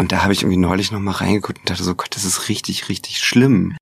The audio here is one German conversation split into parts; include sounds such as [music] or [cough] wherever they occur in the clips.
Und da habe ich irgendwie neulich noch mal reingeguckt und dachte so, Gott, das ist richtig, richtig schlimm.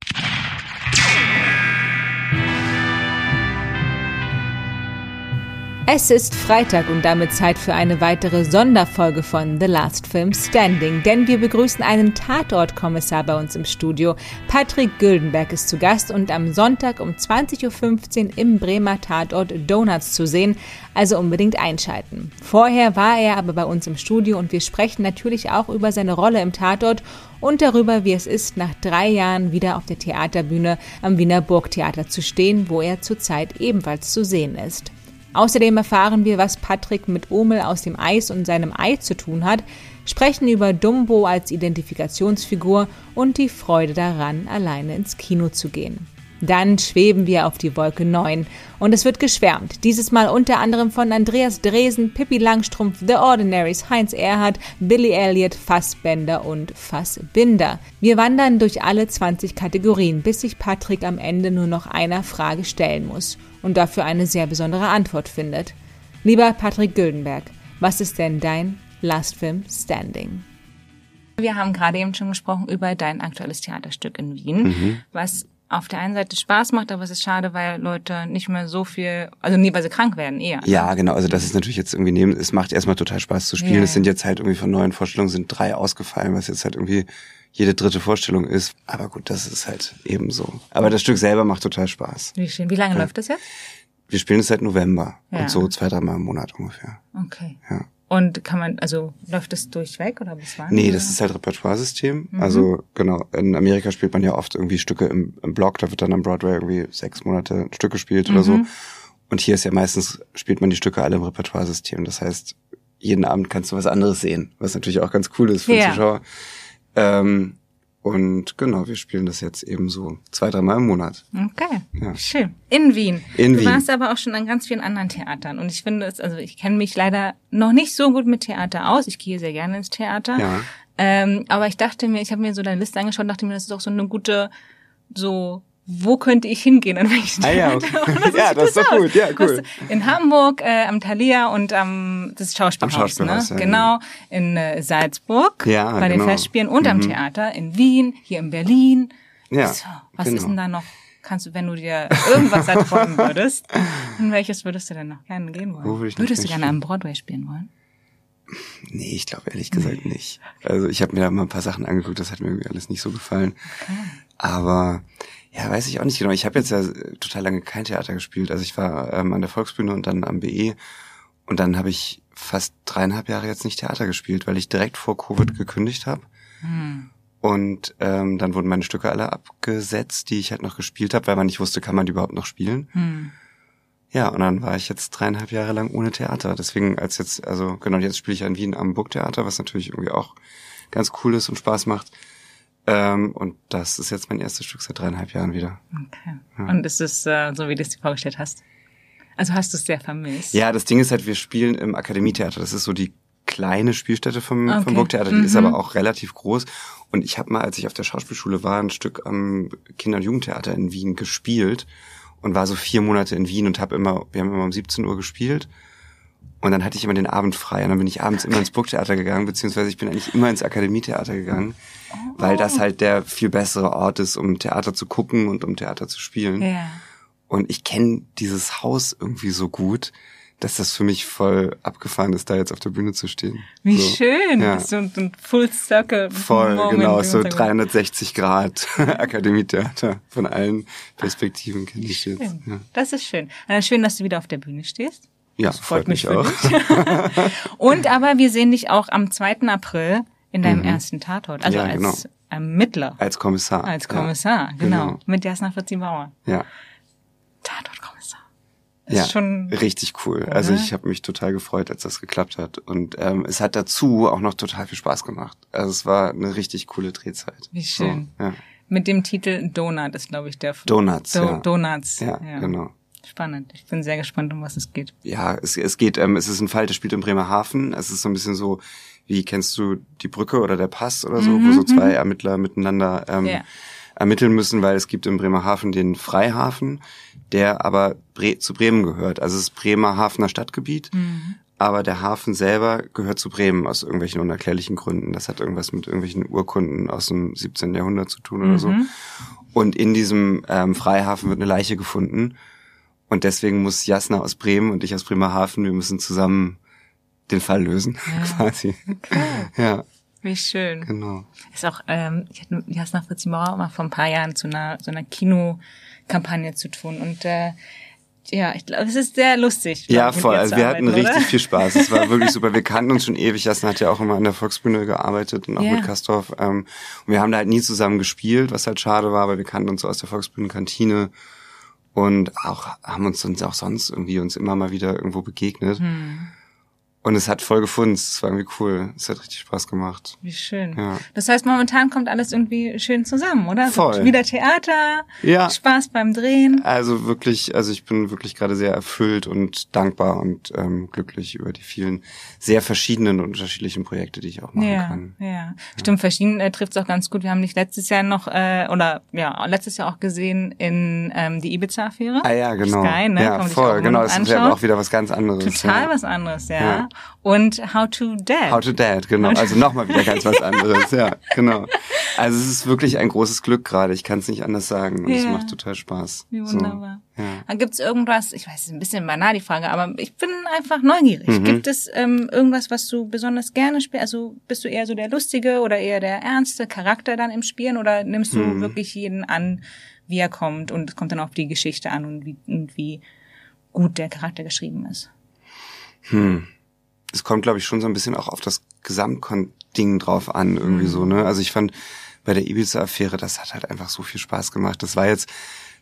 Es ist Freitag und damit Zeit für eine weitere Sonderfolge von The Last Film Standing, denn wir begrüßen einen Tatortkommissar bei uns im Studio. Patrick Güldenberg ist zu Gast und am Sonntag um 20.15 Uhr im Bremer Tatort Donuts zu sehen, also unbedingt einschalten. Vorher war er aber bei uns im Studio und wir sprechen natürlich auch über seine Rolle im Tatort und darüber, wie es ist, nach drei Jahren wieder auf der Theaterbühne am Wiener Burgtheater zu stehen, wo er zurzeit ebenfalls zu sehen ist. Außerdem erfahren wir, was Patrick mit Omel aus dem Eis und seinem Ei zu tun hat, sprechen über Dumbo als Identifikationsfigur und die Freude daran, alleine ins Kino zu gehen. Dann schweben wir auf die Wolke 9 und es wird geschwärmt. Dieses Mal unter anderem von Andreas Dresen, Pippi Langstrumpf, The Ordinaries, Heinz Erhardt, Billy Elliot, Fassbender und Fassbinder. Wir wandern durch alle 20 Kategorien, bis sich Patrick am Ende nur noch einer Frage stellen muss und dafür eine sehr besondere Antwort findet. Lieber Patrick Güldenberg, was ist denn dein Last Film Standing? Wir haben gerade eben schon gesprochen über dein aktuelles Theaterstück in Wien, mhm. was auf der einen Seite Spaß macht, aber es ist schade, weil Leute nicht mehr so viel, also nie, weil sie krank werden, eher. Ne? Ja, genau. Also das ist natürlich jetzt irgendwie neben, es macht erstmal total Spaß zu spielen. Ja, es sind jetzt halt irgendwie von neuen Vorstellungen sind drei ausgefallen, was jetzt halt irgendwie jede dritte Vorstellung ist. Aber gut, das ist halt eben so. Aber das Stück selber macht total Spaß. Wie schön. Wie lange ja. läuft das jetzt? Wir spielen es seit November ja. und so zwei, dreimal im Monat ungefähr. Okay. Ja. Und kann man, also läuft das durchweg oder bis wann? Nee, das ist halt Repertoiresystem. Mhm. Also genau, in Amerika spielt man ja oft irgendwie Stücke im, im Block, da wird dann am Broadway irgendwie sechs Monate ein Stück gespielt mhm. oder so. Mhm. Und hier ist ja meistens, spielt man die Stücke alle im Repertoiresystem. Das heißt, jeden Abend kannst du was anderes sehen, was natürlich auch ganz cool ist für ja. den Zuschauer. Ähm, und genau, wir spielen das jetzt eben so zwei, dreimal im Monat. Okay, ja. schön. In Wien. In du Wien. warst aber auch schon an ganz vielen anderen Theatern. Und ich finde es, also ich kenne mich leider noch nicht so gut mit Theater aus. Ich gehe sehr gerne ins Theater. Ja. Ähm, aber ich dachte mir, ich habe mir so deine Liste angeschaut und dachte mir, das ist auch so eine gute, so wo könnte ich hingehen an welchen ah, ja, okay. [laughs] das ja, das ist doch gut, ja, cool. In Hamburg, äh, am Thalia und am das Schauspielhaus, am Schauspielhaus ne? Ja, genau. In äh, Salzburg ja, bei genau. den Festspielen und mhm. am Theater in Wien, hier in Berlin. Ja, so, was genau. ist denn da noch? Kannst du, wenn du dir irgendwas erträumen [laughs] würdest, in welches würdest du denn noch gerne gehen wollen? Wo würd würdest du gerne am Broadway spielen wollen? Nee, ich glaube ehrlich gesagt nee. nicht. Also ich habe mir da mal ein paar Sachen angeguckt, das hat mir irgendwie alles nicht so gefallen. Okay. Aber ja, weiß ich auch nicht genau. Ich habe jetzt ja total lange kein Theater gespielt. Also ich war ähm, an der Volksbühne und dann am BE und dann habe ich fast dreieinhalb Jahre jetzt nicht Theater gespielt, weil ich direkt vor Covid gekündigt habe. Hm. Und ähm, dann wurden meine Stücke alle abgesetzt, die ich halt noch gespielt habe, weil man nicht wusste, kann man die überhaupt noch spielen. Hm. Ja, und dann war ich jetzt dreieinhalb Jahre lang ohne Theater. Deswegen als jetzt, also genau, jetzt spiele ich in Wien am Burgtheater, was natürlich irgendwie auch ganz cool ist und Spaß macht. Ähm, und das ist jetzt mein erstes Stück seit dreieinhalb Jahren wieder. Okay. Ja. Und ist es äh, so, wie du es dir vorgestellt hast? Also hast du es sehr vermisst? Ja, das Ding ist halt, wir spielen im Akademietheater. Das ist so die kleine Spielstätte vom, okay. vom Burgtheater. Die mhm. ist aber auch relativ groß. Und ich habe mal, als ich auf der Schauspielschule war, ein Stück am Kinder- und Jugendtheater in Wien gespielt und war so vier Monate in Wien und habe immer, wir haben immer um 17 Uhr gespielt. Und dann hatte ich immer den Abend frei und dann bin ich abends immer ins Burgtheater gegangen, beziehungsweise ich bin eigentlich immer ins Akademietheater gegangen weil das oh. halt der viel bessere Ort ist, um Theater zu gucken und um Theater zu spielen. Ja. Und ich kenne dieses Haus irgendwie so gut, dass das für mich voll abgefahren ist, da jetzt auf der Bühne zu stehen. Wie so, schön, ja. so ein Full Circle. Voll, Moment genau, so 360 Grad [laughs] Akademietheater von allen Perspektiven kenne ich jetzt. Ja. Das ist schön. Und schön, dass du wieder auf der Bühne stehst. Ja, das freut, freut mich auch. [laughs] Und aber wir sehen dich auch am 2. April in deinem mhm. ersten Tatort. Also ja, als genau. Ermittler. Als Kommissar. Als Kommissar, ja, genau. genau. Mit Jasna Fritzi Bauer. Ja. Tatortkommissar. Ist ja, schon richtig cool. Oder? Also ich habe mich total gefreut, als das geklappt hat. Und ähm, es hat dazu auch noch total viel Spaß gemacht. Also es war eine richtig coole Drehzeit. Wie schön. So, ja. Mit dem Titel Donut ist, glaube ich, der Donuts. Do ja. Donuts. Ja, ja, genau. Spannend. Ich bin sehr gespannt, um was es geht. Ja, es, es geht, ähm, es ist ein Fall, der spielt in Bremerhaven. Es ist so ein bisschen so, wie kennst du die Brücke oder der Pass oder so, mhm, wo so zwei mhm. Ermittler miteinander ähm, ja. ermitteln müssen, weil es gibt in Bremerhaven den Freihafen, der aber Bre zu Bremen gehört. Also es ist Bremerhavener Stadtgebiet, mhm. aber der Hafen selber gehört zu Bremen aus irgendwelchen unerklärlichen Gründen. Das hat irgendwas mit irgendwelchen Urkunden aus dem 17. Jahrhundert zu tun oder mhm. so. Und in diesem ähm, Freihafen wird eine Leiche gefunden. Und deswegen muss Jasna aus Bremen und ich aus Bremerhaven, wir müssen zusammen den Fall lösen, ja. [laughs] quasi. Okay. Ja. Wie schön. Genau. Ist auch, ähm, ich hatte Jasna Fritzi Mauer mal vor ein paar Jahren zu einer, so einer Kinokampagne zu tun und äh, ja, ich glaube, es ist sehr lustig. Ja, voll. Also wir arbeiten, hatten richtig oder? viel Spaß. Es war wirklich [laughs] super. Wir kannten uns schon ewig. Jassen hat ja auch immer an der Volksbühne gearbeitet und auch yeah. mit Kastorf. Ähm, und wir haben da halt nie zusammen gespielt, was halt schade war, weil wir kannten uns so aus der Volksbühnenkantine und auch haben uns uns auch sonst irgendwie uns immer mal wieder irgendwo begegnet. Hm. Und es hat voll gefunden. Es war irgendwie cool. Es hat richtig Spaß gemacht. Wie schön. Ja. Das heißt, momentan kommt alles irgendwie schön zusammen, oder? Voll. wieder Theater, ja. Spaß beim Drehen. Also wirklich, also ich bin wirklich gerade sehr erfüllt und dankbar und ähm, glücklich über die vielen sehr verschiedenen und unterschiedlichen Projekte, die ich auch machen ja, kann. Ja. ja, stimmt. Verschieden äh, trifft es auch ganz gut. Wir haben dich letztes Jahr noch äh, oder ja letztes Jahr auch gesehen in ähm, die Ibiza-Affäre. Ah ja, genau. Sky, ne? Ja, voll. Genau. Das ist ja auch wieder was ganz anderes. Total ja. was anderes, ja. Und How to Dad. How to Dad, genau. Also nochmal wieder ganz was anderes, ja, genau. Also es ist wirklich ein großes Glück gerade. Ich kann es nicht anders sagen. Und ja. es macht total Spaß. Wie wunderbar. So, ja. Gibt es irgendwas, ich weiß, es ist ein bisschen banal die Frage, aber ich bin einfach neugierig. Mhm. Gibt es ähm, irgendwas, was du besonders gerne spielst? Also bist du eher so der lustige oder eher der ernste Charakter dann im Spielen oder nimmst du mhm. wirklich jeden an, wie er kommt und es kommt dann auf die Geschichte an und wie, und wie gut der Charakter geschrieben ist? Hm es kommt, glaube ich, schon so ein bisschen auch auf das Gesamtding drauf an, irgendwie mhm. so, ne? Also ich fand bei der Ibiza-Affäre, das hat halt einfach so viel Spaß gemacht. Das war jetzt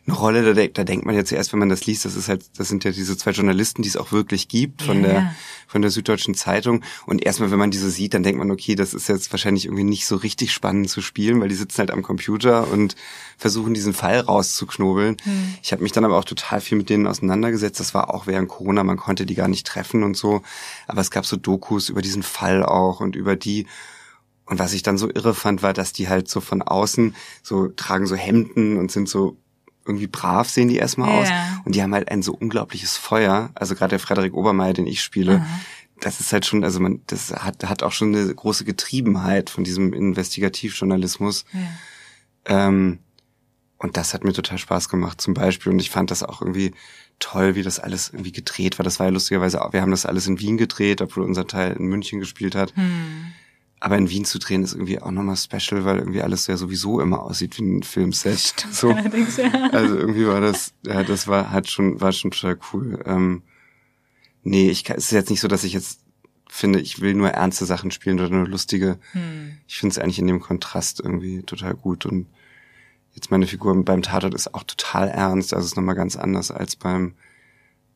eine Rolle, da, da denkt man jetzt erst, wenn man das liest, das ist halt, das sind ja diese zwei Journalisten, die es auch wirklich gibt von ja, der von der Süddeutschen Zeitung. Und erstmal, wenn man diese sieht, dann denkt man, okay, das ist jetzt wahrscheinlich irgendwie nicht so richtig spannend zu spielen, weil die sitzen halt am Computer und versuchen diesen Fall rauszuknobeln. Hm. Ich habe mich dann aber auch total viel mit denen auseinandergesetzt. Das war auch während Corona, man konnte die gar nicht treffen und so. Aber es gab so Dokus über diesen Fall auch und über die und was ich dann so irre fand, war, dass die halt so von außen so tragen so Hemden und sind so irgendwie brav sehen die erstmal ja. aus. Und die haben halt ein so unglaubliches Feuer. Also gerade der Frederik Obermeier, den ich spiele, mhm. das ist halt schon, also man, das hat, hat auch schon eine große Getriebenheit von diesem Investigativjournalismus. Ja. Ähm, und das hat mir total Spaß gemacht, zum Beispiel. Und ich fand das auch irgendwie toll, wie das alles irgendwie gedreht war. Das war ja lustigerweise auch, wir haben das alles in Wien gedreht, obwohl unser Teil in München gespielt hat. Hm. Aber in Wien zu drehen ist irgendwie auch nochmal special, weil irgendwie alles ja sowieso immer aussieht wie ein Filmset. Stimmt, so. ja. Also irgendwie war das, ja, das war, hat schon, war schon total cool. Ähm, nee, ich kann, es ist jetzt nicht so, dass ich jetzt finde, ich will nur ernste Sachen spielen oder nur lustige. Hm. Ich finde es eigentlich in dem Kontrast irgendwie total gut. Und jetzt meine Figur beim Tatort ist auch total ernst. Also es ist nochmal ganz anders als beim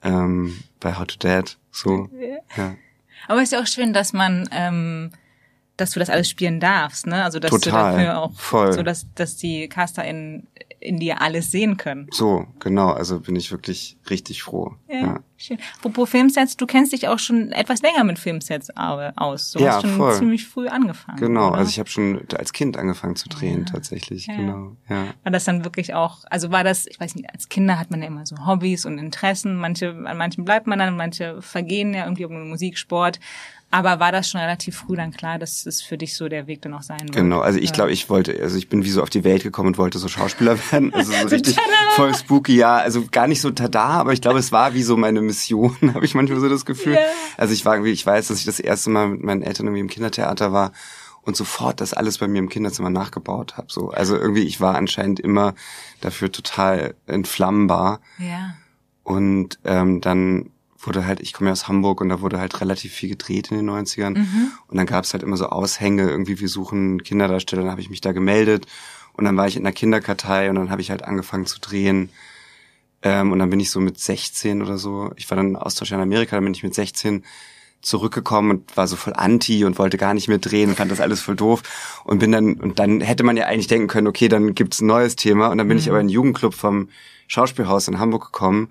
ähm, bei How to Dad. So. Ja. Aber es ist ja auch schön, dass man ähm, dass du das alles spielen darfst, ne? Also dass Total, du dafür auch voll. so, dass, dass die Caster in, in dir alles sehen können. So, genau. Also bin ich wirklich richtig froh. Ja, ja. schön. Apropos Filmsets, du kennst dich auch schon etwas länger mit Filmsets aus. Du ja, hast schon voll. ziemlich früh angefangen. Genau, oder? also ich habe schon als Kind angefangen zu drehen, ja. tatsächlich. Ja. Genau. Ja. War das dann wirklich auch, also war das, ich weiß nicht, als Kinder hat man ja immer so Hobbys und Interessen. Manche, an manchen bleibt man dann, manche vergehen ja irgendwie um Musik, Sport. Aber war das schon relativ früh dann klar, dass es für dich so der Weg dann auch sein wird? Genau, also ich glaube, ich wollte, also ich bin wie so auf die Welt gekommen und wollte so Schauspieler [laughs] werden. Also so richtig voll spooky, ja. Also gar nicht so tada, aber ich glaube, es war wie so meine Mission, [laughs] habe ich manchmal so das Gefühl. Yeah. Also ich war irgendwie, ich weiß, dass ich das erste Mal mit meinen Eltern irgendwie im Kindertheater war und sofort das alles bei mir im Kinderzimmer nachgebaut habe. So. Also irgendwie, ich war anscheinend immer dafür total entflammbar. Ja. Und ähm, dann wurde halt, ich komme ja aus Hamburg und da wurde halt relativ viel gedreht in den 90ern. Mhm. Und dann gab es halt immer so Aushänge, irgendwie wir suchen Kinderdarsteller, dann habe ich mich da gemeldet und dann war ich in der Kinderkartei und dann habe ich halt angefangen zu drehen. Ähm, und dann bin ich so mit 16 oder so, ich war dann Austausch in Amerika, dann bin ich mit 16 zurückgekommen und war so voll anti und wollte gar nicht mehr drehen und fand das alles voll doof und bin dann und dann hätte man ja eigentlich denken können, okay, dann gibt's ein neues Thema und dann bin mhm. ich aber in den Jugendclub vom Schauspielhaus in Hamburg gekommen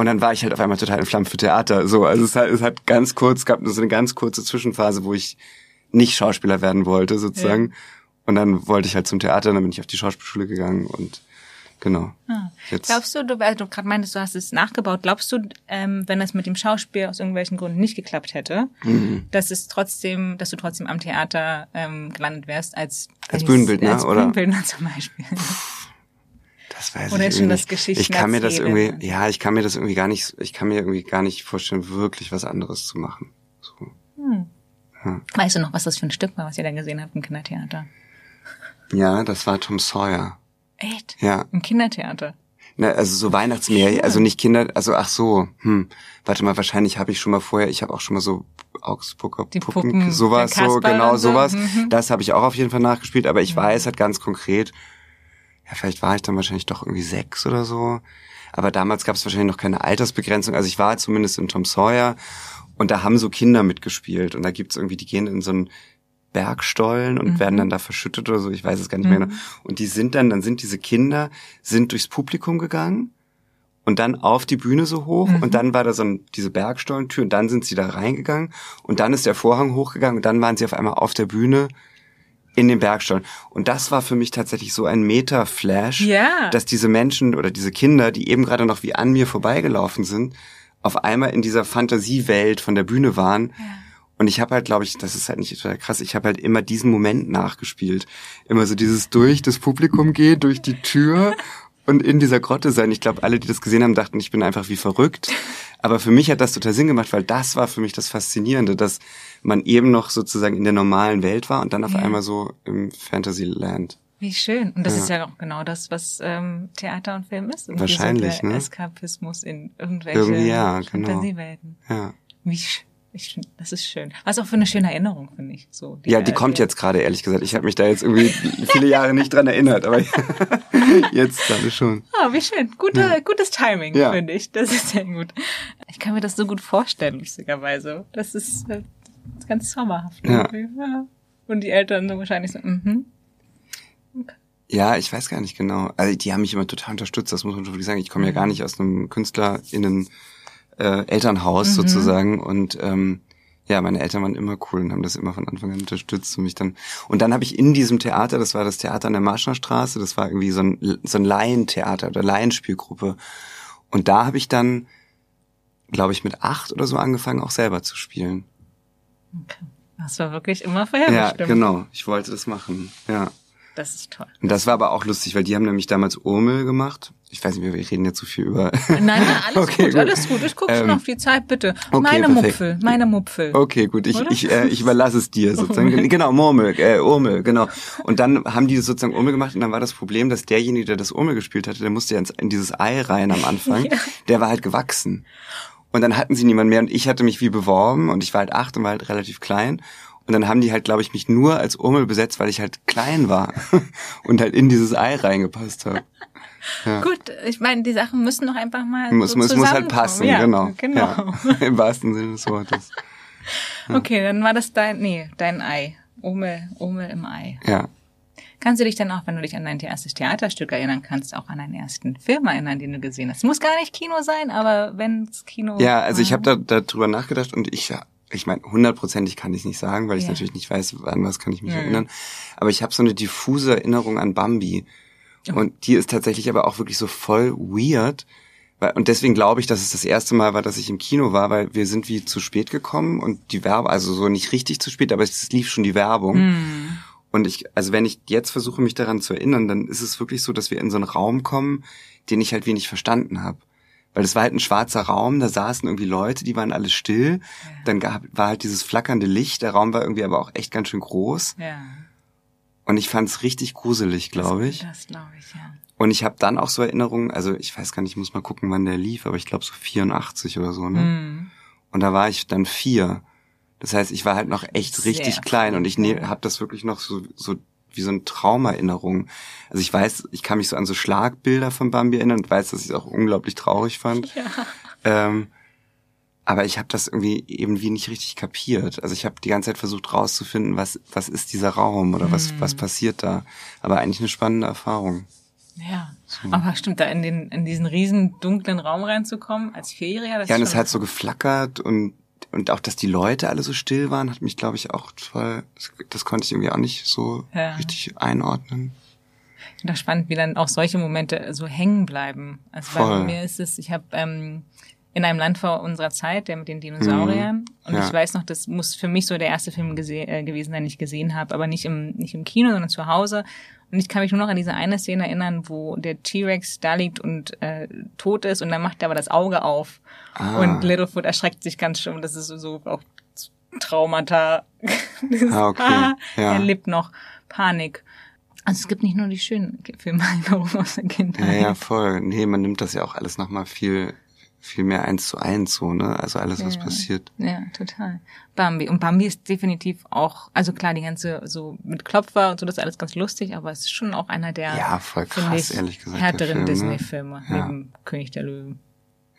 und dann war ich halt auf einmal total in Flammen für Theater. So, also es hat, es hat ganz kurz, gab nur so eine ganz kurze Zwischenphase, wo ich nicht Schauspieler werden wollte, sozusagen. Ja. Und dann wollte ich halt zum Theater, dann bin ich auf die Schauspielschule gegangen und genau. Ah. Glaubst du, du, also du gerade meintest, du hast es nachgebaut, glaubst du, ähm, wenn das mit dem Schauspiel aus irgendwelchen Gründen nicht geklappt hätte, mhm. dass es trotzdem, dass du trotzdem am Theater ähm, gelandet wärst als als Bühnenbildner als oder Bühnenbildner [laughs] zum Beispiel? Das weiß Oder ich schon das. Geschichten Ich kann mir das irgendwie, ja, ich kann mir das irgendwie gar nicht, ich kann mir irgendwie gar nicht vorstellen, wirklich was anderes zu machen. So. Weißt du noch, was das für ein Stück war, was ihr da gesehen habt im Kindertheater? Ja, das war Tom Sawyer. Echt? Ja, Im Kindertheater? ne, also so Weihnachtsmärchen, also nicht Kinder, also ach so, hm, warte mal, wahrscheinlich habe ich schon mal vorher, ich habe auch schon mal so Augsburger Die Puppen, Puppen, sowas, so genau so, sowas. mhm. Das habe ich auch auf jeden Fall nachgespielt, aber ich weiß halt ganz konkret, ja, vielleicht war ich dann wahrscheinlich doch irgendwie sechs oder so. Aber damals gab es wahrscheinlich noch keine Altersbegrenzung. Also ich war zumindest in Tom Sawyer und da haben so Kinder mitgespielt und da gibt's irgendwie, die gehen in so einen Bergstollen und werden dann da verschüttet oder so, ich weiß es gar nicht mehr genau. Und die sind dann, dann sind diese Kinder, sind durchs Publikum gegangen und dann auf die Bühne so hoch und dann war da so ein, diese Bergstollentür und dann sind sie da reingegangen und dann ist der Vorhang hochgegangen und dann waren sie auf einmal auf der Bühne in den Bergstollen. Und das war für mich tatsächlich so ein Meta-Flash, Ja. dass diese Menschen oder diese Kinder, die eben gerade noch wie an mir vorbeigelaufen sind, auf einmal in dieser Fantasiewelt von der Bühne waren. Und ich habe halt, glaube ich, das ist halt nicht total krass, ich habe halt immer diesen Moment nachgespielt. Immer so dieses durch das Publikum gehen, durch die Tür [laughs] und in dieser Grotte sein. Ich glaube, alle, die das gesehen haben, dachten, ich bin einfach wie verrückt. [laughs] Aber für mich hat das total Sinn gemacht, weil das war für mich das Faszinierende, dass man eben noch sozusagen in der normalen Welt war und dann auf Ja. einmal so im Fantasyland. Wie schön. Und das Ja. ist ja auch genau das, was ähm, Theater und Film ist. Irgendwie Wahrscheinlich, so ne? Eskapismus in irgendwelche Irgendwie ja, genau. Fantasiewelten. Ja. Wie sch ich find, das ist schön. Was auch für eine schöne Erinnerung, finde ich. So, Ja, die kommt jetzt gerade, ehrlich gesagt. Ich habe mich da jetzt irgendwie viele Jahre nicht dran erinnert, aber [laughs] jetzt gerade schon. Ah, wie schön. Gute, Gutes Timing, Ja. finde ich. Das ist sehr gut. Ich kann mir das so gut vorstellen, lustigerweise. Das ist äh, ganz zauberhaft. Ja. Ja. Und die Eltern so wahrscheinlich so, mhm. Ja, ich weiß gar nicht genau. Also die haben mich immer total unterstützt, das muss man schon wirklich sagen. Ich komme ja gar nicht aus einem KünstlerInnen äh, Elternhaus sozusagen und ähm, ja, meine Eltern waren immer cool und haben das immer von Anfang an unterstützt und mich dann. Und dann habe ich in diesem Theater, das war das Theater an der Marschner Straße, das war irgendwie so ein, so ein Laientheater oder Laienspielgruppe. Und da habe ich dann, glaube ich, mit acht oder so angefangen, auch selber zu spielen. Das war wirklich immer Ja, vorherbestimmt. genau. Ich wollte das machen. Ja. Das ist toll. Und das war aber auch lustig, weil die haben nämlich damals Urmel gemacht. Ich weiß nicht, wir reden jetzt so viel über. Nein, nein, alles [laughs] Okay, gut, gut. alles gut. Ich gucke schon Ähm, auf die Zeit, bitte. okay, meine perfekt. Mupfel, meine Mupfel. Okay, gut, ich, Oder? ich, äh, ich überlasse es dir sozusagen. [laughs] Genau, Murmel, äh, Urmel, genau. Und dann haben die sozusagen Urmel gemacht und dann war das Problem, dass derjenige, der das Urmel gespielt hatte, der musste ja in dieses Ei rein am Anfang, [laughs] Ja. der war halt gewachsen. Und dann hatten sie niemand mehr und ich hatte mich wie beworben und ich war halt acht und war halt relativ klein. Und dann haben die halt, glaube ich, mich nur als Urmel besetzt, weil ich halt klein war [laughs] und halt in dieses Ei reingepasst habe. Gut, ich meine, die Sachen müssen doch einfach mal Muss, so muss, muss halt passen, ja, genau. Genau. Ja, [laughs] Im wahrsten Sinne des Wortes. Okay, dann war das dein, nee, dein Ei. Omel, Omel im Ei. Ja. Kannst du dich dann auch, wenn du dich an dein erstes Theaterstück erinnern kannst, auch an deinen ersten Film erinnern, den du gesehen hast? Muss gar nicht Kino sein, aber wenn's Kino Ja, also ich habe da darüber nachgedacht und ich, ich meine, hundertprozentig kann ich nicht sagen, weil ich Ja. natürlich nicht weiß, an was kann ich mich Ja. erinnern. Aber ich habe so eine diffuse Erinnerung an Bambi. Und die ist tatsächlich aber auch wirklich so voll weird. Weil, und deswegen glaube ich, dass es das erste Mal war, dass ich im Kino war, weil wir sind wie zu spät gekommen und die Werbung, also so nicht richtig zu spät, aber es lief schon die Werbung. Hm. Und ich, also wenn ich jetzt versuche, mich daran zu erinnern, dann ist es wirklich so, dass wir in so einen Raum kommen, den ich halt wenig verstanden habe. Weil es war halt ein schwarzer Raum, da saßen irgendwie Leute, die waren alle still. Dann gab, war halt dieses flackernde Licht, der Raum war irgendwie aber auch echt ganz schön groß. Ja. Und ich fand es richtig gruselig, glaube ich. Das glaube ich, ja. Und ich habe dann auch so Erinnerungen, also ich weiß gar nicht, ich muss mal gucken, wann der lief, aber ich glaube so 84 oder so, ne? Hm. Und da war ich dann vier. Das heißt, ich war halt noch echt Sehr richtig klein und ich ne, habe das wirklich noch so, so wie so eine Traumerinnerung. Also ich weiß, ich kann mich so an so Schlagbilder von Bambi erinnern und weiß, dass ich es auch unglaublich traurig fand. Ja. Ähm, aber ich habe das irgendwie eben wie nicht richtig kapiert. Also ich habe die ganze Zeit versucht rauszufinden, was was ist dieser Raum oder was was passiert da. Aber eigentlich eine spannende Erfahrung. Ja. Aber stimmt, da in den, in diesen riesen dunklen Raum reinzukommen, als Vierjähriger, das Ja, und es hat so geflackert und und auch, dass die Leute alle so still waren, hat mich, glaube ich, auch voll, das, das konnte ich irgendwie auch nicht so Ja. richtig einordnen. Ich finde das spannend, wie dann auch solche Momente so hängen bleiben. Also bei Voll. mir ist es, ich habe ähm, in einem Land vor unserer Zeit, der mit den Dinosauriern. Und Mhm. Ja. ich weiß noch, das muss für mich so der erste Film äh, gewesen sein, den ich gesehen habe, aber nicht im, nicht im Kino, sondern zu Hause. Und ich kann mich nur noch an diese eine Szene erinnern, wo der T-Rex da liegt und äh, tot ist und dann macht er aber das Auge auf. Ah. Und Littlefoot erschreckt sich ganz schön. Das ist so, so auch Traumata. [laughs] Ah, okay. Ja. Er lebt noch. Panik. Also es gibt nicht nur die schönen Filmerinnerungen [laughs] aus der Kindheit. Ja, ja, voll. Nee, man nimmt das ja auch alles nochmal viel, viel mehr eins zu eins so, ne? Also alles, was Ja. passiert. Ja, total. Bambi. Und Bambi ist definitiv auch, also klar, die ganze, so mit Klopfer und so, das ist alles ganz lustig, aber es ist schon auch einer der, Ja, voll krass, ich, ehrlich gesagt. härteren ne? Disney-Filme, Ja. neben König der Löwen.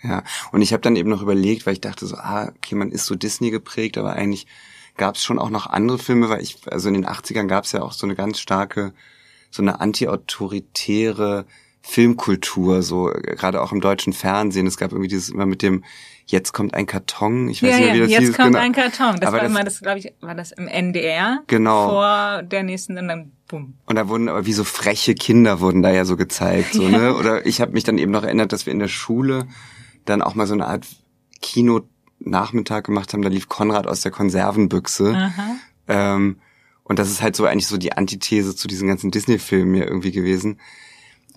Ja, und ich habe dann eben noch überlegt, weil ich dachte so, ah, okay, man ist so Disney geprägt, aber eigentlich gab es schon auch noch andere Filme, weil ich, also in den 80ern gab es ja auch so eine ganz starke, so eine anti-autoritäre Filmkultur, so gerade auch im deutschen Fernsehen. Es gab irgendwie dieses immer mit dem Jetzt kommt ein Karton. Ich weiß Ja, nicht mehr, ja, wie das jetzt hieß. kommt genau. ein Karton. Das Aber war das- immer, das glaube ich, war das im NDR. Genau. Vor der nächsten und dann bumm. Und da wurden aber wie so freche Kinder wurden da ja so gezeigt, so, ne? Oder ich habe mich dann eben noch erinnert, dass wir in der Schule dann auch mal so eine Art Kino-Nachmittag gemacht haben. Da lief Konrad aus der Konservenbüchse. Ähm, und das ist halt so eigentlich so die Antithese zu diesen ganzen Disney-Filmen ja irgendwie gewesen.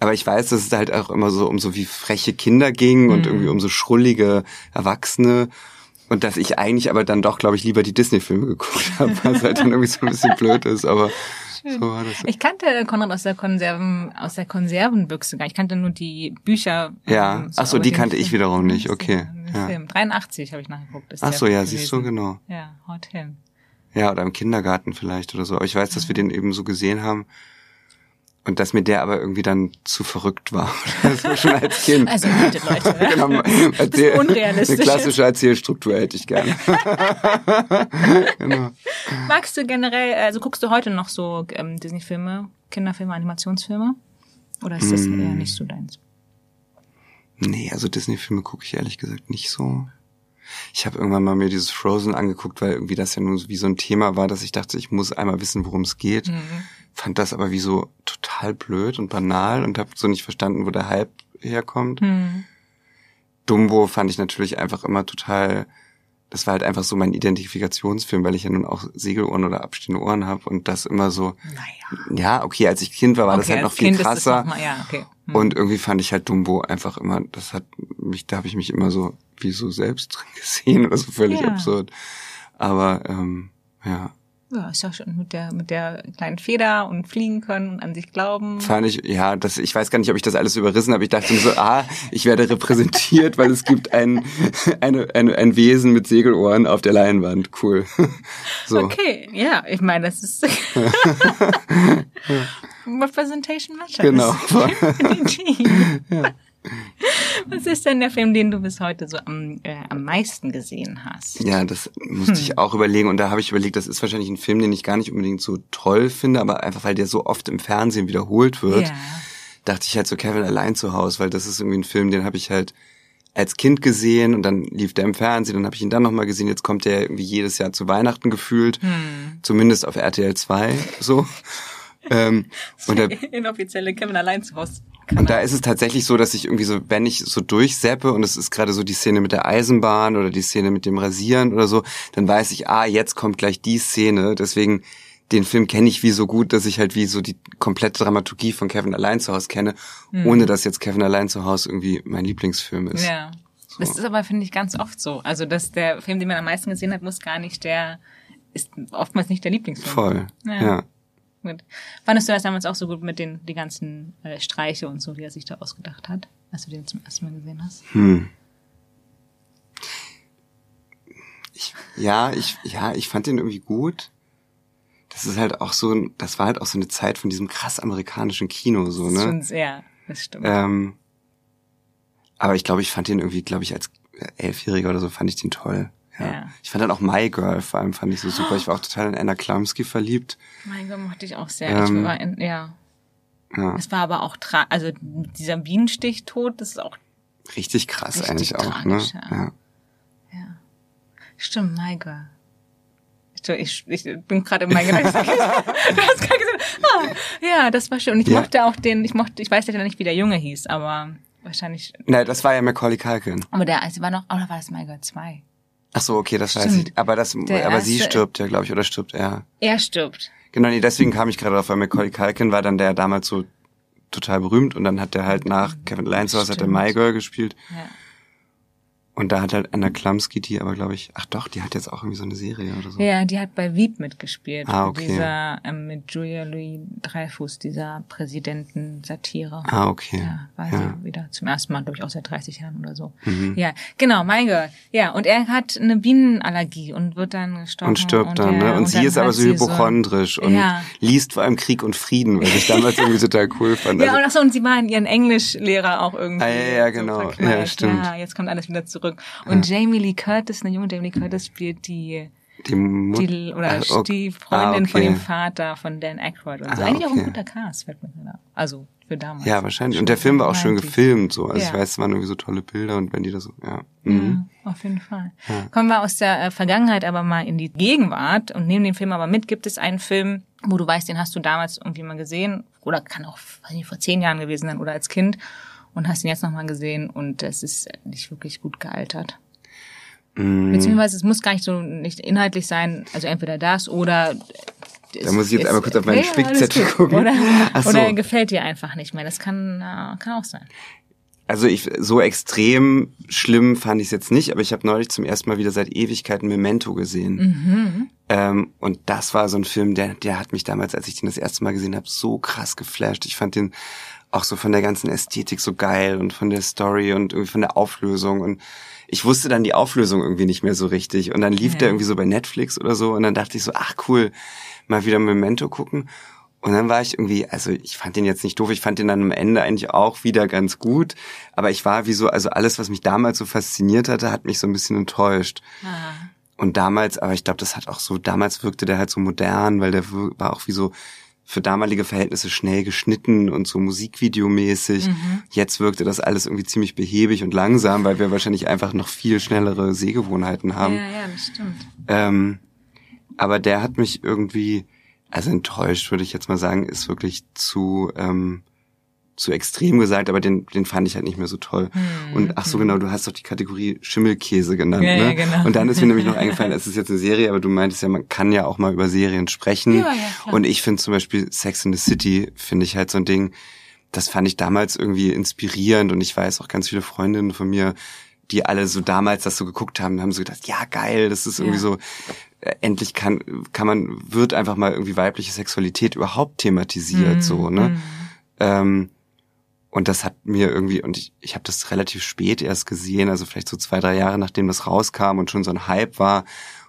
Aber ich weiß, dass es halt auch immer so um so wie freche Kinder ging und irgendwie um so schrullige Erwachsene. Und dass ich eigentlich aber dann doch, glaube ich, lieber die Disney-Filme geguckt [laughs] habe, was halt dann irgendwie so ein bisschen [laughs] blöd ist. Aber so war das. Ich kannte Konrad aus der Konserven, aus der Konservenbüchse gar nicht. Ich kannte nur die Bücher. Ja. ähm, Ach so, die kannte ich wiederum nicht. Okay. Ja. Film. 83 habe ich nachgeguckt. ist Ach so, ja, gewesen. siehst du, genau. Ja, Hot Film. Ja, oder im Kindergarten vielleicht oder so. Aber ich weiß, dass wir den eben so gesehen haben. Und dass mir der aber irgendwie dann zu verrückt war. [laughs] Also schon als Kind. Also bitte Leute. [laughs] genau, erzähl, unrealistisch Eine klassische Erzählstruktur hätte ich gerne. [laughs] genau. Magst du generell, also guckst du heute noch so ähm, Disney-Filme, Kinderfilme, Animationsfilme? Oder ist das Mm. eher nicht so deins? Nee, also Disney-Filme gucke ich ehrlich gesagt nicht so. Ich habe irgendwann mal mir dieses Frozen angeguckt, weil irgendwie das ja nur so wie so ein Thema war, dass ich dachte, ich muss einmal wissen, worum es geht. Fand das aber wie so total blöd und banal und habe so nicht verstanden, wo der Hype herkommt. Hm. Dumbo fand ich natürlich einfach immer total, das war halt einfach so mein Identifikationsfilm, weil ich ja nun auch Segelohren oder abstehende Ohren habe und das immer so, Naja. ja, okay, als ich Kind war, war das Okay, halt noch viel Kind das krasser. mal- ja, okay. Hm. Und irgendwie fand ich halt Dumbo einfach immer, das hat mich, da habe ich mich immer so wie so selbst drin [laughs] gesehen oder so völlig Ja. absurd. Aber ähm, ja, Ja, ist ja schon mit der, mit der kleinen Feder und fliegen können und an sich glauben. fand ich, ja, das, ich weiß gar nicht, ob ich das alles überrissen habe. Ich dachte mir so, ah, ich werde repräsentiert, weil es gibt ein, [laughs] eine, eine, ein Wesen mit Segelohren auf der Leinwand. Cool. [laughs] So. Okay, ja, ich meine, das ist Representation Matters. Genau. Definitiv. [laughs] Was ist denn der Film, den du bis heute so am, äh, am meisten gesehen hast? Ja, das musste ich auch überlegen und da habe ich überlegt, das ist wahrscheinlich ein Film, den ich gar nicht unbedingt so toll finde, aber einfach weil der so oft im Fernsehen wiederholt wird, Ja. dachte ich halt so Kevin allein zu Hause, weil das ist irgendwie ein Film, den habe ich halt als Kind gesehen und dann lief der im Fernsehen, dann habe ich ihn dann nochmal gesehen, jetzt kommt der irgendwie jedes Jahr zu Weihnachten gefühlt, Hm. zumindest auf RTL 2 so. Ähm, und da [laughs] Inoffizielle Kevin allein zu Hause. und da ist es tatsächlich so, dass ich irgendwie so, wenn ich so durchseppe und es ist gerade so die Szene mit der Eisenbahn oder die Szene mit dem Rasieren oder so, dann weiß ich, ah, jetzt kommt gleich die Szene. Deswegen, den Film kenne ich wie so gut, dass ich halt wie so die komplette Dramaturgie von Kevin allein zu Hause kenne, ohne dass jetzt Kevin allein zu Hause irgendwie mein Lieblingsfilm ist. Ja. Das ist aber, finde ich, ganz oft so. Also, dass der Film, den man am meisten gesehen hat, muss gar nicht der, ist oftmals nicht der Lieblingsfilm. Voll. Ja. Ja. Gut. Fandest du das damals auch so gut mit den die ganzen äh, Streiche und so, die er sich da ausgedacht hat, als du den zum ersten Mal gesehen hast? Hm. Ich, ja, ich, ja, ich fand den irgendwie gut. Das ist halt auch so, das war halt auch so eine Zeit von diesem krass amerikanischen Kino, so, ne? Schon sehr, das stimmt. Ähm, aber ich glaube, ich fand den irgendwie, glaube ich, als Elfjähriger oder so fand ich den toll. Ja. Ja. Ich fand dann auch My Girl vor allem fand ich so super. Ich war auch total in Anna Klumsky verliebt. mein Gott, mochte ich auch sehr. ähm, ich war in, ja. Ja, Es war aber auch tra also dieser Bienenstichtod, das ist auch richtig krass Richtig eigentlich auch. tragisch, ne? ja. ja. Ja. Stimmt, my girl. Ich, ich, ich bin gerade in meinem Gedanken. [laughs] du hast gerade gesagt, ah, ja, das war schön. Und ich Ja. mochte auch den, ich mochte, ich weiß ja nicht, wie der Junge hieß, aber wahrscheinlich, Nein, das war ja Macaulay Culkin. aber der, also war noch, oder war das My Girl 2? Ach so, okay, das weiß Stimmt. ich. Aber das, Der aber sie stirbt ja, glaube ich, oder stirbt er. Er stirbt. Genau, nee, deswegen kam ich gerade drauf, weil Macaulay Culkin war dann der damals so total berühmt und dann hat der halt nach Kevin Lineshaus hat der. My Girl gespielt Ja. Und da hat halt Anna Klumsky, die aber glaube ich, ach doch, die hat jetzt auch irgendwie so eine Serie oder so. Ja, die hat bei Veep mitgespielt. Ah, okay. Dieser, ähm, mit Julia Louis Dreyfus, dieser Präsidenten-Satire. Ah, okay. Ja, war Ja. Mhm. sie wieder zum ersten Mal, glaube ich, auch seit 30 Jahren oder so. Ja, genau, My Girl. Ja, und er hat eine Bienenallergie und wird dann gestochen. Und stirbt dann, er- ne? Und, sie dann ist aber so sie hypochondrisch und Ja. liest vor allem Krieg und Frieden, was ich damals irgendwie total cool fand. Ja, Also, und ach so, und sie war in ihren Englischlehrer auch irgendwie. Ah, ja, ja, so genau. verknallt. Ja, stimmt. Ja, jetzt kommt alles wieder zurück. Und Jamie Lee Curtis, eine junge Jamie Lee Curtis spielt die, die Mut die oder Ach, okay. die Freundin Ah, von okay. dem Vater von Dan Aykroyd und so. Ah, Eigentlich auch ein okay. guter Cast, fällt mir gerade auf. Also, für damals. Ja, wahrscheinlich. Und der Film war auch schön 90s. gefilmt, so. Also Ja. ich weiß, es waren irgendwie so tolle Bilder und wenn die da so, ja. Mhm. Ja, auf jeden Fall. Kommen wir aus der äh, Vergangenheit aber mal in die Gegenwart und nehmen den Film aber mit. Gibt es einen Film, wo du weißt, den hast du damals irgendwie mal gesehen oder kann auch weiß nicht, vor zehn Jahren gewesen sein oder als Kind und hast ihn jetzt nochmal gesehen und es ist nicht wirklich gut gealtert. Mhm. Beziehungsweise es muss gar nicht so nicht inhaltlich sein, also entweder das oder Da muss ich jetzt einmal kurz auf meinen Ja, Spickzettel gucken. Oder, so. oder er gefällt dir einfach nicht mehr. Das kann, äh, kann auch sein. Also ich so extrem schlimm fand ich es jetzt nicht, aber ich habe neulich zum ersten Mal wieder seit Ewigkeiten Memento gesehen. Mhm. Ähm, und das war so ein Film, der, der hat mich damals, als ich den das erste Mal gesehen habe, so krass geflasht. Ich fand den auch so von der ganzen Ästhetik so geil und von der Story und irgendwie von der Auflösung. Und ich wusste dann die Auflösung irgendwie nicht mehr so richtig. Und dann lief Ja. der irgendwie so bei Netflix oder so. Und dann dachte ich so, ach cool, mal wieder Memento gucken. Und dann war ich irgendwie, also ich fand den jetzt nicht doof, ich fand den dann am Ende eigentlich auch wieder ganz gut. Aber ich war wie so, also alles, was mich damals so fasziniert hatte, hat mich so ein bisschen enttäuscht. Und damals, aber ich glaube, das hat auch so, damals wirkte der halt so modern, weil der war auch wie so für damalige Verhältnisse schnell geschnitten und so musikvideomäßig. Jetzt wirkte das alles irgendwie ziemlich behäbig und langsam, weil wir wahrscheinlich einfach noch viel schnellere Sehgewohnheiten haben. Ja, ja, das stimmt. Ähm, aber der hat mich irgendwie, also enttäuscht, würde ich jetzt mal sagen, ist wirklich zu, ähm, zu extrem gesagt, aber den, den fand ich halt nicht mehr so toll. Und ach so genau, du hast doch die Kategorie Schimmelkäse genannt, Hm, Ja, ne? ja, genau. Und dann ist mir nämlich noch [laughs] eingefallen, es ist jetzt eine Serie, aber du meintest ja, man kann ja auch mal über Serien sprechen. Ja, ja. Und ich finde zum Beispiel Sex in the City, finde ich halt so ein Ding, das fand ich damals irgendwie inspirierend und ich weiß auch ganz viele Freundinnen von mir, die alle so damals das so geguckt haben, haben so gedacht, ja geil, das ist irgendwie so, äh, endlich kann, kann man, wird einfach mal irgendwie weibliche Sexualität überhaupt thematisiert, Mhm, so, ne? Ähm, und das hat mir irgendwie, und ich, ich habe das relativ spät erst gesehen, also vielleicht so zwei, drei Jahre nachdem das rauskam und schon so ein Hype war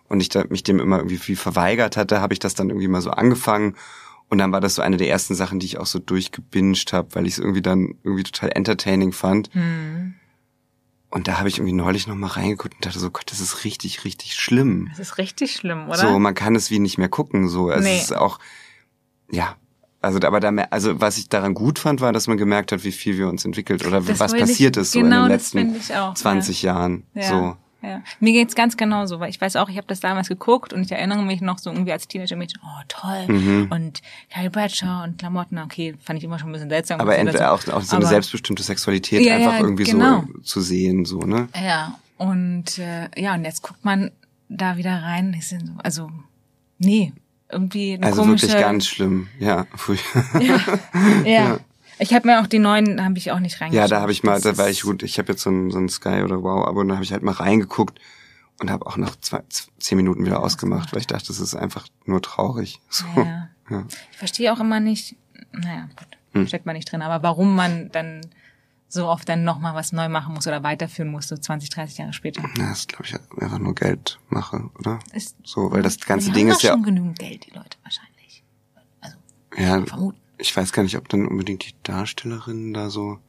und ich da, mich dem immer irgendwie viel verweigert hatte, habe ich das dann irgendwie mal so angefangen. Und dann war das so eine der ersten Sachen, die ich auch so durchgebinged habe, weil ich es irgendwie dann irgendwie total entertaining fand. Hm. Und da habe ich irgendwie neulich noch mal reingeguckt und dachte so, Gott, das ist richtig, richtig schlimm. Das ist richtig schlimm, oder? So, man kann es wie nicht mehr gucken. So, es Nee. ist auch, ja. Also, aber da, mer- also was ich daran gut fand, war, dass man gemerkt hat, wie viel wir uns entwickelt oder Das was wollte ich- passiert ist so genau, in den das finde letzten auch, 20 Jahren. Ja. So. Ja. Mir geht's ganz genauso, weil ich weiß auch, ich habe das damals geguckt und ich erinnere mich noch so irgendwie als Teenager-Mädchen, oh toll, Mhm. und Carrie Bradshaw und Klamotten, okay, fand ich immer schon ein bisschen seltsam. Aber entweder auch, auch so eine Aber- selbstbestimmte Sexualität Ja, einfach ja, irgendwie genau. so zu sehen, so, ne? Ja, und äh, ja, und jetzt guckt man da wieder rein, so, also, nee, irgendwie eine Also komische... wirklich ganz schlimm. Ja, [laughs] Pfui. Ja. Ich habe mir auch die neuen, habe ich auch nicht reingeschaut. ja, da habe ich mal, da war ich gut, ich habe jetzt so ein, so ein Sky oder Wow, aber dann habe ich halt mal reingeguckt und habe auch nach zwei, zehn Minuten wieder ausgemacht, weil ich dachte, das ist einfach nur traurig. [laughs] So. Ja. Ja. Ich verstehe auch immer nicht, naja, gut, Hm. steckt man nicht drin, aber warum man dann so oft dann nochmal was neu machen muss oder weiterführen muss, so 20, 30 Jahre später. Ja, das ist, glaube ich, einfach nur Geldmache, oder? Ist, So, weil das ganze Ding ist ja, schon genügend Geld, die Leute wahrscheinlich. Also, ja, vermuten. ich weiß gar nicht, ob dann unbedingt die Darstellerinnen da so,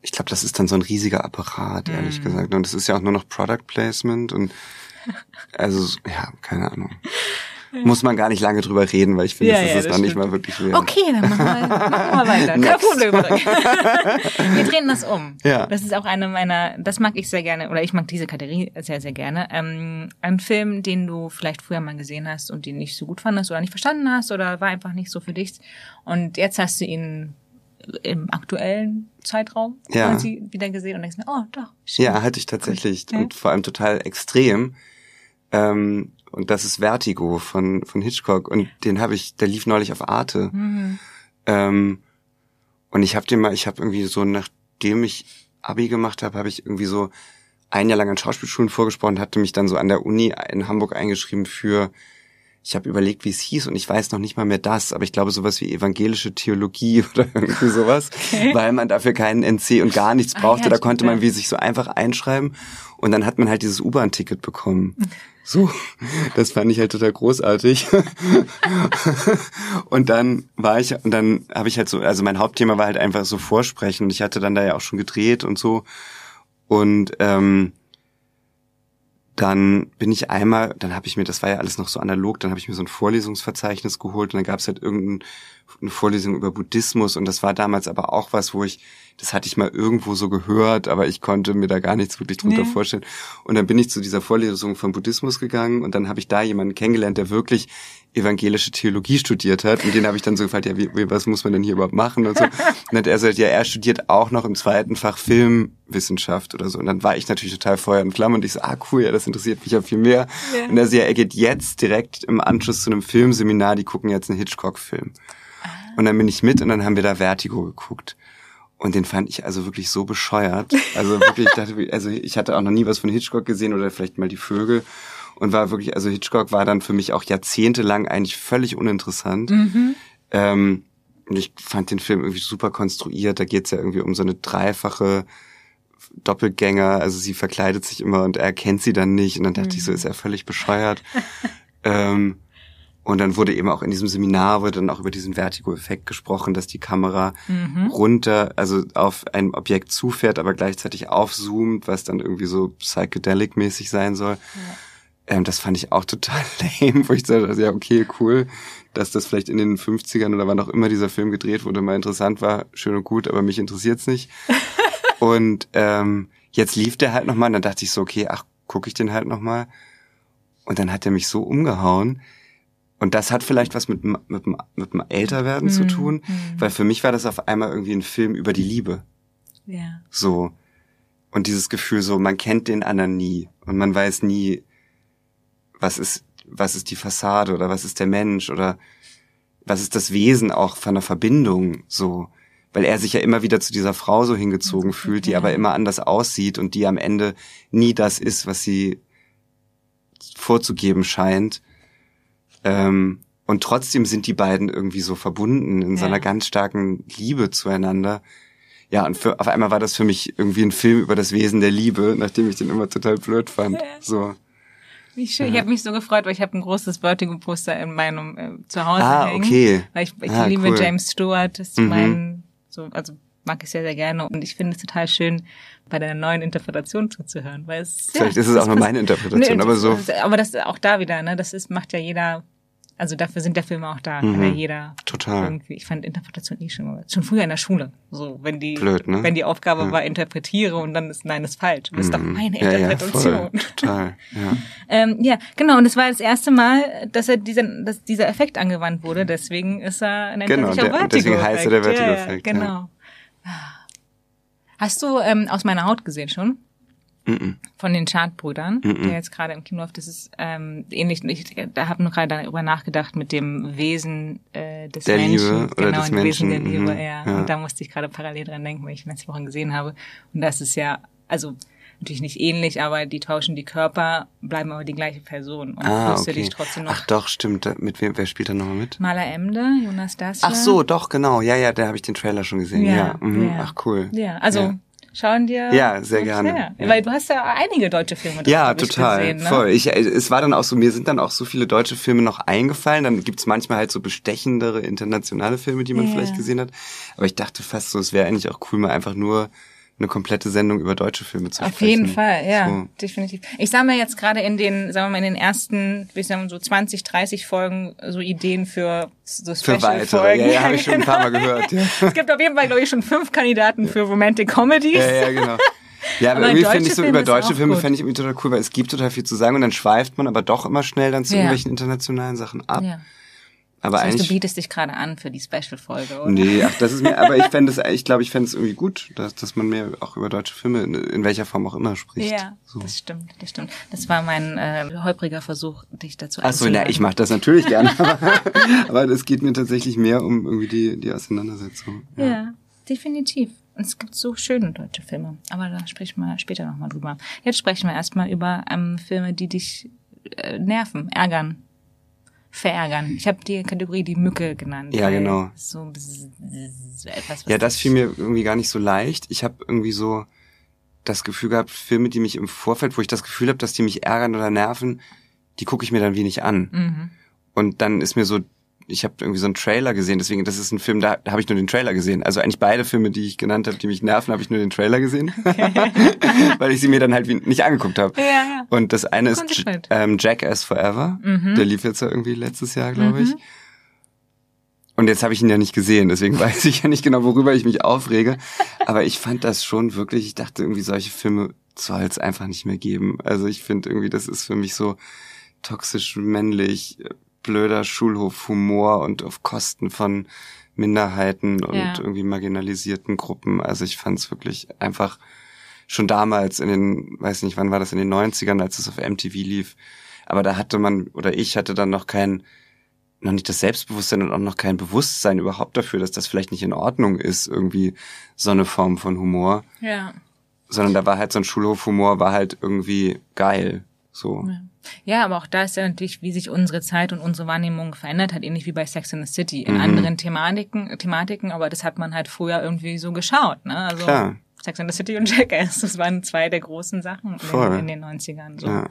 ich glaube, das ist dann so ein riesiger Apparat, ehrlich Hm. gesagt. Und es ist ja auch nur noch Product Placement und, also, ja, keine Ahnung. [laughs] muss man gar nicht lange drüber reden, weil ich finde, ja, das ja, ist das stimmt. nicht mal wirklich wert. Okay, dann machen wir, [laughs] machen wir weiter. Kein Problem. [laughs] wir drehen das um. Ja. Das ist auch eine meiner, das mag ich sehr gerne, oder ich mag diese Kategorie sehr, sehr gerne. Ähm, ein Film, den du vielleicht früher mal gesehen hast und den nicht so gut fandest oder nicht verstanden hast oder war einfach nicht so für dich. Und jetzt hast du ihn im aktuellen Zeitraum ja. quasi wieder gesehen und denkst mir, oh doch. Schön. Ja, hatte ich tatsächlich ja. und vor allem total extrem. Ähm, und das ist Vertigo von von Hitchcock und den habe ich, der lief neulich auf Arte. Mhm. Ähm, und ich habe den mal, ich habe irgendwie so nachdem ich Abi gemacht habe, habe ich irgendwie so ein Jahr lang an Schauspielschulen vorgesprochen, hatte mich dann so an der Uni in Hamburg eingeschrieben für ich habe überlegt, wie es hieß und ich weiß noch nicht mal mehr das, aber ich glaube sowas wie evangelische Theologie [laughs] oder irgendwie sowas, okay. weil man dafür keinen NC und gar nichts ah, brauchte. Ah, ja, da konnte man wie sich so einfach einschreiben und dann hat man halt dieses U-Bahn-Ticket bekommen. So, das fand ich halt total großartig. und dann war ich, und dann habe ich halt so, also mein Hauptthema war halt einfach so Vorsprechen ich hatte dann da ja auch schon gedreht und so. Und ähm, dann bin ich einmal, dann habe ich mir, das war ja alles noch so analog, dann habe ich mir so ein Vorlesungsverzeichnis geholt und dann gab es halt irgendeine Vorlesung über Buddhismus und das war damals aber auch was, wo ich das hatte ich mal irgendwo so gehört, aber ich konnte mir da gar nichts wirklich drunter nee. vorstellen. Und dann bin ich zu dieser Vorlesung von Buddhismus gegangen und dann habe ich da jemanden kennengelernt, der wirklich evangelische Theologie studiert hat. Und den habe ich dann so gefragt, ja, wie, was muss man denn hier überhaupt machen und so. [laughs] Und dann hat er gesagt, ja, er studiert auch noch im zweiten Fach Filmwissenschaft oder so. Und dann war ich natürlich total Feuer und Flamme und ich so, ah cool, ja, das interessiert mich ja viel mehr. Ja. Und er so, ja, er geht jetzt direkt im Anschluss zu einem Filmseminar, die gucken jetzt einen Hitchcock-Film. Und dann bin ich mit und dann haben wir da Vertigo geguckt. Und den fand ich also wirklich so bescheuert. Also wirklich, ich dachte, also ich hatte auch noch nie was von Hitchcock gesehen oder vielleicht mal die Vögel. Und war wirklich, also Hitchcock war dann für mich auch jahrzehntelang eigentlich völlig uninteressant. Mhm. Ähm, und ich fand den Film irgendwie super konstruiert. Da geht's ja irgendwie um so eine dreifache Doppelgänger. Also sie verkleidet sich immer und er erkennt sie dann nicht. Und dann dachte mhm. ich so, mhm. ist er völlig bescheuert. [laughs] ähm, und dann wurde eben auch in diesem Seminar wurde dann auch über diesen Vertigo-Effekt gesprochen, dass die Kamera mhm. runter, also auf ein Objekt zufährt, aber gleichzeitig aufzoomt, was dann irgendwie so psychedelic-mäßig sein soll. Ja. Ähm, das fand ich auch total [laughs] lame, wo ich dachte, also, ja, okay, cool, dass das vielleicht in den 50ern oder wann auch immer dieser Film gedreht wurde, mal interessant war, schön und gut, aber mich interessiert's nicht. [laughs] und ähm, jetzt lief der halt nochmal und dann dachte ich so, okay, ach, gucke ich den halt nochmal. Und dann hat er mich so umgehauen, und das hat vielleicht was mit, mit, mit dem Älterwerden mhm. zu tun, mhm. weil für mich war das auf einmal irgendwie ein Film über die Liebe. Ja. So. Und dieses Gefühl so, man kennt den anderen nie und man weiß nie, was ist, was ist die Fassade oder was ist der Mensch oder was ist das Wesen auch von der Verbindung so. Weil er sich ja immer wieder zu dieser Frau so hingezogen fühlt, die aber immer anders aussieht und die am Ende nie das ist, was sie vorzugeben scheint. Ähm, und trotzdem sind die beiden irgendwie so verbunden in ja. so einer ganz starken Liebe zueinander. Ja, und für, auf einmal war das für mich irgendwie ein Film über das Wesen der Liebe, nachdem ich den immer total blöd fand. Ja. So. Wie schön. Ja. Ich habe mich so gefreut, weil ich habe ein großes Vertigo-Poster in meinem äh, Zuhause ah, hängen. okay. Weil ich, ich ah, liebe cool. James Stewart, das ist mhm. mein, so, also mag ich sehr, sehr gerne. Und ich finde es total schön, bei der neuen Interpretation zuzuhören. Weil es, Vielleicht ja, ist es auch nur meine Interpretation, nee, aber so. Aber das auch da wieder, ne? Das ist, macht ja jeder also dafür sind der Filme auch da, mhm. kann ja jeder Total. irgendwie. Ich fand Interpretation eh schon mal, schon früher in der Schule. So, wenn die, Blöd, ne? wenn die Aufgabe ja. war, interpretiere und dann ist nein, ist falsch. Das ist doch mhm. meine Interpretation. Ja, ja, Total. Ja. [laughs] ähm, ja, genau. Und es war das erste Mal, dass er diesen, dass dieser Effekt angewandt wurde. Deswegen ist er nennt genau, er der, deswegen heißt er der Vertigo-Effekt. Ja, genau. Hast du ähm, aus meiner Haut gesehen schon? Von den Chartbrüdern, der jetzt gerade im Kino läuft. Das ist ähm, ähnlich. Ich da habe nur gerade darüber nachgedacht mit dem Wesen äh, des der Menschen. Liebe oder genau, des Menschen. Wesen der Liebe, mhm. ja. ja. Und da musste ich gerade parallel dran denken, weil ich letzte Woche gesehen habe. Und das ist ja, also natürlich nicht ähnlich, aber die tauschen die Körper, bleiben aber die gleiche Person und ah, okay. dich trotzdem noch. Ach doch, stimmt. Mit wem, wer spielt da nochmal mit? Maler Emde, Jonas Dacia. Ach so, doch, genau. Ja, ja, da habe ich den Trailer schon gesehen. Ja, ja. Mhm. ja. Ach cool. Ja, also ja schauen dir. Ja, sehr gerne. Ja. Weil du hast ja einige deutsche Filme Ja, total. Gesehen, ne? Voll. Ich, es war dann auch so, mir sind dann auch so viele deutsche Filme noch eingefallen. Dann gibt's manchmal halt so bestechendere internationale Filme, die man ja. vielleicht gesehen hat. Aber ich dachte fast so, es wäre eigentlich auch cool, mal einfach nur eine komplette Sendung über deutsche Filme zu Auf sprechen. jeden Fall, ja, So. definitiv. Ich sammle jetzt gerade in den, sagen wir mal, in den ersten, wie sagen so 20, 30 Folgen so Ideen für so Für weitere. Special-Folgen. Ja, ja, habe ich schon ein paar Mal gehört. [laughs] Ja, Es gibt auf jeden Fall, glaube ich, schon fünf Kandidaten für Romantic Comedies. ja, ja genau. Ja, aber, Aber irgendwie finde ich so Filme über deutsche Filme fände ich irgendwie total cool, weil es gibt total viel zu sagen und dann schweift man aber doch immer schnell dann zu Ja. irgendwelchen internationalen Sachen ab. Ja. Aber Das heißt, du eigentlich bietest dich gerade an für die Special-Folge, oder? Nee, ach, das ist mir, aber ich [laughs] fände es, ich glaube, ich fände es irgendwie gut, dass, dass man mehr auch über deutsche Filme in, in welcher Form auch immer spricht. Ja, So. das stimmt, das stimmt. Das war mein äh, holpriger Versuch, dich dazu Ach so, na, ich mache das natürlich gerne, [laughs] aber, es geht mir tatsächlich mehr um irgendwie die, die Auseinandersetzung. Ja. definitiv. Und es gibt so schöne deutsche Filme. Aber da sprechen wir später nochmal drüber. Jetzt sprechen wir erstmal über ähm, Filme, die dich äh, nerven, ärgern, verärgern. Ich habe die Kategorie die Mücke genannt. Ja, genau. So etwas, was Ja, das fiel mir irgendwie gar nicht so leicht. Ich habe irgendwie so das Gefühl gehabt, Filme, die mich im Vorfeld, wo ich das Gefühl habe, dass die mich ärgern oder nerven, die gucke ich mir dann wenig an. Mhm. Und dann ist mir so, ich habe irgendwie so einen Trailer gesehen, deswegen, das ist ein Film, da, da habe ich nur den Trailer gesehen. Also eigentlich beide Filme, die ich genannt habe, die mich nerven, habe ich nur den Trailer gesehen. [laughs] Weil ich sie mir dann halt wie- nicht angeguckt habe. Ja, ja. Und das eine ist ähm, Jackass Forever. Mhm. Der lief jetzt ja irgendwie letztes Jahr, glaube ich. Und jetzt habe ich ihn ja nicht gesehen, deswegen [laughs] weiß ich ja nicht genau, worüber ich mich aufrege. Aber ich fand das schon wirklich, ich dachte irgendwie, solche Filme soll es einfach nicht mehr geben. Also ich finde irgendwie, das ist für mich so toxisch männlich, blöder Schulhofhumor und auf Kosten von Minderheiten und Ja. irgendwie marginalisierten Gruppen. Also ich fand es wirklich einfach schon damals in den, weiß nicht, wann war das, in den 90ern, als es auf MTV lief. Aber da hatte man, oder ich hatte dann noch kein, noch nicht das Selbstbewusstsein und auch noch kein Bewusstsein überhaupt dafür, dass das vielleicht nicht in Ordnung ist, irgendwie so eine Form von Humor. Ja. Sondern da war halt so ein Schulhofhumor, war halt irgendwie geil. So. Ja. Ja, aber auch da ist ja natürlich, wie sich unsere Zeit und unsere Wahrnehmung verändert hat, ähnlich wie bei Sex in the City. In Mhm. anderen Thematiken, Thematiken, aber das hat man halt früher irgendwie so geschaut, ne? Also Klar. Sex in the City und Jackass, das waren zwei der großen Sachen in, Voll. den, in den 90ern. So. Ja.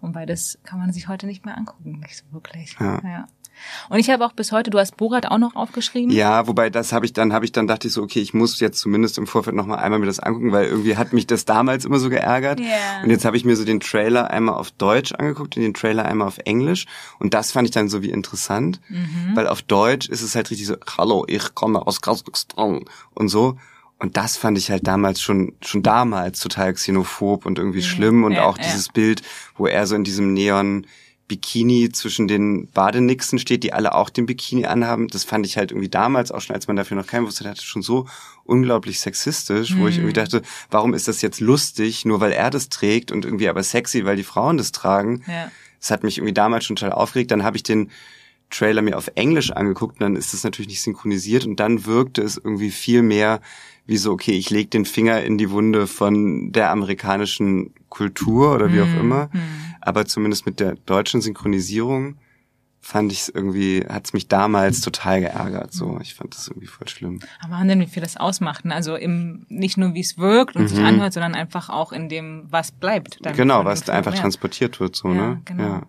Und beides kann man sich heute nicht mehr angucken, nicht so wirklich. Ja. ja. Und ich habe auch bis heute, du hast Borat auch noch aufgeschrieben. Ja, wobei das habe ich dann, habe ich dann dachte ich so, okay, ich muss jetzt zumindest im Vorfeld noch mal einmal mir das angucken, weil irgendwie hat mich das damals immer so geärgert. Ja. Und jetzt habe ich mir so den Trailer einmal auf Deutsch angeguckt und den Trailer einmal auf Englisch. Und das fand ich dann so wie interessant, Mhm. weil auf Deutsch ist es halt richtig so, hallo, ich komme aus Kasachstan und so. Und das fand ich halt damals schon, schon damals total xenophob und irgendwie schlimm. Und ja, auch ja. dieses Bild, wo er so in diesem Neon Bikini zwischen den Badenixen steht, die alle auch den Bikini anhaben. Das fand ich halt irgendwie damals auch schon, als man dafür noch keinen wusste, hatte schon so unglaublich sexistisch, wo ich irgendwie dachte, warum ist das jetzt lustig, nur weil er das trägt und irgendwie aber sexy, weil die Frauen das tragen. Ja. Das hat mich irgendwie damals schon total aufgeregt. Dann habe ich den Trailer mir auf Englisch angeguckt und dann ist das natürlich nicht synchronisiert und dann wirkte es irgendwie viel mehr wie so, okay, ich leg den Finger in die Wunde von der amerikanischen Kultur oder wie auch immer. Aber zumindest mit der deutschen Synchronisierung fand ich es irgendwie, hat es mich damals total geärgert. So, ich fand das irgendwie voll schlimm. Aber Wahnsinn, wie viel das ausmacht. Ne? Also im, nicht nur wie es wirkt und sich anhört, sondern einfach auch in dem, was bleibt. Mhm. genau, was da einfach Ja. transportiert wird, so, Ja, ne? genau. Ja.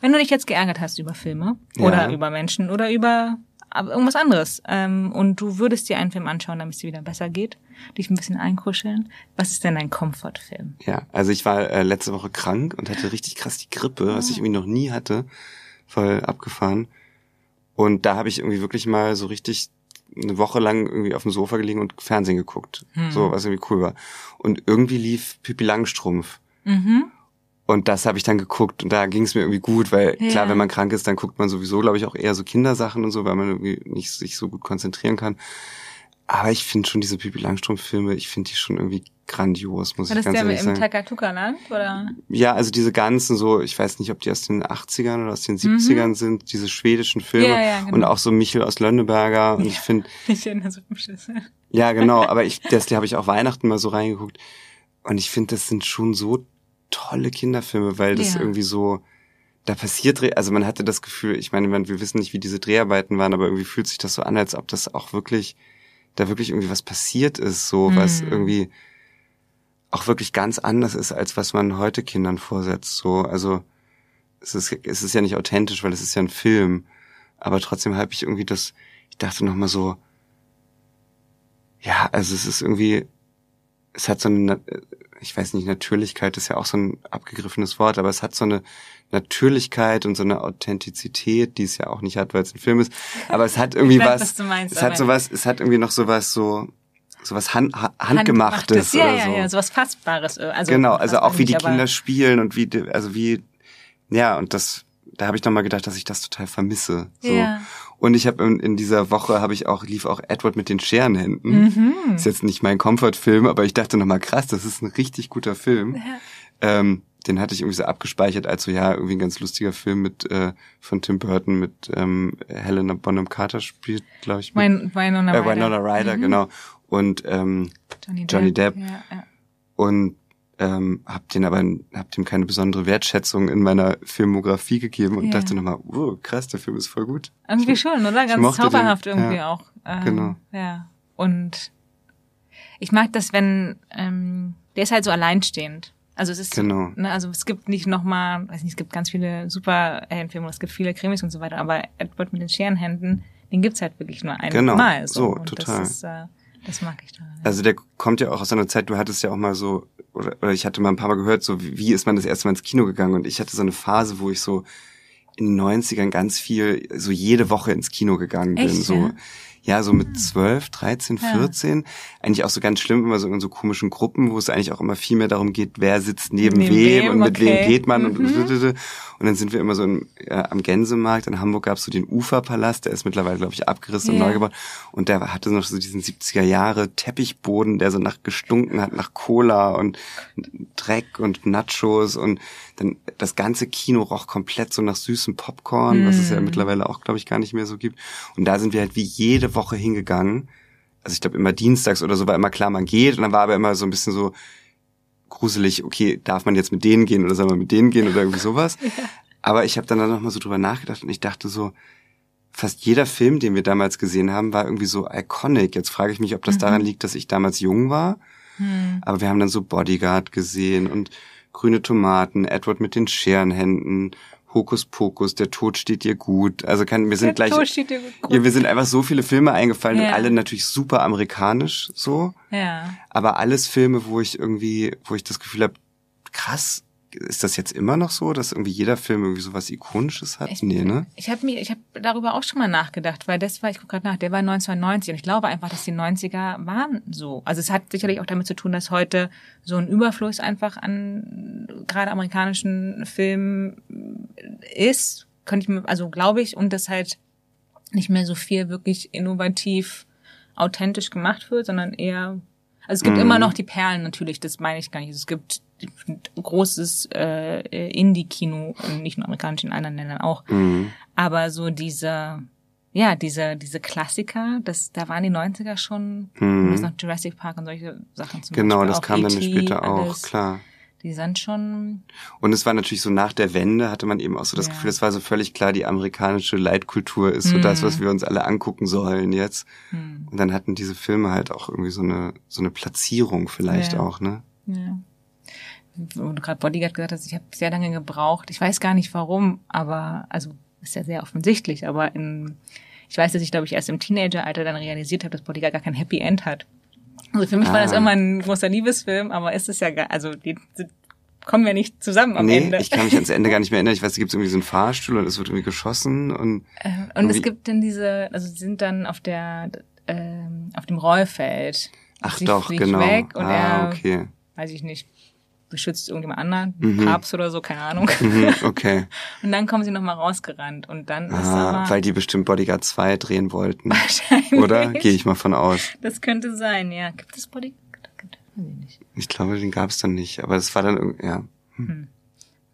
Wenn du dich jetzt geärgert hast über Filme oder über Menschen oder über aber irgendwas anderes ähm, und du würdest dir einen Film anschauen, damit es dir wieder besser geht, dich ein bisschen einkuscheln, was ist denn dein Komfortfilm? Ja, also ich war äh, letzte Woche krank und hatte richtig krass die Grippe, was ich irgendwie noch nie hatte, voll abgefahren. Und da habe ich irgendwie wirklich mal so richtig eine Woche lang irgendwie auf dem Sofa gelegen und Fernsehen geguckt, so was irgendwie cool war. Und irgendwie lief Pippi Langstrumpf. Mhm. Und das habe ich dann geguckt und da ging es mir irgendwie gut, weil klar, Ja. wenn man krank ist, dann guckt man sowieso, glaube ich, auch eher so Kindersachen und so, weil man irgendwie nicht sich so gut konzentrieren kann. Aber ich finde schon diese Pippi Langstrumpf-Filme, ich finde die schon irgendwie grandios, muss War ich das ganz der ehrlich im sagen. Takatuka-Land oder? Ja, also diese ganzen so, ich weiß nicht, ob die aus den 80ern oder aus den 70ern sind, diese schwedischen Filme Mhm. Ja, ja, genau. und auch so Michel aus Lönneberger und ich finde, [laughs] Ich erinnere so im Schlüssel. ja genau, aber ich, das habe ich auch Weihnachten mal so reingeguckt und ich finde, das sind schon so tolle Kinderfilme, weil das Ja. irgendwie so, da passiert, also man hatte das Gefühl, ich meine, wir wissen nicht, wie diese Dreharbeiten waren, aber irgendwie fühlt sich das so an, als ob das auch wirklich, da wirklich irgendwie was passiert ist, so was Mhm. irgendwie auch wirklich ganz anders ist, als was man heute Kindern vorsetzt. So, also es ist, es ist ja nicht authentisch, weil es ist ja ein Film. Aber trotzdem habe ich irgendwie das, ich dachte noch mal so, ja, also es ist irgendwie es hat so eine, ich weiß nicht, Natürlichkeit ist ja auch so ein abgegriffenes Wort, aber es hat so eine Natürlichkeit und so eine Authentizität, die es ja auch nicht hat, weil es ein Film ist. Aber es hat [laughs] irgendwie weiß, was, was meinst, es hat sowas, es hat irgendwie noch sowas so, sowas Hand, handgemachtes ja, oder ja, so. Ja, sowas Fassbares. Also genau, also auch wie die Kinder spielen und wie, also wie, ja, und das, da habe ich noch mal gedacht, dass ich das total vermisse. So. Ja. Und ich habe in, in dieser Woche habe ich auch lief auch Edward mit den Scherenhänden. Mhm. Ist jetzt nicht mein Comfort-Film, aber ich dachte noch mal krass, das ist ein richtig guter Film. Ähm, den hatte ich irgendwie so abgespeichert als so ja irgendwie ein ganz lustiger Film mit äh, von Tim Burton mit ähm, Helena Bonham Carter spielt, glaube ich. mit- Win- Winona äh, Ryder. Winona Ryder, genau. Und ähm, Johnny Depp. Johnny Depp. Ja, ja. und ähm, hab den aber hab dem keine besondere Wertschätzung in meiner Filmografie gegeben und Ja. dachte nochmal, oh, krass, der Film ist voll gut. Irgendwie schon, oder? Ganz mochte den, zauberhaft irgendwie ja. auch. Ähm, Genau. Ja. Und ich mag das, wenn ähm, der ist halt so alleinstehend. Also es ist, Genau. ne, also es gibt nicht nochmal, weiß nicht, es gibt ganz viele Superheldenfilme, es gibt viele Krimis und so weiter, aber Edward mit den Scherenhänden, den gibt's halt wirklich nur einmal. Genau, so, so, und total. Das, ist, äh, das mag ich daran. Also der kommt ja auch aus einer Zeit, du hattest ja auch mal so, oder, oder ich hatte mal ein paar Mal gehört, so wie, ist man das erste Mal ins Kino gegangen und ich hatte so eine Phase, wo ich so in den 90ern ganz viel, so jede Woche ins Kino gegangen bin. Echt, so, ja? Ja, so mit 12, 13, Ja. 14. Eigentlich auch so ganz schlimm, immer so in so komischen Gruppen, wo es eigentlich auch immer viel mehr darum geht, wer sitzt neben, Neben wem, wem, und mit okay. wem geht man und Mhm. [laughs] und dann sind wir immer so in, ja, am Gänsemarkt. In Hamburg gab's so den Uferpalast, der ist mittlerweile, glaube ich, abgerissen und Ja. neu gebaut. Und der hatte noch so diesen 70er Jahre Teppichboden, der so nach gestunken hat, nach Cola und Dreck und Nachos und dann das ganze Kino roch komplett so nach süßem Popcorn, was es ja Mm. mittlerweile auch, glaube ich, gar nicht mehr so gibt. Und da sind wir halt wie jede Woche hingegangen. Also ich glaube immer dienstags oder so war immer klar, man geht und dann war aber immer so ein bisschen so gruselig, okay, darf man jetzt mit denen gehen oder soll man mit denen gehen oder irgendwie sowas. [laughs] Aber ich habe dann noch mal so drüber nachgedacht und ich dachte so, fast jeder Film, den wir damals gesehen haben, war irgendwie so iconic. Jetzt frage ich mich, ob das daran liegt, dass ich damals jung war. Hm. Aber wir haben dann so Bodyguard gesehen und grüne Tomaten, Edward mit den Scherenhänden, Hokus Pokus, der Tod steht dir gut. Also kann, wir sind Der gleich, Tod steht dir gut. ja, wir sind einfach so viele Filme eingefallen Ja. und alle natürlich super amerikanisch so. Ja. Aber alles Filme, wo ich irgendwie, wo ich das Gefühl habe, krass, ist das jetzt immer noch so, dass irgendwie jeder Film irgendwie sowas Ikonisches hat? Ich, nee, ne? Ich habe mir, ich habe darüber auch schon mal nachgedacht, weil das war, ich gucke gerade nach, der war 1990 und ich glaube einfach, dass die 90er waren so. Also es hat sicherlich auch damit zu tun, dass heute so ein Überfluss einfach an gerade amerikanischen Filmen ist, könnte ich mir, also glaube ich, und dass halt nicht mehr so viel wirklich innovativ, authentisch gemacht wird, sondern eher also es gibt Mhm. immer noch die Perlen natürlich, das meine ich gar nicht. Es gibt großes äh, Indie-Kino, nicht nur amerikanisch, in anderen Ländern auch. Mhm. Aber so diese, ja, diese, diese Klassiker, das, da waren die 90er schon, Mhm. mhm. noch Jurassic Park und solche Sachen zum Genau, Beispiel. das auch kam dann E.T., später auch, alles. klar. Die sind schon, Und es war natürlich so nach der Wende hatte man eben auch so das Ja. Gefühl, es war so völlig klar, die amerikanische Leitkultur ist so Mhm. das, was wir uns alle angucken sollen jetzt. hm, Und dann hatten diese Filme halt auch irgendwie so eine so eine Platzierung vielleicht Ja. auch, ne? ja. Wo du gerade Bodyguard gesagt hast, ich habe sehr lange gebraucht. Ich weiß gar nicht warum, aber, also ist ja sehr offensichtlich, aber in, ich weiß, dass ich, glaube ich, erst im Teenageralter dann realisiert habe, dass Bodyguard gar kein Happy End hat. Also für mich war das Ah. immer ein großer Liebesfilm, aber ist es ja gar, also die, die kommen ja nicht zusammen am nee, Ende. ich kann mich ans Ende gar nicht mehr erinnern. Ich weiß, da gibt irgendwie so einen Fahrstuhl und es wird irgendwie geschossen und Äh, und es gibt dann diese, also sie sind dann auf der, ähm, auf dem Rollfeld. ach Sie doch, genau. weg und ah, er, okay. weiß ich nicht, beschützt irgendjemand anderen, Mhm. Papst oder so, keine Ahnung. Mhm, okay. [laughs] Und dann kommen sie nochmal rausgerannt und dann ist Ah, aber weil die bestimmt Bodyguard 2 drehen wollten. [laughs] wahrscheinlich. Oder? Gehe ich mal von aus. Das könnte sein, ja. Gibt es Bodyguard? Nicht. Ich glaube, den gab es dann nicht. Aber das war dann irgendwie, ja.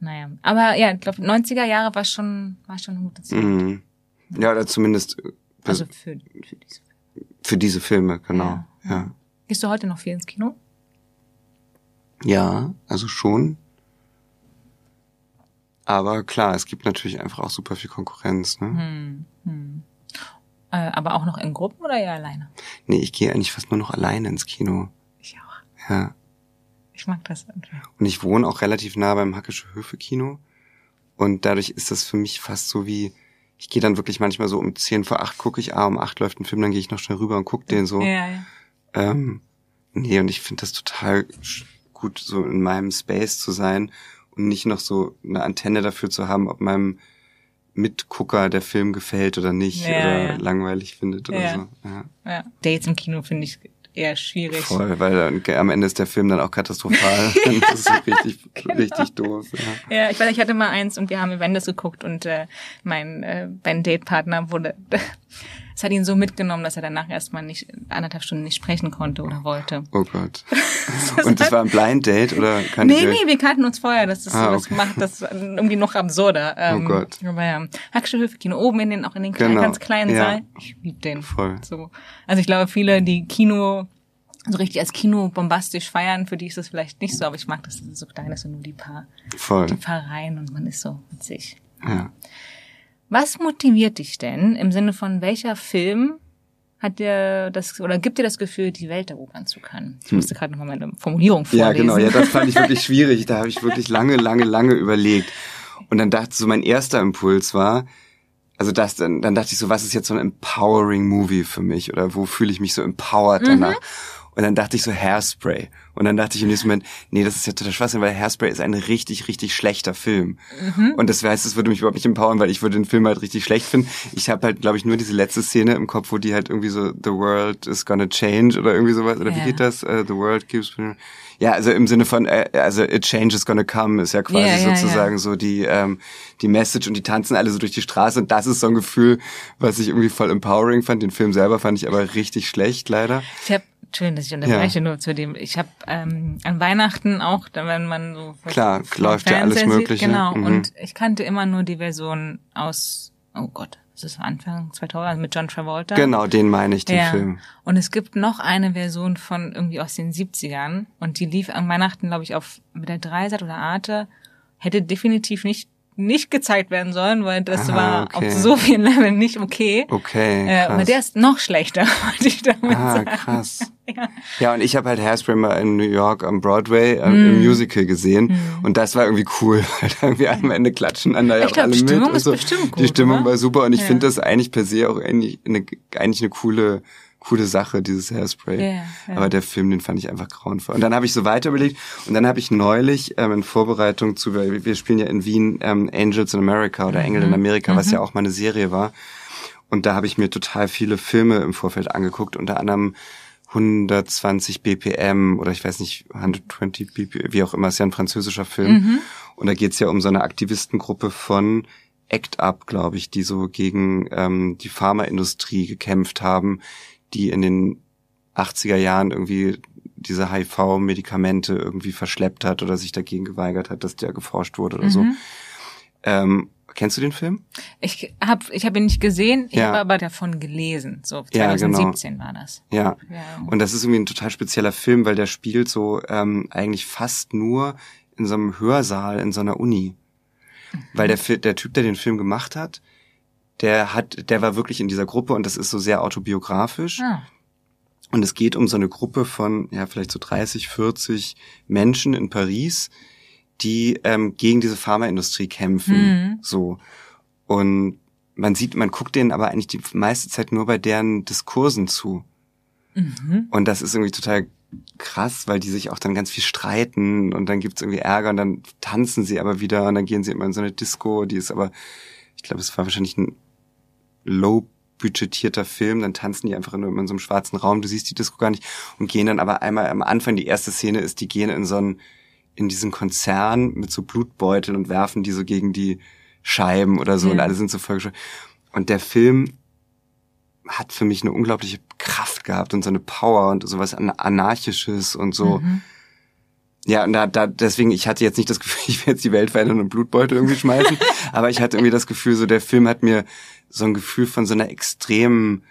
Naja. Aber ja, ich glaube, 90er Jahre war schon, war schon eine gute Zeit. Mhm. Ja, oder zumindest äh, Also für, für diese. für diese Filme, genau. Ja. Ja. Gehst du heute noch viel ins Kino? Ja, also schon. Aber klar, es gibt natürlich einfach auch super viel Konkurrenz. Ne? Hm. Hm. Äh, aber auch noch in Gruppen oder eher alleine? Nee, ich gehe eigentlich fast nur noch alleine ins Kino. Ich auch. Ja. Ich mag das irgendwie. Und ich wohne auch relativ nah beim Hackische Höfe Kino. Und dadurch ist das für mich fast so wie, ich gehe dann wirklich manchmal so um 10 vor 8 gucke ich, ah, um 8 läuft ein Film, dann gehe ich noch schnell rüber und guck den so. Ja, ja. Ähm, Nee, und ich finde das total gut, so in meinem Space zu sein und nicht noch so eine Antenne dafür zu haben, ob meinem Mitgucker der Film gefällt oder nicht Ja, oder ja. langweilig findet oder Ja. so. Ja. Dates im Kino finde ich eher schwierig. Voll, weil dann, am Ende ist der Film dann auch katastrophal. [laughs] dann ist richtig, [laughs] Genau. richtig doof. Ja. Ja, ich weiß, ich hatte mal eins und wir haben Avengers geguckt und äh, mein äh, mein Datepartner wurde, [laughs] es hat ihn so mitgenommen, dass er danach erstmal nicht anderthalb Stunden nicht sprechen konnte oder wollte. Oh Gott. [laughs] [laughs] Und das war ein Blind Date oder kann Nee, nee, wir kannten uns vorher. Das, ist Ah, so, das okay. macht das irgendwie noch absurder. Ähm, Oh Gott. Aber ja, Hacksche Kino oben in den, auch in den Genau, ganz kleinen ja. Saal. Ich lieb den. Voll. So. Also ich glaube, viele, die Kino so richtig als Kino bombastisch feiern, für die ist das vielleicht nicht so, aber ich mag das, dass es so klein ist und nur die paar, Voll. die paar Reihen und man ist so mit sich. Ja. Was motiviert dich denn im Sinne von welcher Film hat dir das oder gibt dir das Gefühl, die Welt erobern zu können? Ich musste gerade noch mal meine Formulierung vorlesen. Hm. Ja, genau. Ja, das fand ich wirklich [laughs] schwierig. Da habe ich wirklich lange, lange, lange überlegt. Und dann dachte ich so, mein erster Impuls war, also das, dann, dann dachte ich so, was ist jetzt so ein empowering Movie für mich? Oder wo fühle ich mich so empowered danach? Und dann dachte ich so Hairspray. Und dann dachte ich im nächsten Moment, nee, das ist ja total Schwachsinn, weil Hairspray ist ein richtig, richtig schlechter Film. Und das heißt, es würde mich überhaupt nicht empowern, weil ich würde den Film halt richtig schlecht finden. Ich habe halt, glaube ich, nur diese letzte Szene im Kopf, wo die halt irgendwie so The world is gonna change oder irgendwie sowas. Oder Ja. wie geht das? Uh, the world keeps... Ja, also im Sinne von, äh, also a change is gonna come ist ja quasi Ja, ja, sozusagen ja. so die ähm, die Message und die tanzen alle so durch die Straße und das ist so ein Gefühl, was ich irgendwie voll empowering fand. Den Film selber fand ich aber richtig schlecht leider. Ich habe Schön, dass ich unterbreche nur zu dem. Ich habe ähm, an Weihnachten auch, da wenn man so Klar, läuft ja alles Fernseher Mögliche. Genau. Mhm. Und ich kannte immer nur die Version aus. Oh Gott, das ist Anfang 2000 also mit John Travolta. Genau, den meine ich, den ja. Film. Und es gibt noch eine Version von irgendwie aus den 70ern und die lief an Weihnachten, glaube ich, auf mit der Dreisat oder Arte. Hätte definitiv nicht nicht gezeigt werden sollen, weil das Ah, war okay. auf so vielen Leveln nicht okay. Okay, Äh, krass. aber der ist noch schlechter, [laughs] wollte ich damit Ah, sagen. krass. [laughs] Ja. Ja, und ich habe halt Hairspray mal in New York am Broadway äh, Mm. im Musical gesehen und das war irgendwie cool, [laughs] weil da irgendwie am Ende klatschen da ja Ich glaub, alle die mit. Stimmung und ist so. bestimmt Die gut, Stimmung oder? war super und ich Ja. finde das eigentlich per se auch eigentlich eine, eigentlich eine coole coole Sache, dieses Hairspray. Ja, ja. Aber der Film, den fand ich einfach grauenvoll. Und dann habe ich so weiter überlegt und dann habe ich neulich ähm, in Vorbereitung zu, wir spielen ja in Wien ähm, Angels in America oder Engel Mhm. in Amerika, was ja auch mal eine Serie war. Und da habe ich mir total viele Filme im Vorfeld angeguckt, unter anderem 120 BPM oder ich weiß nicht, 120 BPM, wie auch immer, ist ja ein französischer Film. Mhm. Und da geht's ja um so eine Aktivistengruppe von ACT UP, glaube ich, die so gegen ähm, die Pharmaindustrie gekämpft haben, die in den 80er Jahren irgendwie diese HIV-Medikamente irgendwie verschleppt hat oder sich dagegen geweigert hat, dass der geforscht wurde oder Mhm. so. Ähm, kennst du den Film? Ich habe ich hab ihn nicht gesehen, ich Ja. habe aber davon gelesen. So Ja, genau. 2017 war das. Ja. Ja. Und das ist irgendwie ein total spezieller Film, weil der spielt so ähm, eigentlich fast nur in so einem Hörsaal in so einer Uni. Weil der, Fi- der Typ, der den Film gemacht hat, der hat, der war wirklich in dieser Gruppe und das ist so sehr autobiografisch. Ah. Und es geht um so eine Gruppe von, ja, vielleicht so 30, 40 Menschen in Paris, die ähm, gegen diese Pharmaindustrie kämpfen. Mhm. So. Und man sieht, man guckt denen aber eigentlich die meiste Zeit nur bei deren Diskursen zu. Mhm. Und das ist irgendwie total krass, weil die sich auch dann ganz viel streiten und dann gibt's irgendwie Ärger und dann tanzen sie aber wieder und dann gehen sie immer in so eine Disco, die ist aber, ich glaube, es war wahrscheinlich ein low budgetierter Film, dann tanzen die einfach immer in so einem schwarzen Raum, du siehst die Disco gar nicht und gehen dann aber einmal am Anfang, die erste Szene ist, die gehen in so einen, in diesen Konzern mit so Blutbeuteln und werfen die so gegen die Scheiben oder so Ja. und alle sind so vollgeschwört. Und der Film hat für mich eine unglaubliche Kraft gehabt und so eine Power und sowas An- anarchisches und so. Mhm. Ja, und da, da, deswegen, ich hatte jetzt nicht das Gefühl, [laughs] ich werde jetzt die Welt verändern und Blutbeutel irgendwie schmeißen, [laughs] aber ich hatte irgendwie das Gefühl, so der Film hat mir so ein Gefühl von so einer extremen,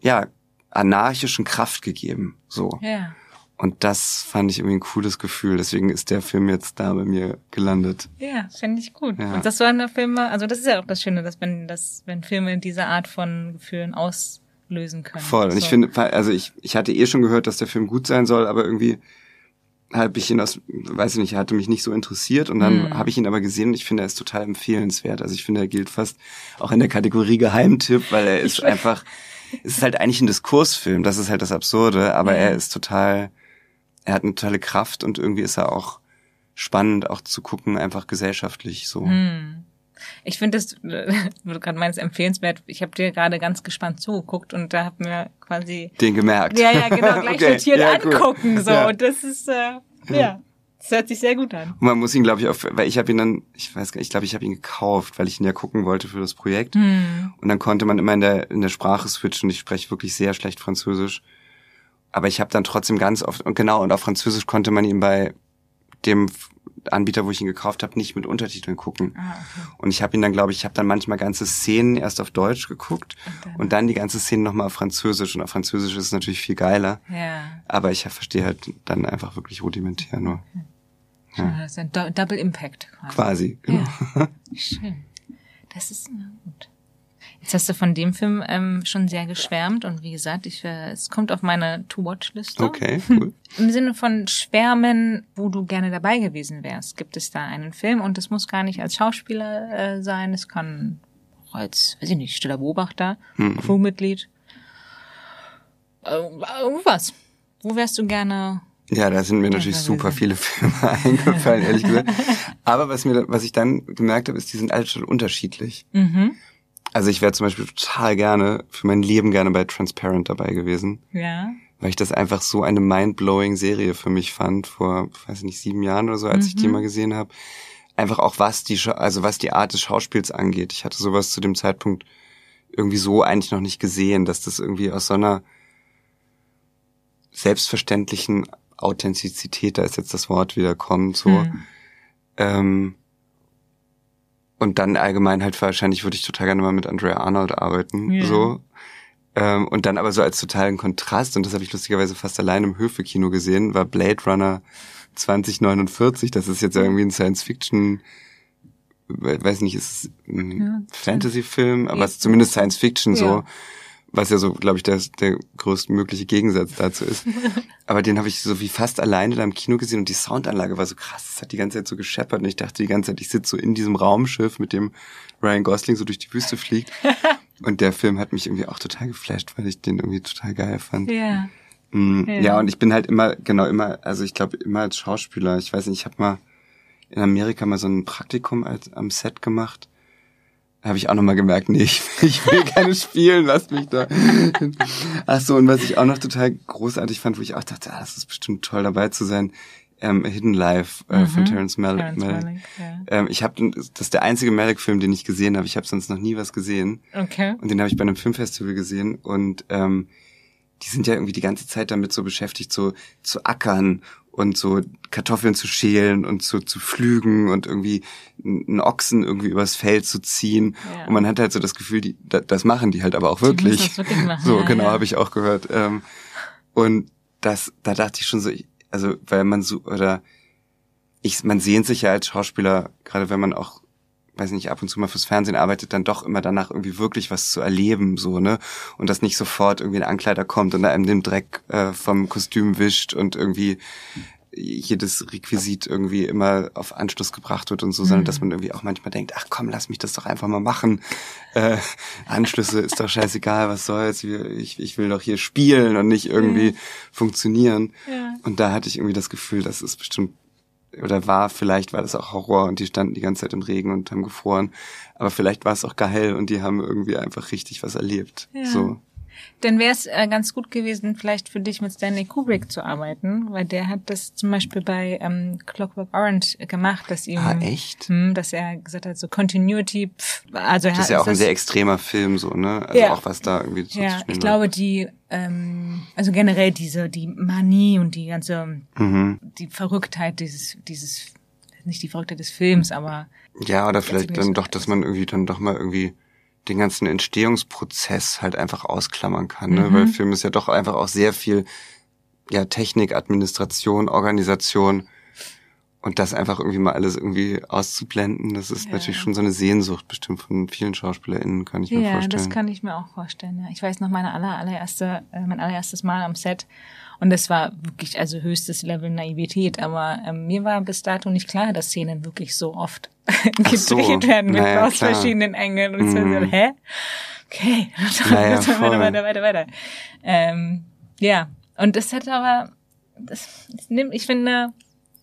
ja, anarchischen Kraft gegeben, so. Ja. Und das fand ich irgendwie ein cooles Gefühl, deswegen ist der Film jetzt da bei mir gelandet. Ja, finde ich gut. Ja. Und das so eine Filme, also das ist ja auch das Schöne, dass wenn das, wenn Filme diese Art von Gefühlen auslösen können. Voll. Und ich So. finde, also ich, ich hatte eh schon gehört, dass der Film gut sein soll, aber irgendwie habe ich ihn aus, weiß ich nicht, er hatte mich nicht so interessiert und dann Hm. habe ich ihn aber gesehen und ich finde, er ist total empfehlenswert. Also ich finde, er gilt fast auch in der Kategorie Geheimtipp, weil er ist einfach, es ist halt eigentlich ein Diskursfilm, das ist halt das Absurde, aber Ja. er ist total, er hat eine tolle Kraft und irgendwie ist er auch spannend, auch zu gucken, einfach gesellschaftlich so. Hm. Ich finde das, [laughs] du gerade meinst, empfehlenswert. Ich habe dir gerade ganz gespannt zugeguckt und da hab mir quasi den gemerkt. Ja, ja, genau, [laughs] gleich okay. notiert ja, angucken. Cool. So, ja. und das ist äh, ja. Das hört sich sehr gut an. Und man muss ihn, glaube ich, auf, weil ich habe ihn dann, ich weiß gar nicht, ich glaube, ich habe ihn gekauft, weil ich ihn ja gucken wollte für das Projekt. Hm. Und dann konnte man immer in der in der Sprache switchen. Ich spreche wirklich sehr schlecht Französisch, aber ich habe dann trotzdem ganz oft und genau und auf Französisch konnte man ihn bei dem Anbieter, wo ich ihn gekauft habe, nicht mit Untertiteln gucken. Ah, okay. Und ich habe ihn dann, glaube ich, ich habe dann manchmal ganze Szenen erst auf Deutsch geguckt Und dann- und dann die ganze Szene nochmal auf Französisch. Und auf Französisch ist es natürlich viel geiler. Ja. Aber ich verstehe halt dann einfach wirklich rudimentär nur. Das ist ein Do Double Impact quasi. Quasi, genau. Ja. [laughs] Schön. Das ist na gut. Jetzt hast du von dem Film ähm, schon sehr geschwärmt und wie gesagt, ich, äh, es kommt auf meine To-Watch-Liste. Okay, [laughs] cool. Im Sinne von Schwärmen, wo du gerne dabei gewesen wärst, gibt es da einen Film und das muss gar nicht als Schauspieler äh, sein, es kann auch als, weiß ich nicht, stiller Beobachter, Crewmitglied, äh, irgendwas. Wo wärst du gerne? Ja, da sind mir natürlich super viele Filme [laughs] eingefallen, ehrlich gesagt. Aber was mir, was ich dann gemerkt habe, ist, die sind alle schon unterschiedlich. Mhm. Also ich wäre zum Beispiel total gerne, für mein Leben gerne bei Transparent dabei gewesen. Ja. weil ich das einfach so eine mindblowing Serie für mich fand vor, weiß ich nicht, sieben Jahren oder so, als ich die mal gesehen habe. Einfach auch was die, also was die Art des Schauspiels angeht. Ich hatte sowas zu dem Zeitpunkt irgendwie so eigentlich noch nicht gesehen, dass das irgendwie aus so einer selbstverständlichen Authentizität, da ist jetzt das Wort wieder kommt, so. Hm. Ähm, und dann allgemein halt wahrscheinlich würde ich total gerne mal mit Andrea Arnold arbeiten, Ja. so. Ähm, und dann aber so als totalen Kontrast, und das habe ich lustigerweise fast allein im Höfe-Kino gesehen, war Blade Runner 2049. Das ist jetzt ja irgendwie ein Science-Fiction, we- weiß nicht, ist es ein Ja, Fantasy-Film, aber Ja. es ist zumindest Science-Fiction so. Was ja so, glaube ich, der, der größtmögliche Gegensatz dazu ist. [laughs] Aber den habe ich so wie fast alleine da im Kino gesehen und die Soundanlage war so krass. Es hat die ganze Zeit so gescheppert und ich dachte die ganze Zeit, ich sitze so in diesem Raumschiff, mit dem Ryan Gosling so durch die Wüste fliegt. [laughs] Und der Film hat mich irgendwie auch total geflasht, weil ich den irgendwie total geil fand. Ja. Mm, Ja. Ja. und ich bin halt immer, genau, immer, also ich glaube immer als Schauspieler, ich weiß nicht, ich habe mal in Amerika mal so ein Praktikum als, am Set gemacht. Habe ich auch nochmal gemerkt, nee, [laughs] ich, ich will gerne spielen, lass mich da. Ach so, und was ich auch noch total großartig fand, wo ich auch dachte, ah, das ist bestimmt toll dabei zu sein, ähm, Hidden Life äh, von Terrence Malick. Malick, ja. Ähm, ich habe, das ist der einzige Malick-Film, den ich gesehen habe. Ich habe sonst noch nie was gesehen. Okay. Und den habe ich bei einem Filmfestival gesehen und ähm, die sind ja irgendwie die ganze Zeit damit so beschäftigt, so zu ackern und so Kartoffeln zu schälen und zu, zu pflügen und irgendwie einen Ochsen irgendwie übers Feld zu ziehen. Ja. Und man hat halt so das Gefühl, die, da, das machen die halt aber auch wirklich. wirklich machen, [laughs] So, ja, genau, ja. habe ich auch gehört. Ähm, und das, da dachte ich schon so, ich- also weil man so, oder ich, man sehnt sich ja als Schauspieler, gerade wenn man auch, weiß nicht, ab und zu mal fürs Fernsehen arbeitet, dann doch immer danach irgendwie wirklich was zu erleben, so, ne? Und dass nicht sofort irgendwie ein Ankleider kommt und einem den Dreck äh, vom Kostüm wischt und irgendwie jedes Requisit irgendwie immer auf Anschluss gebracht wird und so, sondern dass man irgendwie auch manchmal denkt, ach komm, lass mich das doch einfach mal machen. Äh, Anschlüsse ist doch scheißegal, was soll's. Ich, ich will doch hier spielen und nicht irgendwie funktionieren. Ja. Und da hatte ich irgendwie das Gefühl, das ist bestimmt oder war vielleicht war das auch Horror und die standen die ganze Zeit im Regen und haben gefroren, aber vielleicht war es auch geil und die haben irgendwie einfach richtig was erlebt. Ja. So. Dann wäre es äh, ganz gut gewesen, vielleicht für dich mit Stanley Kubrick zu arbeiten, weil der hat das zum Beispiel bei ähm, Clockwork Orange gemacht, dass ihm, Ah, echt? Hm, dass er gesagt hat, so Continuity, pff, also er Das ist hat ja auch ein das- sehr extremer Film so, ne? Also Ja. auch was da irgendwie so ja, zwischen ich glaube, die, ähm, also generell diese, die Manie und die ganze, Mhm. die Verrücktheit dieses, dieses, nicht die Verrücktheit des Films, aber Ja, oder vielleicht dann doch, dass man irgendwie dann doch mal irgendwie den ganzen Entstehungsprozess halt einfach ausklammern kann, ne? Mhm. Weil Film ist ja doch einfach auch sehr viel ja Technik, Administration, Organisation und das einfach irgendwie mal alles irgendwie auszublenden, das ist Ja. natürlich schon so eine Sehnsucht bestimmt von vielen SchauspielerInnen, kann ich mir ja, vorstellen. das kann ich mir auch vorstellen. Ja. Ich weiß noch meine aller, allererste, äh, mein allererstes Mal am Set und das war wirklich also höchstes Level Naivität, aber ähm, mir war bis dato nicht klar, dass Szenen wirklich so oft [laughs] gedreht so. werden mit Naja, aus klar. verschiedenen Engeln und ich so, Mhm. hä? Okay, [laughs] Naja, weiter, weiter, weiter, weiter, weiter. Ähm, ja, und das hat aber das, das nimmt, ich finde,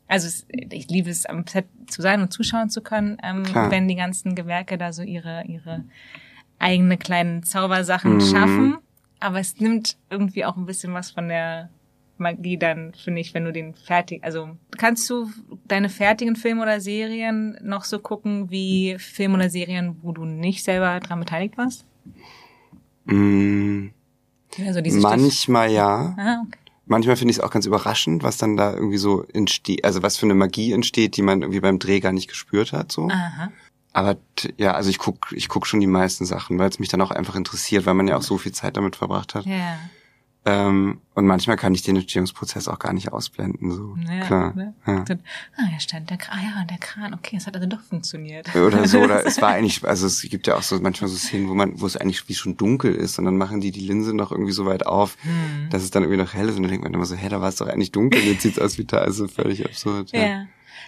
also es, ich liebe es, am Set zu sein und zuschauen zu können, ähm, wenn die ganzen Gewerke da so ihre, ihre eigene kleinen Zaubersachen Mhm. schaffen. Aber es nimmt irgendwie auch ein bisschen was von der Magie dann, finde ich, wenn du den fertig, also kannst du deine fertigen Filme oder Serien noch so gucken wie Filme oder Serien, wo du nicht selber dran beteiligt warst? Mm, Also manchmal ja. Ah, okay. Manchmal finde ich es auch ganz überraschend, was dann da irgendwie so entsteht, also was für eine Magie entsteht, die man irgendwie beim Dreh gar nicht gespürt hat, so. Aha. Aber ja, also ich guck, ich guck schon die meisten Sachen, weil es mich dann auch einfach interessiert, weil man ja auch so viel Zeit damit verbracht hat. Ja. Ähm, und manchmal kann ich den Entstehungsprozess auch gar nicht ausblenden, so. Ja, Klar. ne? Ja. Ah, ja, stand der Kran, ah, ja, der Kran, okay, es hat also doch funktioniert. Oder so, oder [laughs] es war eigentlich, also es gibt ja auch so manchmal so Szenen, wo man, wo es eigentlich wie schon dunkel ist und dann machen die die Linse noch irgendwie so weit auf, Hm. dass es dann irgendwie noch hell ist und dann denkt man immer so, hä, da war es doch eigentlich dunkel, jetzt sieht's aus wie da, also völlig absurd. Ja. Ja.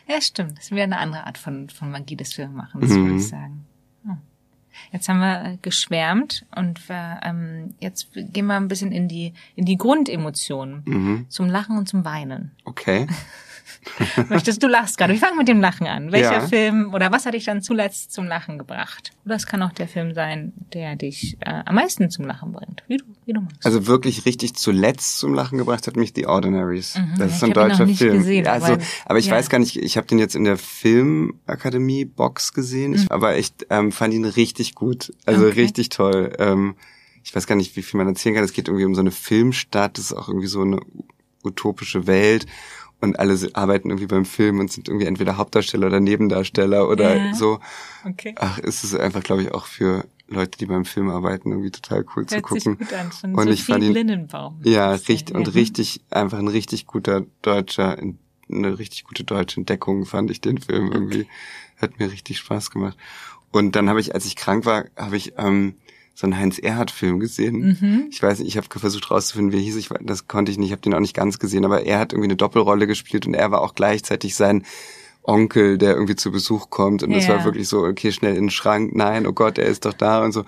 Ja, stimmt. Das wäre eine andere Art von, von Magie des Filmemachens, Mhm. würde ich sagen. Jetzt haben wir äh, geschwärmt und wir, ähm, jetzt gehen wir ein bisschen in die, in die Grundemotionen. Mhm. Zum Lachen und zum Weinen. Okay. [laughs] [laughs] Möchtest du lachst gerade? Wir fangen mit dem Lachen an. Welcher Ja. Film oder was hat dich dann zuletzt zum Lachen gebracht? Oder es kann auch der Film sein, der dich äh, am meisten zum Lachen bringt. Wie du, wie du magst. Also wirklich richtig zuletzt zum Lachen gebracht hat mich The Ordinaries. Mhm, das ist ein hab ihn noch deutscher nicht Film. gesehen, ja, also, aber- aber ich ja. weiß gar nicht, ich habe den jetzt in der Filmakademie Box gesehen, Mhm. ich, aber ich ähm, fand ihn richtig gut. Also Okay. richtig toll. Ähm, ich weiß gar nicht, wie viel man erzählen kann. Es geht irgendwie um so eine Filmstadt, das ist auch irgendwie so eine utopische Welt. Und alle arbeiten irgendwie beim Film und sind irgendwie entweder Hauptdarsteller oder Nebendarsteller oder Ja. so. Okay. Ach, ist es einfach, glaube ich, auch für Leute, die beim Film arbeiten, irgendwie total cool zu Hört sich gucken. gut an. Von Und ich Sophie fand ihn- Lindenbaum. Ja, richtig, und richtig, einfach ein richtig guter deutscher, eine richtig gute deutsche Entdeckung fand ich den Film irgendwie. Hat mir richtig Spaß gemacht. Und dann habe ich, als ich krank war, habe ich ähm, so einen Heinz Erhardt-Film gesehen. Mhm. Ich weiß nicht, ich habe versucht rauszufinden, wie er hieß. Ich, das konnte ich nicht, ich habe den auch nicht ganz gesehen, aber er hat irgendwie eine Doppelrolle gespielt und er war auch gleichzeitig sein Onkel, der irgendwie zu Besuch kommt. Und es Ja. war wirklich so, okay, schnell in den Schrank, nein, oh Gott, er ist doch da und so.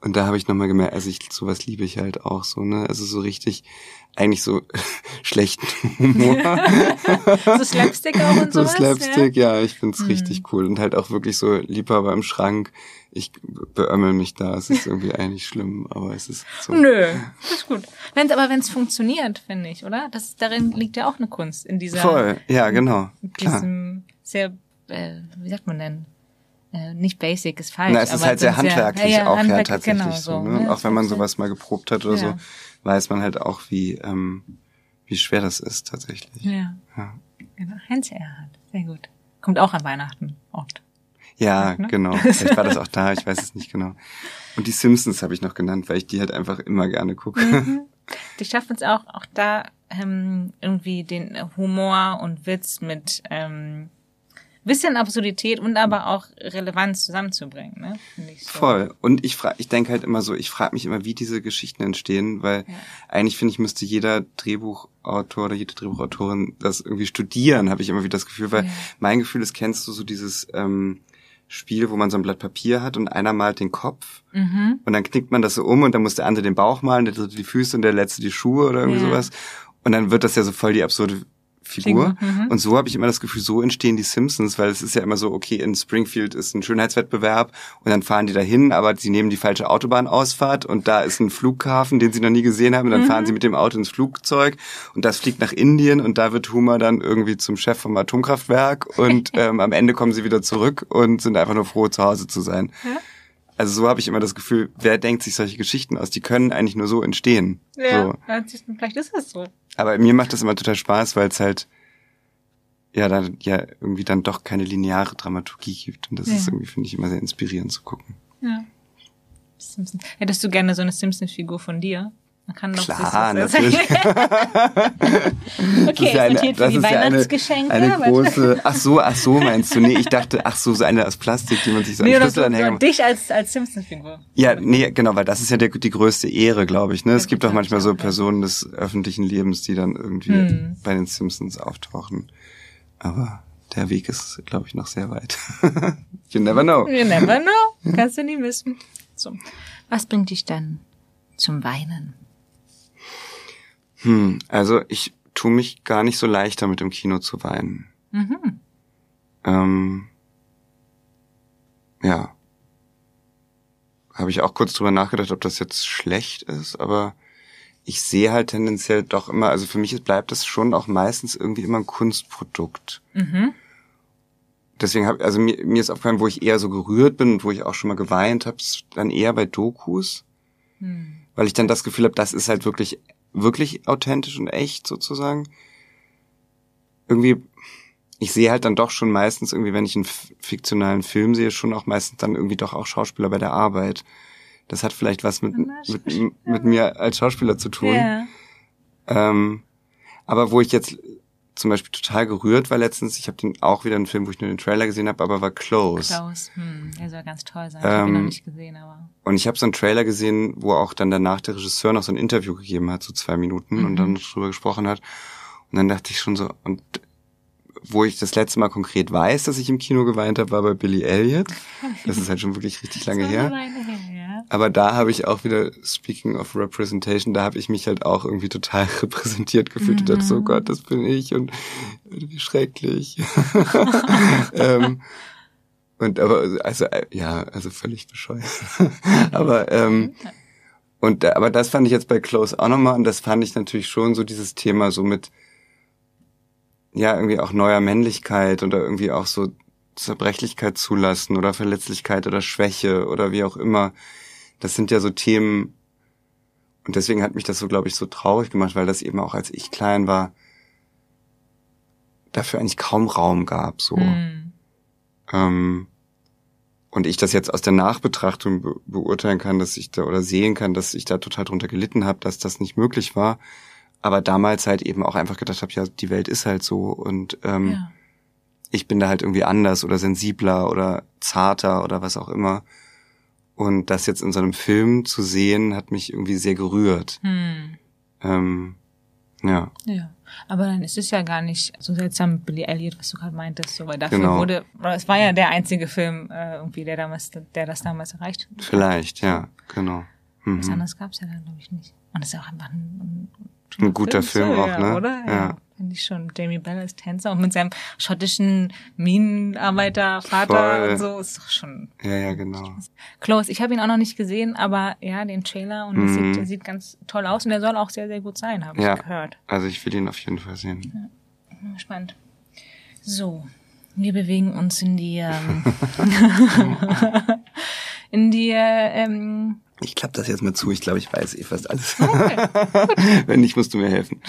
Und da habe ich nochmal gemerkt, also ich, sowas liebe ich halt auch so, ne? Also so richtig, eigentlich so [laughs] schlechten Humor. [laughs] So Slapstick auch und so sowas? Slapstick, ja, ich find's Mhm. richtig cool. Und halt auch wirklich so Liebhaber im Schrank. Ich beömmel mich da. Es ist irgendwie [laughs] eigentlich schlimm, aber es ist so. Ja? Nö, das ist gut. Wenn's, aber wenn es funktioniert, finde ich, oder? Das, darin liegt ja auch eine Kunst, in dieser, Voll, ja, genau. in Klar. diesem sehr, äh, wie sagt man denn? Äh, nicht basic ist falsch. Na, es ist halt sehr handwerklich ja, ja, auch ja handwerk- tatsächlich genau, so. Ne? Und ne? auch wenn man sowas mal geprobt hat oder Ja. so, weiß man halt auch, wie, ähm, wie schwer das ist tatsächlich. Ja, Ja. genau. Heinz Erhardt, sehr gut. Kommt auch an Weihnachten oft. Ja, Ne? genau. [laughs] Vielleicht war das auch da, ich weiß es nicht genau. Und die Simpsons habe ich noch genannt, weil ich die halt einfach immer gerne gucke. Mhm. [laughs] Die schaffen es auch, auch da ähm, irgendwie den Humor und Witz mit ähm, bisschen Absurdität und aber auch Relevanz zusammenzubringen, ne? So. Voll. Und ich frage, ich denke halt immer so, ich frage mich immer, wie diese Geschichten entstehen, weil Ja. eigentlich finde ich, müsste jeder Drehbuchautor oder jede Drehbuchautorin das irgendwie studieren, habe ich immer wieder das Gefühl, weil Ja. mein Gefühl ist, kennst du so dieses ähm, Spiel, wo man so ein Blatt Papier hat und einer malt den Kopf Mhm. und dann knickt man das so um und dann muss der andere den Bauch malen, der dritte die Füße und der letzte die Schuhe oder irgendwie Ja. sowas. Und dann wird das ja so voll die absurde Figur. Mhm. Und so habe ich immer das Gefühl, so entstehen die Simpsons, weil es ist ja immer so, okay, in Springfield ist ein Schönheitswettbewerb und dann fahren die dahin, aber sie nehmen die falsche Autobahnausfahrt und da ist ein Flughafen, den sie noch nie gesehen haben und dann fahren sie mit dem Auto ins Flugzeug und das fliegt nach Indien und da wird Homer dann irgendwie zum Chef vom Atomkraftwerk und [laughs] ähm, am Ende kommen sie wieder zurück und sind einfach nur froh, zu Hause zu sein. Ja. Also so habe ich immer das Gefühl, wer denkt sich solche Geschichten aus? Die können eigentlich nur so entstehen. Ja, So. vielleicht ist es so. Aber mir macht das immer total Spaß, weil es halt ja dann ja irgendwie dann doch keine lineare Dramaturgie gibt. Und das Ja. ist irgendwie, finde ich, immer sehr inspirierend zu gucken. Ja. Simpson. Hättest du gerne so eine Simpson-Figur von dir? Man kann doch Klar, [laughs] das- natürlich. okay, ist notiert für die Weihnachtsgeschenke. eine, eine große. Ach so, ach so meinst du? Nee, ich dachte, ach so, so eine aus Plastik, die man sich so Nee, an oder so, Schlüsselanhänger so dich als, als Simpson-Figur. Ja, nee, genau, weil das ist ja der, die größte Ehre, glaube ich. Ne? Es Ja, gibt auch manchmal so ja. Personen des öffentlichen Lebens, die dann irgendwie Hm. bei den Simpsons auftauchen. Aber der Weg ist, glaube ich, noch sehr weit. [laughs] you never know. You never know. Kannst du nie wissen. So. Was bringt dich dann zum Weinen? Hm, also ich tue mich gar nicht so leicht damit im Kino zu weinen. Mhm. Ähm, ja. Habe ich auch kurz drüber nachgedacht, ob das jetzt schlecht ist, aber ich sehe halt tendenziell doch immer, also für mich bleibt das schon auch meistens irgendwie immer ein Kunstprodukt. Mhm. Deswegen habe also mir, mir ist aufgefallen, wo ich eher so gerührt bin und wo ich auch schon mal geweint habe, dann eher bei Dokus, Hm. weil ich dann das Gefühl habe, das ist halt wirklich wirklich authentisch und echt sozusagen. Irgendwie ich sehe halt dann doch schon meistens irgendwie, wenn ich einen fiktionalen Film sehe, schon auch meistens dann irgendwie doch auch Schauspieler bei der Arbeit. Das hat vielleicht was mit, mit, mit mir als Schauspieler zu tun. Ja. Ähm, aber wo ich jetzt zum Beispiel total gerührt war letztens, ich habe den auch wieder einen Film, wo ich nur den Trailer gesehen habe, aber war Close. Close. Hm, der soll ganz toll sein. Ich habe ihn Ähm, noch nicht gesehen, aber. Und ich habe so einen Trailer gesehen, wo auch dann danach der Regisseur noch so ein Interview gegeben hat, so zwei Minuten, und dann drüber gesprochen hat. Und dann dachte ich schon so, und wo ich das letzte Mal konkret weiß, dass ich im Kino geweint habe, war bei Billy Elliot. Das ist halt schon wirklich richtig lange her. Aber da habe ich auch wieder, speaking of representation, da habe ich mich halt auch irgendwie total [laughs] repräsentiert gefühlt und dachte so, Mhm. Gott, das bin ich und wie schrecklich. [laughs] ähm, und aber, also, äh, ja, also völlig bescheuert. [laughs] aber, ähm, und, da- aber das fand ich jetzt bei Close auch nochmal und das fand ich natürlich schon so dieses Thema so mit, ja, irgendwie auch neuer Männlichkeit oder irgendwie auch so Zerbrechlichkeit zulassen oder Verletzlichkeit oder Schwäche oder wie auch immer. Das sind ja so Themen, und deswegen hat mich das so, glaube ich, so traurig gemacht, weil das eben auch als ich klein war, dafür eigentlich kaum Raum gab, so. Hm. Ähm, und ich das jetzt aus der Nachbetrachtung be beurteilen kann, dass ich da oder sehen kann, dass ich da total drunter gelitten habe, dass das nicht möglich war. Aber damals halt eben auch einfach gedacht habe, ja, die Welt ist halt so und ähm, Ja. ich bin da halt irgendwie anders oder sensibler oder zarter oder was auch immer. Und das jetzt in so einem Film zu sehen, hat mich irgendwie sehr gerührt. Hm. Ähm, ja, Ja, aber dann ist es ja gar nicht so seltsam Billy Elliot, was du gerade meintest, so, weil dafür Genau. wurde, es war ja der einzige Film äh, irgendwie, der damals, der das damals erreicht. hat. vielleicht, ja, genau. Was Mhm. anderes gab's ja dann, glaube ich, nicht. Und das ist ja auch einfach ein, ein, Ein guter Film so, auch, ja, ne? Oder? Ja. Ja. Finde ich schon. Jamie Bell als Tänzer und mit seinem schottischen Minenarbeiter-Vater Voll. und so ist doch schon Ja, ja, genau. close. Ich habe ihn auch noch nicht gesehen, aber ja, den Trailer und Mhm. sieht, der sieht ganz toll aus und der soll auch sehr, sehr gut sein, habe Ja. ich gehört. Also ich will ihn auf jeden Fall sehen. Bin gespannt. So, wir bewegen uns in die ähm, [laughs] [laughs] in die äh, ähm, Ich klappe das jetzt mal zu. Ich glaube, ich weiß eh fast alles. okay, [laughs] Wenn nicht, musst du mir helfen.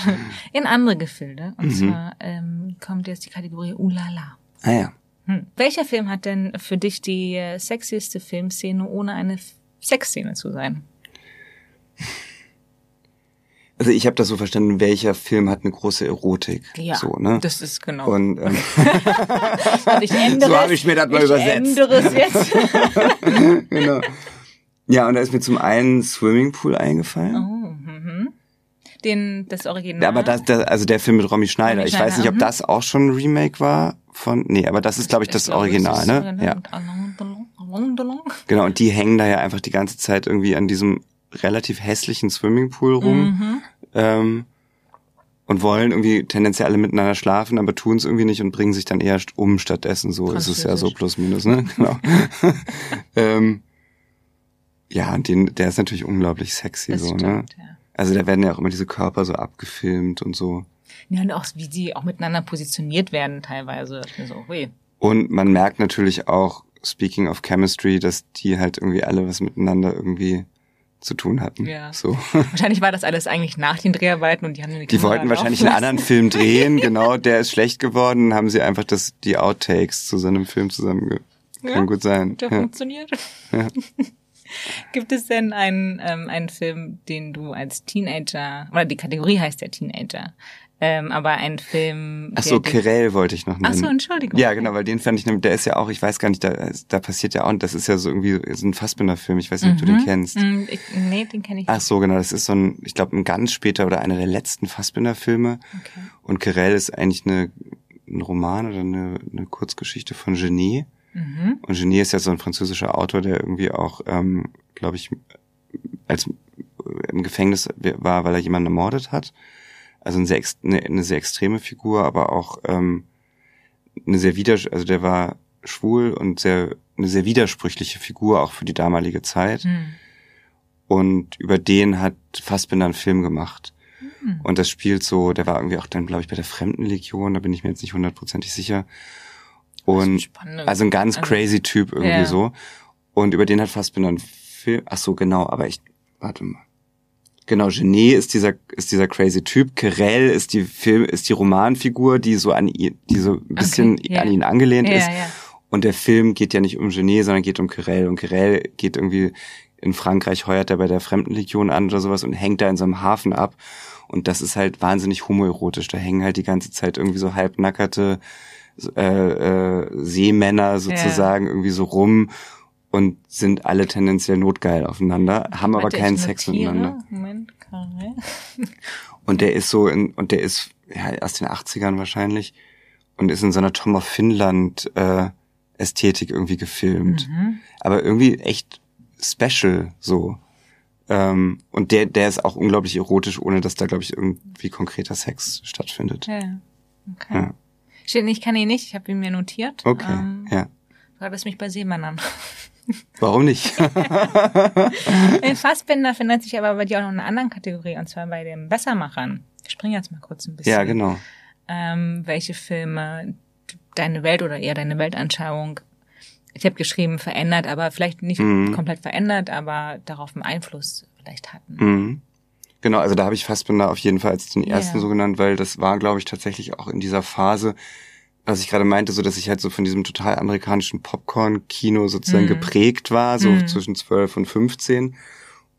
in andere Gefilde. Und Mhm. zwar ähm, kommt jetzt die Kategorie Ulala. Ah ja. Hm. Welcher Film hat denn für dich die äh, sexieste Filmszene, ohne eine Sexszene zu sein? Also ich habe das so verstanden, welcher Film hat eine große Erotik. Ja, So, ne? das ist genau. Und ähm, [laughs] ich ändere [laughs] So hab es. ich mir das mal ich übersetzt. ändere es jetzt. genau. Ja, und da ist mir zum einen Swimmingpool eingefallen. oh, mhm. Den, das Original. Ja, aber das, das, also der Film mit Romy Schneider. Romy ich weiß nicht, ob Schneider, das auch schon ein Remake war von. Nee, aber das ist, glaube ich, das glaube, Original, ne? Original. Ja. Genau, und die hängen da ja einfach die ganze Zeit irgendwie an diesem relativ hässlichen Swimmingpool rum. Mhm. Ähm, und wollen irgendwie tendenziell alle miteinander schlafen, aber tun es irgendwie nicht und bringen sich dann eher um stattdessen. So ist es ja so plus minus, ne? Genau. [laughs] [laughs] ähm, ja, und den, der ist natürlich unglaublich sexy, Das so, ne? stimmt, ja. Also da werden ja auch immer diese Körper so abgefilmt und so. Ja, und auch wie die auch miteinander positioniert werden teilweise. So, hui. Und man merkt natürlich auch, speaking of chemistry, dass die halt irgendwie alle was miteinander irgendwie zu tun hatten. Ja. So. [laughs] Wahrscheinlich war das alles eigentlich nach den Dreharbeiten und die haben Die Kamera wollten wahrscheinlich einen anderen Film [laughs] drehen, genau, der ist schlecht geworden, haben sie einfach das, die Outtakes zu seinem Film zusammenge... Ja, Kann gut sein. Der Ja. funktioniert. [laughs] Gibt es denn einen, ähm, einen Film, den du als Teenager, oder die Kategorie heißt ja Teenager, ähm, aber ein Film. Ach so, Querelle wollte ich noch nennen. Ach so, Entschuldigung. Ja, genau, weil den fand ich, nämlich- der ist ja auch, ich weiß gar nicht, da, da passiert ja auch, und das ist ja so irgendwie so ein Fassbinder-Film, ich weiß nicht, ob du den kennst. Mm, Ich, nee, den kenne ich Ach so, genau, das ist so ein, ich glaube, ein ganz später oder einer der letzten Fassbinder-Filme. Okay. Und Querelle ist eigentlich eine, ein Roman oder eine, eine Kurzgeschichte von Genet. Mhm. Und Genet ist ja so ein französischer Autor, der irgendwie auch, ähm, glaube ich, als im Gefängnis war, weil er jemanden ermordet hat. Also eine sehr, eine, eine sehr extreme Figur, aber auch ähm, eine sehr wieder, also der war schwul und sehr eine sehr widersprüchliche Figur auch für die damalige Zeit. Hm. Und über den hat Fassbinder einen Film gemacht. Hm. Und das spielt so, der war irgendwie auch dann, glaube ich, bei der Fremdenlegion, da bin ich mir jetzt nicht hundertprozentig sicher. Und also ein ganz also, crazy Typ irgendwie ja. so. Und über den hat Fassbinder einen Film. Ach so, genau, aber ich, warte mal. Genau, Genet ist dieser ist dieser crazy Typ. Querelle ist die Film ist die Romanfigur, die so an ihn, die so ein bisschen okay, yeah. an ihn angelehnt yeah, ist. Yeah. Und der Film geht ja nicht um Genet, sondern geht um Querelle. Und Querelle geht irgendwie in Frankreich heuert er bei der Fremdenlegion an oder sowas und hängt da in so einem Hafen ab. Und das ist halt wahnsinnig homoerotisch. Da hängen halt die ganze Zeit irgendwie so halbnackerte äh, äh, Seemänner sozusagen irgendwie so rum und sind alle tendenziell notgeil aufeinander, haben aber keinen Sex miteinander. Moment, [laughs] und der ist so in, und der ist ja aus den 80ern wahrscheinlich und ist in so einer Tom of Finland äh, Ästhetik irgendwie gefilmt. Mhm. Aber irgendwie echt special so. Ähm, und der, der ist auch unglaublich erotisch, ohne dass da, glaube ich, irgendwie konkreter Sex stattfindet. Ja, okay. Ja. Steht, ich kann ihn nicht, ich habe ihn mir notiert. Okay, ähm, ja. Du hattest mich bei Seemännern. [laughs] Warum nicht? In Fassbinder findet sich aber bei dir auch noch eine andere Kategorie, und zwar bei den Bessermachern. Ich springe jetzt mal kurz ein bisschen. Ja, genau. Ähm, welche Filme deine Welt oder eher deine Weltanschauung, ich habe geschrieben, verändert, aber vielleicht nicht mhm. komplett verändert, aber darauf einen Einfluss vielleicht hatten. Mhm. Genau, also da habe ich Fassbinder auf jeden Fall als den ersten yeah. so genannt, weil das war, glaube ich, tatsächlich auch in dieser Phase, was ich gerade meinte, so dass ich halt so von diesem total amerikanischen Popcorn-Kino sozusagen mm. geprägt war, so mm. zwischen zwölf und 15.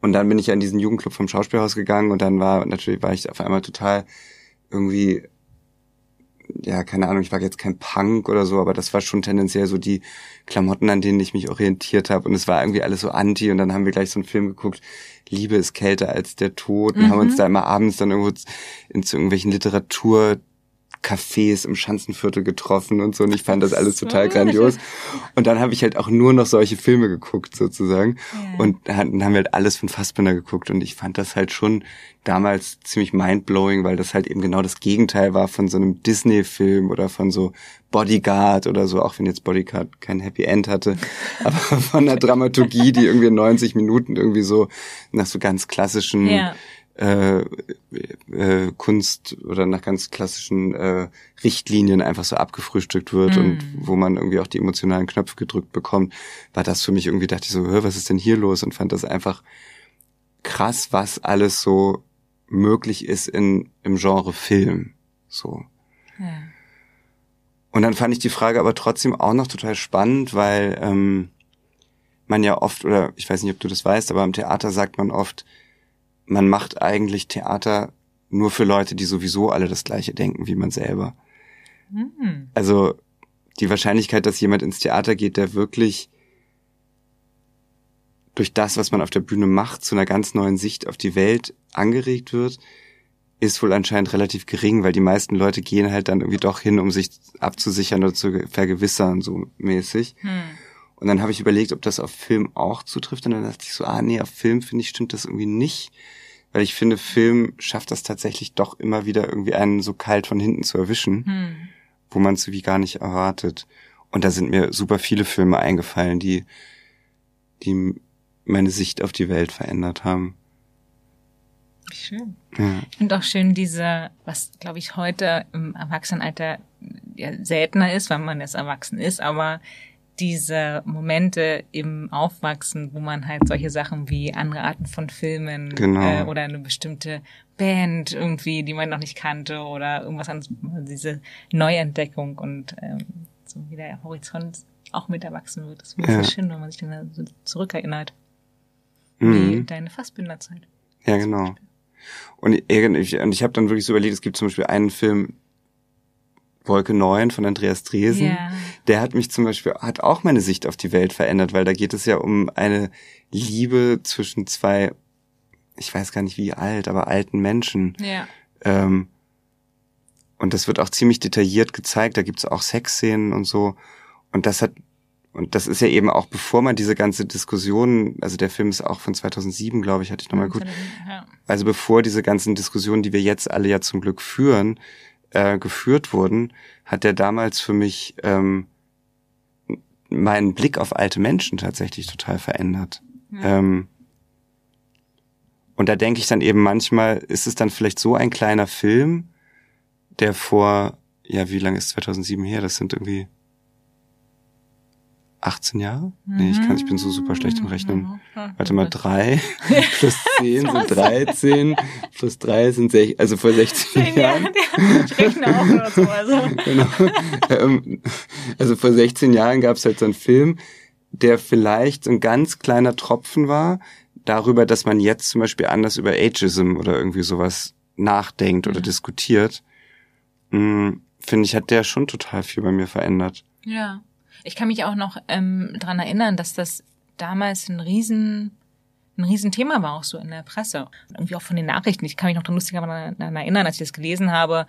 Und dann bin ich ja in diesen Jugendclub vom Schauspielhaus gegangen und dann war natürlich war ich auf einmal total irgendwie ja, keine Ahnung, ich war jetzt kein Punk oder so, aber das war schon tendenziell so die Klamotten, an denen ich mich orientiert habe. Und es war irgendwie alles so anti. Und dann haben wir gleich so einen Film geguckt, Liebe ist kälter als der Tod. Und mhm. haben uns da immer abends dann irgendwo in zu irgendwelchen Literatur Cafés im Schanzenviertel getroffen und so und ich fand das alles total grandios. Und dann habe ich halt auch nur noch solche Filme geguckt sozusagen ja. und dann haben wir halt alles von Fassbinder geguckt und ich fand das halt schon damals ziemlich mindblowing, weil das halt eben genau das Gegenteil war von so einem Disney-Film oder von so Bodyguard oder so, auch wenn jetzt Bodyguard kein Happy End hatte, [laughs] aber von einer Dramaturgie, die irgendwie 90 Minuten irgendwie so nach so ganz klassischen ja äh, äh, Kunst oder nach ganz klassischen äh, Richtlinien einfach so abgefrühstückt wird mm. und wo man irgendwie auch die emotionalen Knöpfe gedrückt bekommt, war das für mich irgendwie, dachte ich so, hör, was ist denn hier los? Und fand das einfach krass, was alles so möglich ist in, im Genre Film. So. Ja. Und dann fand ich die Frage aber trotzdem auch noch total spannend, weil ähm, man ja oft, oder ich weiß nicht, ob du das weißt, aber im Theater sagt man oft, man macht eigentlich Theater nur für Leute, die sowieso alle das gleiche denken wie man selber. Mhm. Also die Wahrscheinlichkeit, dass jemand ins Theater geht, der wirklich durch das, was man auf der Bühne macht, zu einer ganz neuen Sicht auf die Welt angeregt wird, ist wohl anscheinend relativ gering, weil die meisten Leute gehen halt dann irgendwie doch hin, um sich abzusichern oder zu vergewissern, so mäßig. Hm. Und dann habe ich überlegt, ob das auf Film auch zutrifft. Und dann dachte ich so, ah nee, auf Film finde ich stimmt das irgendwie nicht. Weil ich finde, Film schafft das tatsächlich doch immer wieder irgendwie einen so kalt von hinten zu erwischen, hm. wo man es wie gar nicht erwartet. Und da sind mir super viele Filme eingefallen, die, die meine Sicht auf die Welt verändert haben. Schön. Ja. Finde auch schön diese, was glaube ich heute im Erwachsenenalter ja, seltener ist, weil man jetzt erwachsen ist, aber diese Momente im Aufwachsen, wo man halt solche Sachen wie andere Arten von Filmen genau. äh, oder eine bestimmte Band irgendwie, die man noch nicht kannte oder irgendwas anderes, diese Neuentdeckung und ähm, so wie der Horizont auch mit erwachsen wird. Das ist ja. so schön, wenn man sich dann so zurückerinnert. Mhm. Wie deine Fassbinderzeit. Ja, genau. Und ich, und ich habe dann wirklich so überlegt, es gibt zum Beispiel einen Film, Wolke 9 von Andreas Dresen. Yeah. Der hat mich zum Beispiel, hat auch meine Sicht auf die Welt verändert, weil da geht es ja um eine Liebe zwischen zwei, ich weiß gar nicht wie alt, aber alten Menschen. Ja. Ähm, und das wird auch ziemlich detailliert gezeigt, da gibt's auch Sexszenen und so. Und das hat, und das ist ja eben auch, bevor man diese ganze Diskussion, also der Film ist auch von 2007, glaube ich, hatte ich nochmal. Ja. Also bevor diese ganzen Diskussionen, die wir jetzt alle ja zum Glück führen, äh, geführt wurden, hat der damals für mich ähm, meinen Blick auf alte Menschen tatsächlich total verändert. Ja. Ähm, und da denke ich dann eben manchmal, ist es dann vielleicht so ein kleiner Film, der vor, ja, wie lange ist 2007 her? Das sind irgendwie 18 Jahre? Nee, ich kann, ich bin so super schlecht im Rechnen. Warte mal, drei [laughs] plus zehn sind 13, plus drei sind sech, also vor 16 [laughs] Jahren. ich rechne auch oder so, also. [laughs] genau. Ähm, also vor 16 Jahren gab es halt so einen Film, der vielleicht so ein ganz kleiner Tropfen war, darüber, dass man jetzt zum Beispiel anders über Ageism oder irgendwie sowas nachdenkt oder diskutiert. Hm, Finde ich, hat der schon total viel bei mir verändert. Ja. Ich kann mich auch noch ähm, dran erinnern, dass das damals ein riesen ein Riesenthema war auch so in der Presse. Irgendwie auch von den Nachrichten. Ich kann mich noch dran lustigerweise daran erinnern, als ich das gelesen habe.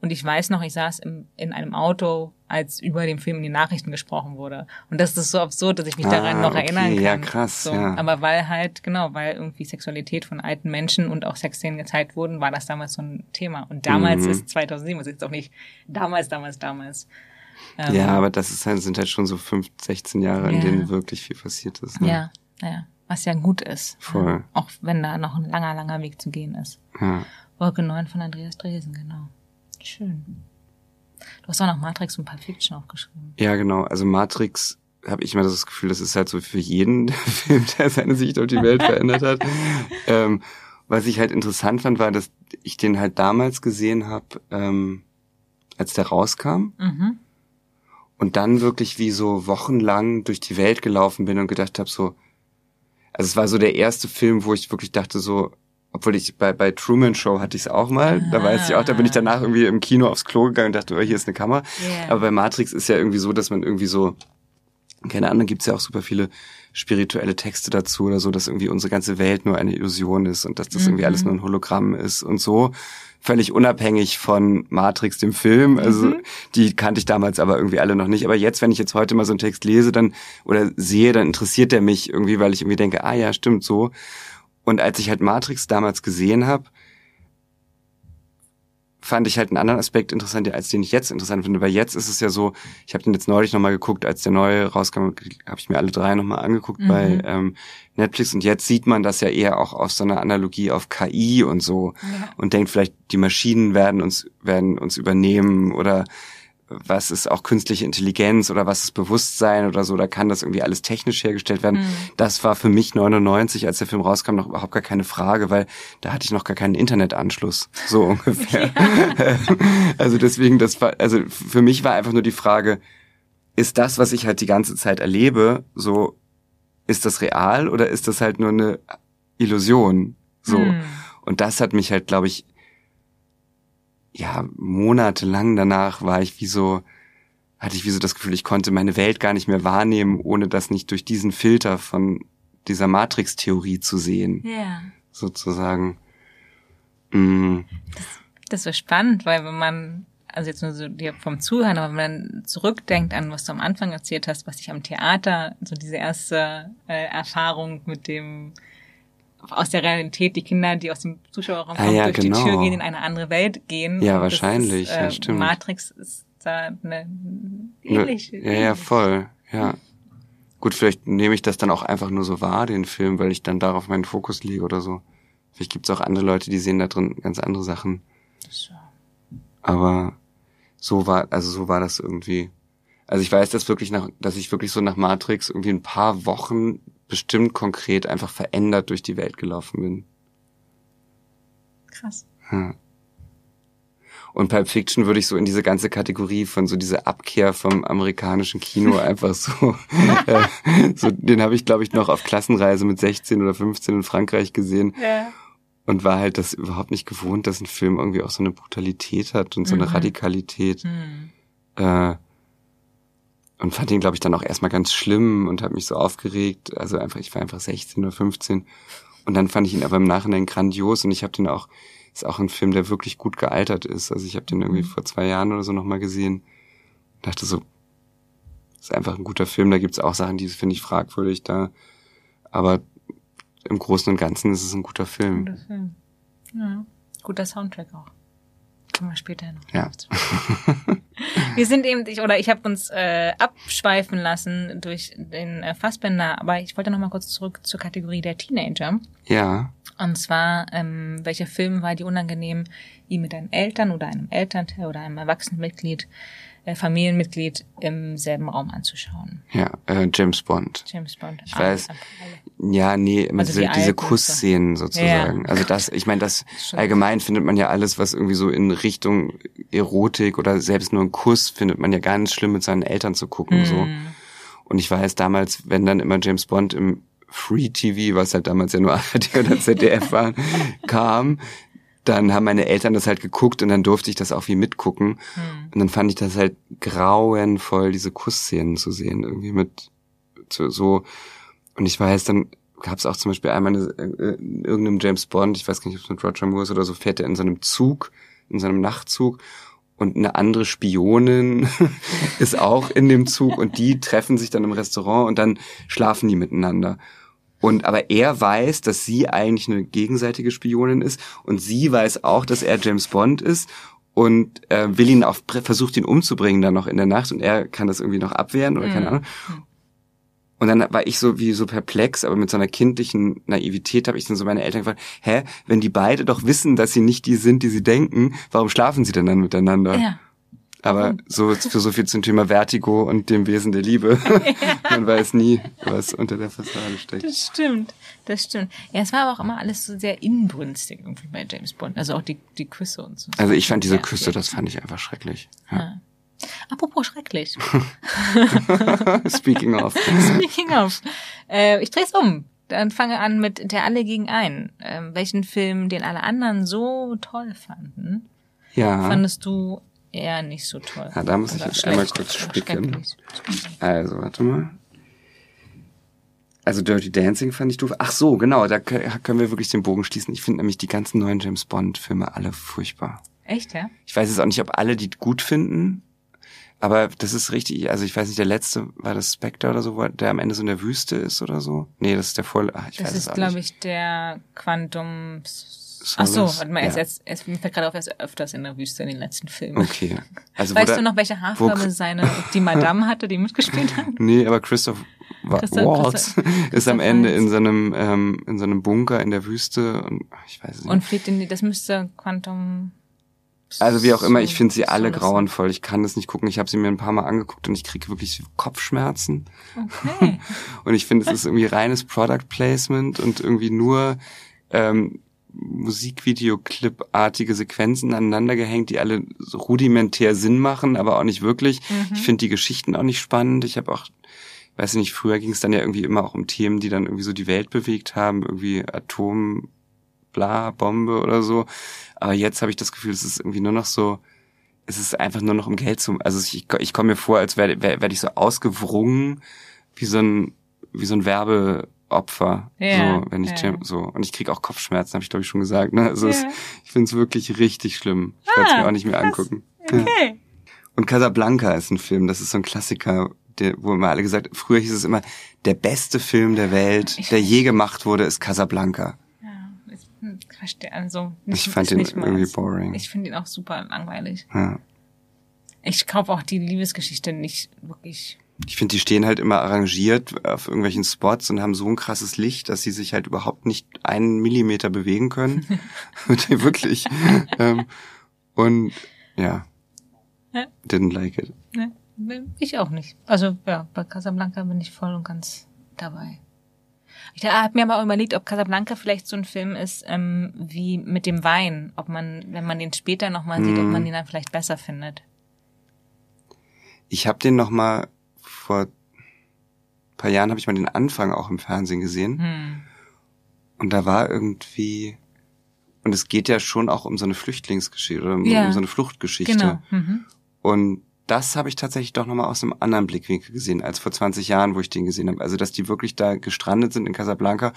Und ich weiß noch, ich saß im, in einem Auto, als über den Film in den Nachrichten gesprochen wurde. Und das ist so absurd, dass ich mich ah, daran noch okay, erinnern kann. Ja, krass. So, ja. Aber weil halt, genau, weil irgendwie Sexualität von alten Menschen und auch Sexszenen gezeigt wurden, war das damals so ein Thema. Und damals mhm. ist 2007, das ist jetzt auch nicht damals, damals, damals. Ähm, ja, aber das ist halt, sind halt schon so fünf, 16 Jahre, in denen wirklich viel passiert ist. Ne? Ja, ja. Was ja gut ist. Voll. Auch wenn da noch ein langer, langer Weg zu gehen ist. Ja. Wolke 9 von Andreas Dresen, genau. Schön. Du hast auch noch Matrix und Pulp Fiction aufgeschrieben. Ja, genau. Also Matrix habe ich immer das Gefühl, das ist halt so für jeden [laughs] Film, der seine Sicht auf die Welt verändert hat. [laughs] ähm, was ich halt interessant fand, war, dass ich den halt damals gesehen habe, ähm, als der rauskam. Mhm und dann wirklich wie so wochenlang durch die Welt gelaufen bin und gedacht habe so, also es war so der erste Film, wo ich wirklich dachte so, obwohl ich bei, bei Truman Show hatte ich es auch mal, da weiß ich auch, da bin ich danach irgendwie im Kino aufs Klo gegangen und dachte, oh, hier ist eine Kamera. Yeah. Aber bei Matrix ist ja irgendwie so, dass man irgendwie so, keine Ahnung, gibt's ja auch super viele spirituelle Texte dazu oder so, dass irgendwie unsere ganze Welt nur eine Illusion ist und dass das mhm. irgendwie alles nur ein Hologramm ist und so völlig unabhängig von Matrix, dem Film. Also mhm. die kannte ich damals aber irgendwie alle noch nicht. Aber jetzt, wenn ich jetzt heute mal so einen Text lese dann oder sehe, dann interessiert der mich irgendwie, weil ich irgendwie denke, ah ja, stimmt so. Und als ich halt Matrix damals gesehen habe, fand ich halt einen anderen Aspekt interessant, als den ich jetzt interessant finde. Weil jetzt ist es ja so, ich habe den jetzt neulich nochmal geguckt, als der neue rauskam, habe ich mir alle drei nochmal angeguckt mhm. bei ähm, Netflix und jetzt sieht man das ja eher auch aus so einer Analogie auf KI und so ja. und denkt vielleicht, die Maschinen werden uns, werden uns übernehmen oder was ist auch künstliche Intelligenz oder was ist Bewusstsein oder so, da kann das irgendwie alles technisch hergestellt werden. Mhm. Das war für mich 99, als der Film rauskam, noch überhaupt gar keine Frage, weil da hatte ich noch gar keinen Internetanschluss, so [laughs] ungefähr. Ja. [laughs] also deswegen, das war, also für mich war einfach nur die Frage, ist das, was ich halt die ganze Zeit erlebe, so, ist das real oder ist das halt nur eine Illusion? So. Mhm. Und das hat mich halt, glaube ich, ja, monatelang danach war ich wie so, hatte ich wie so das Gefühl, ich konnte meine Welt gar nicht mehr wahrnehmen, ohne das nicht durch diesen Filter von dieser Matrix-Theorie zu sehen. Ja. Sozusagen. Mm. Das, das ist so spannend, weil wenn man, also jetzt nur so dir vom Zuhören, aber wenn man zurückdenkt an, was du am Anfang erzählt hast, was ich am Theater, so diese erste äh, Erfahrung mit dem aus der Realität die Kinder, die aus dem Zuschauerraum ah, kommen, ja, durch genau. die Tür gehen, in eine andere Welt gehen. Ja, wahrscheinlich. Ist, äh, ja, stimmt. Matrix ist da eine ähnliche. Ja, ja, voll. Ja. Gut, vielleicht nehme ich das dann auch einfach nur so wahr, den Film, weil ich dann darauf meinen Fokus lege oder so. Vielleicht gibt es auch andere Leute, die sehen da drin ganz andere Sachen. Aber so war, also so war das irgendwie. Also ich weiß, dass wirklich nach, dass ich wirklich so nach Matrix irgendwie ein paar Wochen bestimmt konkret einfach verändert durch die Welt gelaufen bin. Krass. Ja. Und Pulp Fiction würde ich so in diese ganze Kategorie von so dieser Abkehr vom amerikanischen Kino [laughs] einfach so, äh, so den habe ich glaube ich noch auf Klassenreise mit 16 oder 15 in Frankreich gesehen. Ja. Und war halt das überhaupt nicht gewohnt, dass ein Film irgendwie auch so eine Brutalität hat und so eine mhm. Radikalität. Mhm. Äh, und fand ihn, glaube ich, dann auch erstmal ganz schlimm und habe mich so aufgeregt. Also einfach, ich war einfach 16 oder 15. Und dann fand ich ihn aber im Nachhinein grandios und ich habe den auch, ist auch ein Film, der wirklich gut gealtert ist. Also ich habe den irgendwie mhm. vor zwei Jahren oder so nochmal gesehen und dachte so, ist einfach ein guter Film. Da gibt's auch Sachen, die finde ich fragwürdig da. Aber im Großen und Ganzen ist es ein guter Film. Guter Film. Ja. Guter Soundtrack auch. Kommen wir später noch. Ja. [laughs] wir sind eben, ich, oder ich habe uns äh, abschweifen lassen durch den äh, Fassbänder, aber ich wollte noch mal kurz zurück zur Kategorie der Teenager. Ja. Und zwar, ähm, welcher Film war dir unangenehm, ihn mit deinen Eltern oder einem Elternteil oder einem Erwachsenenmitglied Familienmitglied im selben Raum anzuschauen. Ja, äh, James Bond. James Bond. Ich weiß. Ja, nee, Also diese, die diese Kussszenen sozusagen. Ja. Also das, ich meine, das allgemein findet man ja alles, was irgendwie so in Richtung Erotik oder selbst nur ein Kuss findet man ja ganz schlimm mit seinen Eltern zu gucken. so. Hm. Und ich weiß damals, wenn dann immer James Bond im Free TV, was halt damals ja nur [laughs] ARD oder ZDF war, kam, dann haben meine Eltern das halt geguckt und dann durfte ich das auch wie mitgucken. Hm. Und dann fand ich das halt grauenvoll, diese Kussszenen zu sehen, irgendwie mit so, so. Und ich weiß, dann gab es auch zum Beispiel einmal eine, äh, in irgendeinem James Bond, ich weiß gar nicht, ob es mit Roger Moore ist oder so, fährt er in so einem Zug, in so einem Nachtzug und eine andere Spionin [laughs] ist auch in dem Zug und die treffen sich dann im Restaurant und dann schlafen die miteinander. Und aber er weiß, dass sie eigentlich eine gegenseitige Spionin ist und sie weiß auch, dass er James Bond ist und äh, will ihn auf versucht ihn umzubringen dann noch in der Nacht und er kann das irgendwie noch abwehren oder keine Mhm. Ahnung. Und dann war ich so wie so perplex, aber mit so einer kindlichen Naivität habe ich dann so meine Eltern gefragt, hä, wenn die beide doch wissen, dass sie nicht die sind, die sie denken, warum schlafen sie denn dann miteinander? Ja. Aber so für so viel zum Thema Vertigo und dem Wesen der Liebe. [laughs] [laughs] Man weiß nie, was unter der Fassade steckt. Das stimmt, das stimmt. Ja, es war aber auch immer alles so sehr inbrünstig irgendwie bei James Bond. Also auch die, die Küsse und so. Also ich fand diese Küsse, das fand ich einfach schrecklich. Ja. Apropos schrecklich. [laughs] Speaking of. Speaking of. Äh, ich dreh's um. Dann fange an mit Der alle gegen einen. Ähm, welchen Film, den alle anderen so toll fanden, Ja. fandest du eher nicht so toll? Ja, da muss ich Oder jetzt einmal kurz spicken. Also, warte mal. Also Dirty Dancing fand ich doof. Ach so, genau, da kö- können wir wirklich den Bogen schließen. Ich finde nämlich die ganzen neuen James Bond Filme alle furchtbar. Echt, ja? Ich weiß jetzt auch nicht, ob alle die gut finden, aber das ist richtig, also ich weiß nicht, der letzte war das Spectre oder so, der am Ende so in der Wüste ist oder so. Nee, das ist der voll, ach, ich Das weiß ist, glaube ich, der Quantum... Ach so, warte mal, er ist Ja. jetzt, er ist, mir fällt gerade auf, er ist öfters in der Wüste in den letzten Filmen. Okay. Also Weißt da- du noch, welche Haarfarbe seine, die Madame hatte, die mitgespielt hat? [laughs] Nee, aber Christoph Christoph- Waltz Christoph- [laughs] ist am Ende Waltz. in so einem ähm, in so einem Bunker in der Wüste und ich weiß es nicht. Und fliegt in die, das müsste Quantum... Also wie auch immer, ich finde sie alle grauenvoll. Ich kann das nicht gucken. Ich habe sie mir ein paar Mal angeguckt und ich kriege wirklich Kopfschmerzen. Okay. [laughs] Und ich finde, es ist irgendwie reines Product Placement und irgendwie nur ähm, Musikvideoclip-artige Sequenzen aneinander gehängt, die alle so rudimentär Sinn machen, aber auch nicht wirklich. Ich finde die Geschichten auch nicht spannend. Ich habe auch, weiß ich nicht, früher ging es dann ja irgendwie immer auch um Themen, die dann irgendwie so die Welt bewegt haben, irgendwie Atom, bla, Bombe oder so. Aber jetzt habe ich das Gefühl, es ist irgendwie nur noch so, es ist einfach nur noch um Geld zu, also ich, ich komme mir vor, als wäre wär, ich so ausgewrungen wie so ein, wie so ein Werbeopfer. Ja, so, wenn ich ja. so. Und ich kriege auch Kopfschmerzen, habe ich glaube ich schon gesagt. Ne? Also es, Ja. ich finde es wirklich richtig schlimm. Ich werde es Ah, mir auch nicht mehr angucken. Ja. Okay. Und Casablanca ist ein Film, das ist so ein Klassiker, der, wo immer alle gesagt, früher hieß es immer, der beste Film der Welt, Ich der je gemacht wurde, ist Casablanca. Ja, ich hm, verstehe, also nicht, Ich fand ihn irgendwie meins. boring. Ich finde ihn auch super langweilig. Ja. Ich kaufe auch die Liebesgeschichte nicht wirklich. Ich finde, die stehen halt immer arrangiert auf irgendwelchen Spots und haben so ein krasses Licht, dass sie sich halt überhaupt nicht einen Millimeter bewegen können. [laughs] Wirklich. ähm, und ja, didn't like it. Ich auch nicht. Also ja, bei Casablanca bin ich voll und ganz dabei. Ich habe mir aber auch überlegt, ob Casablanca vielleicht so ein Film ist ähm, wie mit dem Wein, ob man, wenn man den später nochmal sieht, ob Mhm. man den dann vielleicht besser findet. Ich habe den noch vor paar Jahren habe ich mal den Anfang auch im Fernsehen gesehen Hm. und da war irgendwie und es geht ja schon auch um so eine Flüchtlingsgeschichte oder um, Ja. um so eine Fluchtgeschichte. Genau. Mhm. Und das habe ich tatsächlich doch nochmal aus einem anderen Blickwinkel gesehen, als vor 20 Jahren, wo ich den gesehen habe. Also, dass die wirklich da gestrandet sind in Casablanca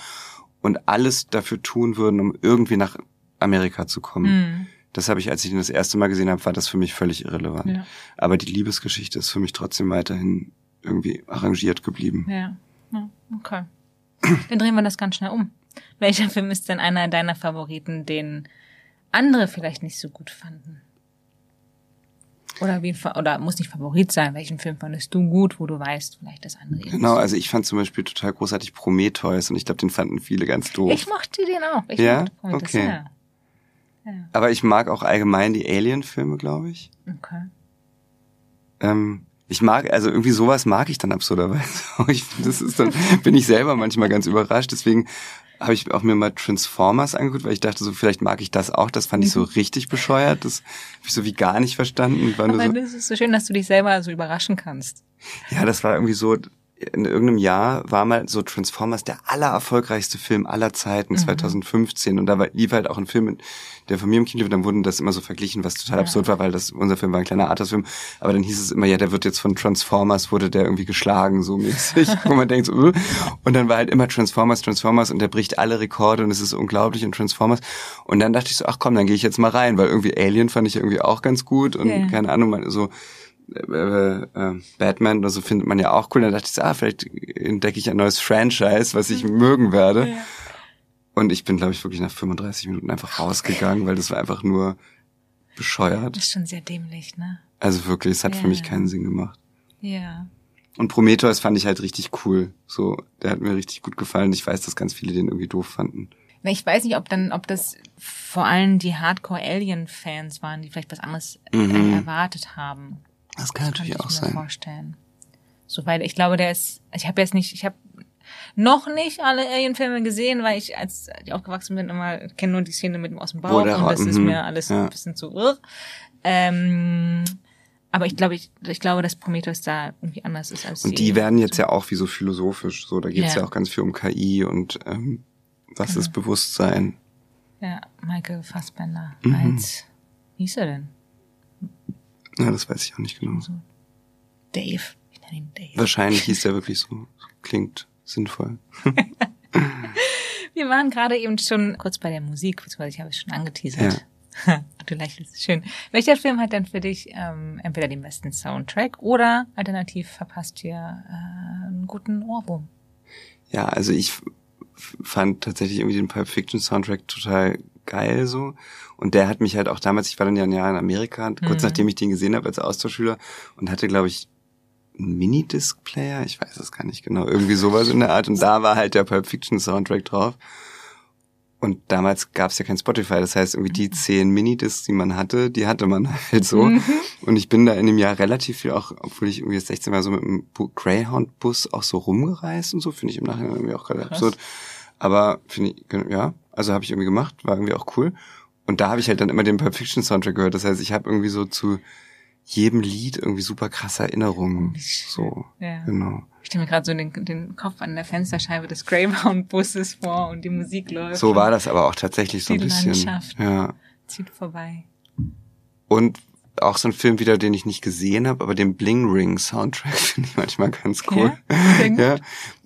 und alles dafür tun würden, um irgendwie nach Amerika zu kommen. Hm. Das habe ich, als ich ihn das erste Mal gesehen habe, war das für mich völlig irrelevant. Ja. Aber die Liebesgeschichte ist für mich trotzdem weiterhin irgendwie arrangiert geblieben. Ja, ja okay. Dann drehen wir das ganz schnell um. Welcher Film ist denn einer deiner Favoriten, den andere vielleicht nicht so gut fanden? Oder wie, oder muss nicht Favorit sein. Welchen Film fandest du gut, wo du weißt, vielleicht das andere Genau, also ich fand zum Beispiel total großartig Prometheus und ich glaube, den fanden viele ganz doof. Ich mochte den auch. Ich ja? Prometheus, okay. ja. ja. Aber ich mag auch allgemein die Alien-Filme, glaube ich. Okay. Ähm, ich mag, also irgendwie sowas mag ich dann absurderweise. [laughs] Ich, das ist dann, bin ich selber manchmal ganz überrascht. Deswegen habe ich auch mir mal Transformers angeguckt, weil ich dachte so, vielleicht mag ich das auch. Das fand ich so richtig bescheuert. Das habe ich so wie gar nicht verstanden. War Aber so, das ist so schön, dass du dich selber so überraschen kannst. ja, das war irgendwie so, in irgendeinem Jahr war mal so Transformers der allererfolgreichste Film aller Zeiten, 2015. Und da war, lief halt auch ein Film, der von mir im Kino lief. Dann wurden das immer so verglichen, was total absurd war, weil das unser Film war ein kleiner Arthouse-Film. Aber dann hieß es immer, ja, der wird jetzt von Transformers, wurde der irgendwie geschlagen, so mäßig. [laughs] Wo man denkt so, äh. und dann war halt immer Transformers, Transformers und der bricht alle Rekorde und es ist unglaublich und Transformers. Und dann dachte ich so, ach komm, dann gehe ich jetzt mal rein, weil irgendwie Alien fand ich irgendwie auch ganz gut und Ja. keine Ahnung, so äh, äh, Batman oder so findet man ja auch cool. Dann dachte ich so, ah, vielleicht entdecke ich ein neues Franchise, was ich mögen werde. Und ich bin, glaube ich, wirklich nach 35 Minuten einfach rausgegangen, weil das war einfach nur bescheuert. Das ist schon sehr dämlich, ne? Also wirklich, es hat für Ja. mich keinen Sinn gemacht. Ja. Und Prometheus fand ich halt richtig cool. So, der hat mir richtig gut gefallen. Ich weiß, dass ganz viele den irgendwie doof fanden. Na, Ich weiß nicht, ob dann, ob das vor allem die Hardcore-Alien-Fans waren, die vielleicht was anderes äh, Mhm. erwartet haben. Das kann natürlich Könnte auch ich mir sein. vorstellen. So, weil ich glaube, der ist, ich habe jetzt nicht, ich habe noch nicht alle Alien-Filme gesehen, weil ich, als ich aufgewachsen bin, immer kenne nur die Szene mit dem aus dem Bauch und das ist mhm, mir alles ja. ein bisschen zu irr. Ähm, aber ich glaube, ich, ich glaube, dass Prometheus da irgendwie anders ist als Und die Alien. werden jetzt ja auch wie so philosophisch. So, da geht's Ja. ja. auch ganz viel um KI und ähm, was Genau. ist Bewusstsein. Ja, Michael Fassbender Mhm. als, wie ist er denn? Ja, das weiß ich auch nicht genau. So, Dave. Ich nenne ihn Dave. Wahrscheinlich hieß der [laughs] wirklich so. Klingt sinnvoll. [laughs] Wir waren gerade eben schon kurz bei der Musik, beziehungsweise ich habe es schon angeteasert. [laughs] du lächelst. Schön. Welcher Film hat denn für dich ähm, entweder den besten Soundtrack oder alternativ verpasst hier äh, einen guten Ohrwurm? Ja, also ich fand tatsächlich irgendwie den Pulp Fiction Soundtrack total geil so. Und der hat mich halt auch damals, ich war dann ja ein Jahr in Amerika, und kurz Mhm. nachdem ich den gesehen habe als Austauschschüler und hatte, glaube ich, einen Minidisc-Player, ich weiß es gar nicht genau, irgendwie sowas in der Art. Und da war halt der Pulp Fiction Soundtrack drauf. Und damals gab es ja kein Spotify, das heißt irgendwie die zehn Minidiscs, die man hatte, die hatte man [laughs] halt so. Und ich bin da in dem Jahr relativ viel auch, obwohl ich irgendwie jetzt 16 war, so mit dem Bu- Greyhound-Bus auch so rumgereist und so, finde ich im Nachhinein irgendwie auch gerade absurd. Aber finde ich, ja, also habe ich irgendwie gemacht, war irgendwie auch cool. Und da habe ich halt dann immer den Pulp Fiction Soundtrack gehört. Das heißt, ich habe irgendwie so zu jedem Lied irgendwie super krasse Erinnerungen. So, Ja. genau. Ich stelle mir gerade so den, den Kopf an der Fensterscheibe des Greyhound-Busses vor und die Musik läuft. So war das aber auch tatsächlich so Die ein bisschen. Landschaft. Ja. Zieht vorbei. Und auch so ein Film wieder, den ich nicht gesehen habe, aber den Bling Ring Soundtrack [laughs] finde ich manchmal ganz cool. Ja? Ja,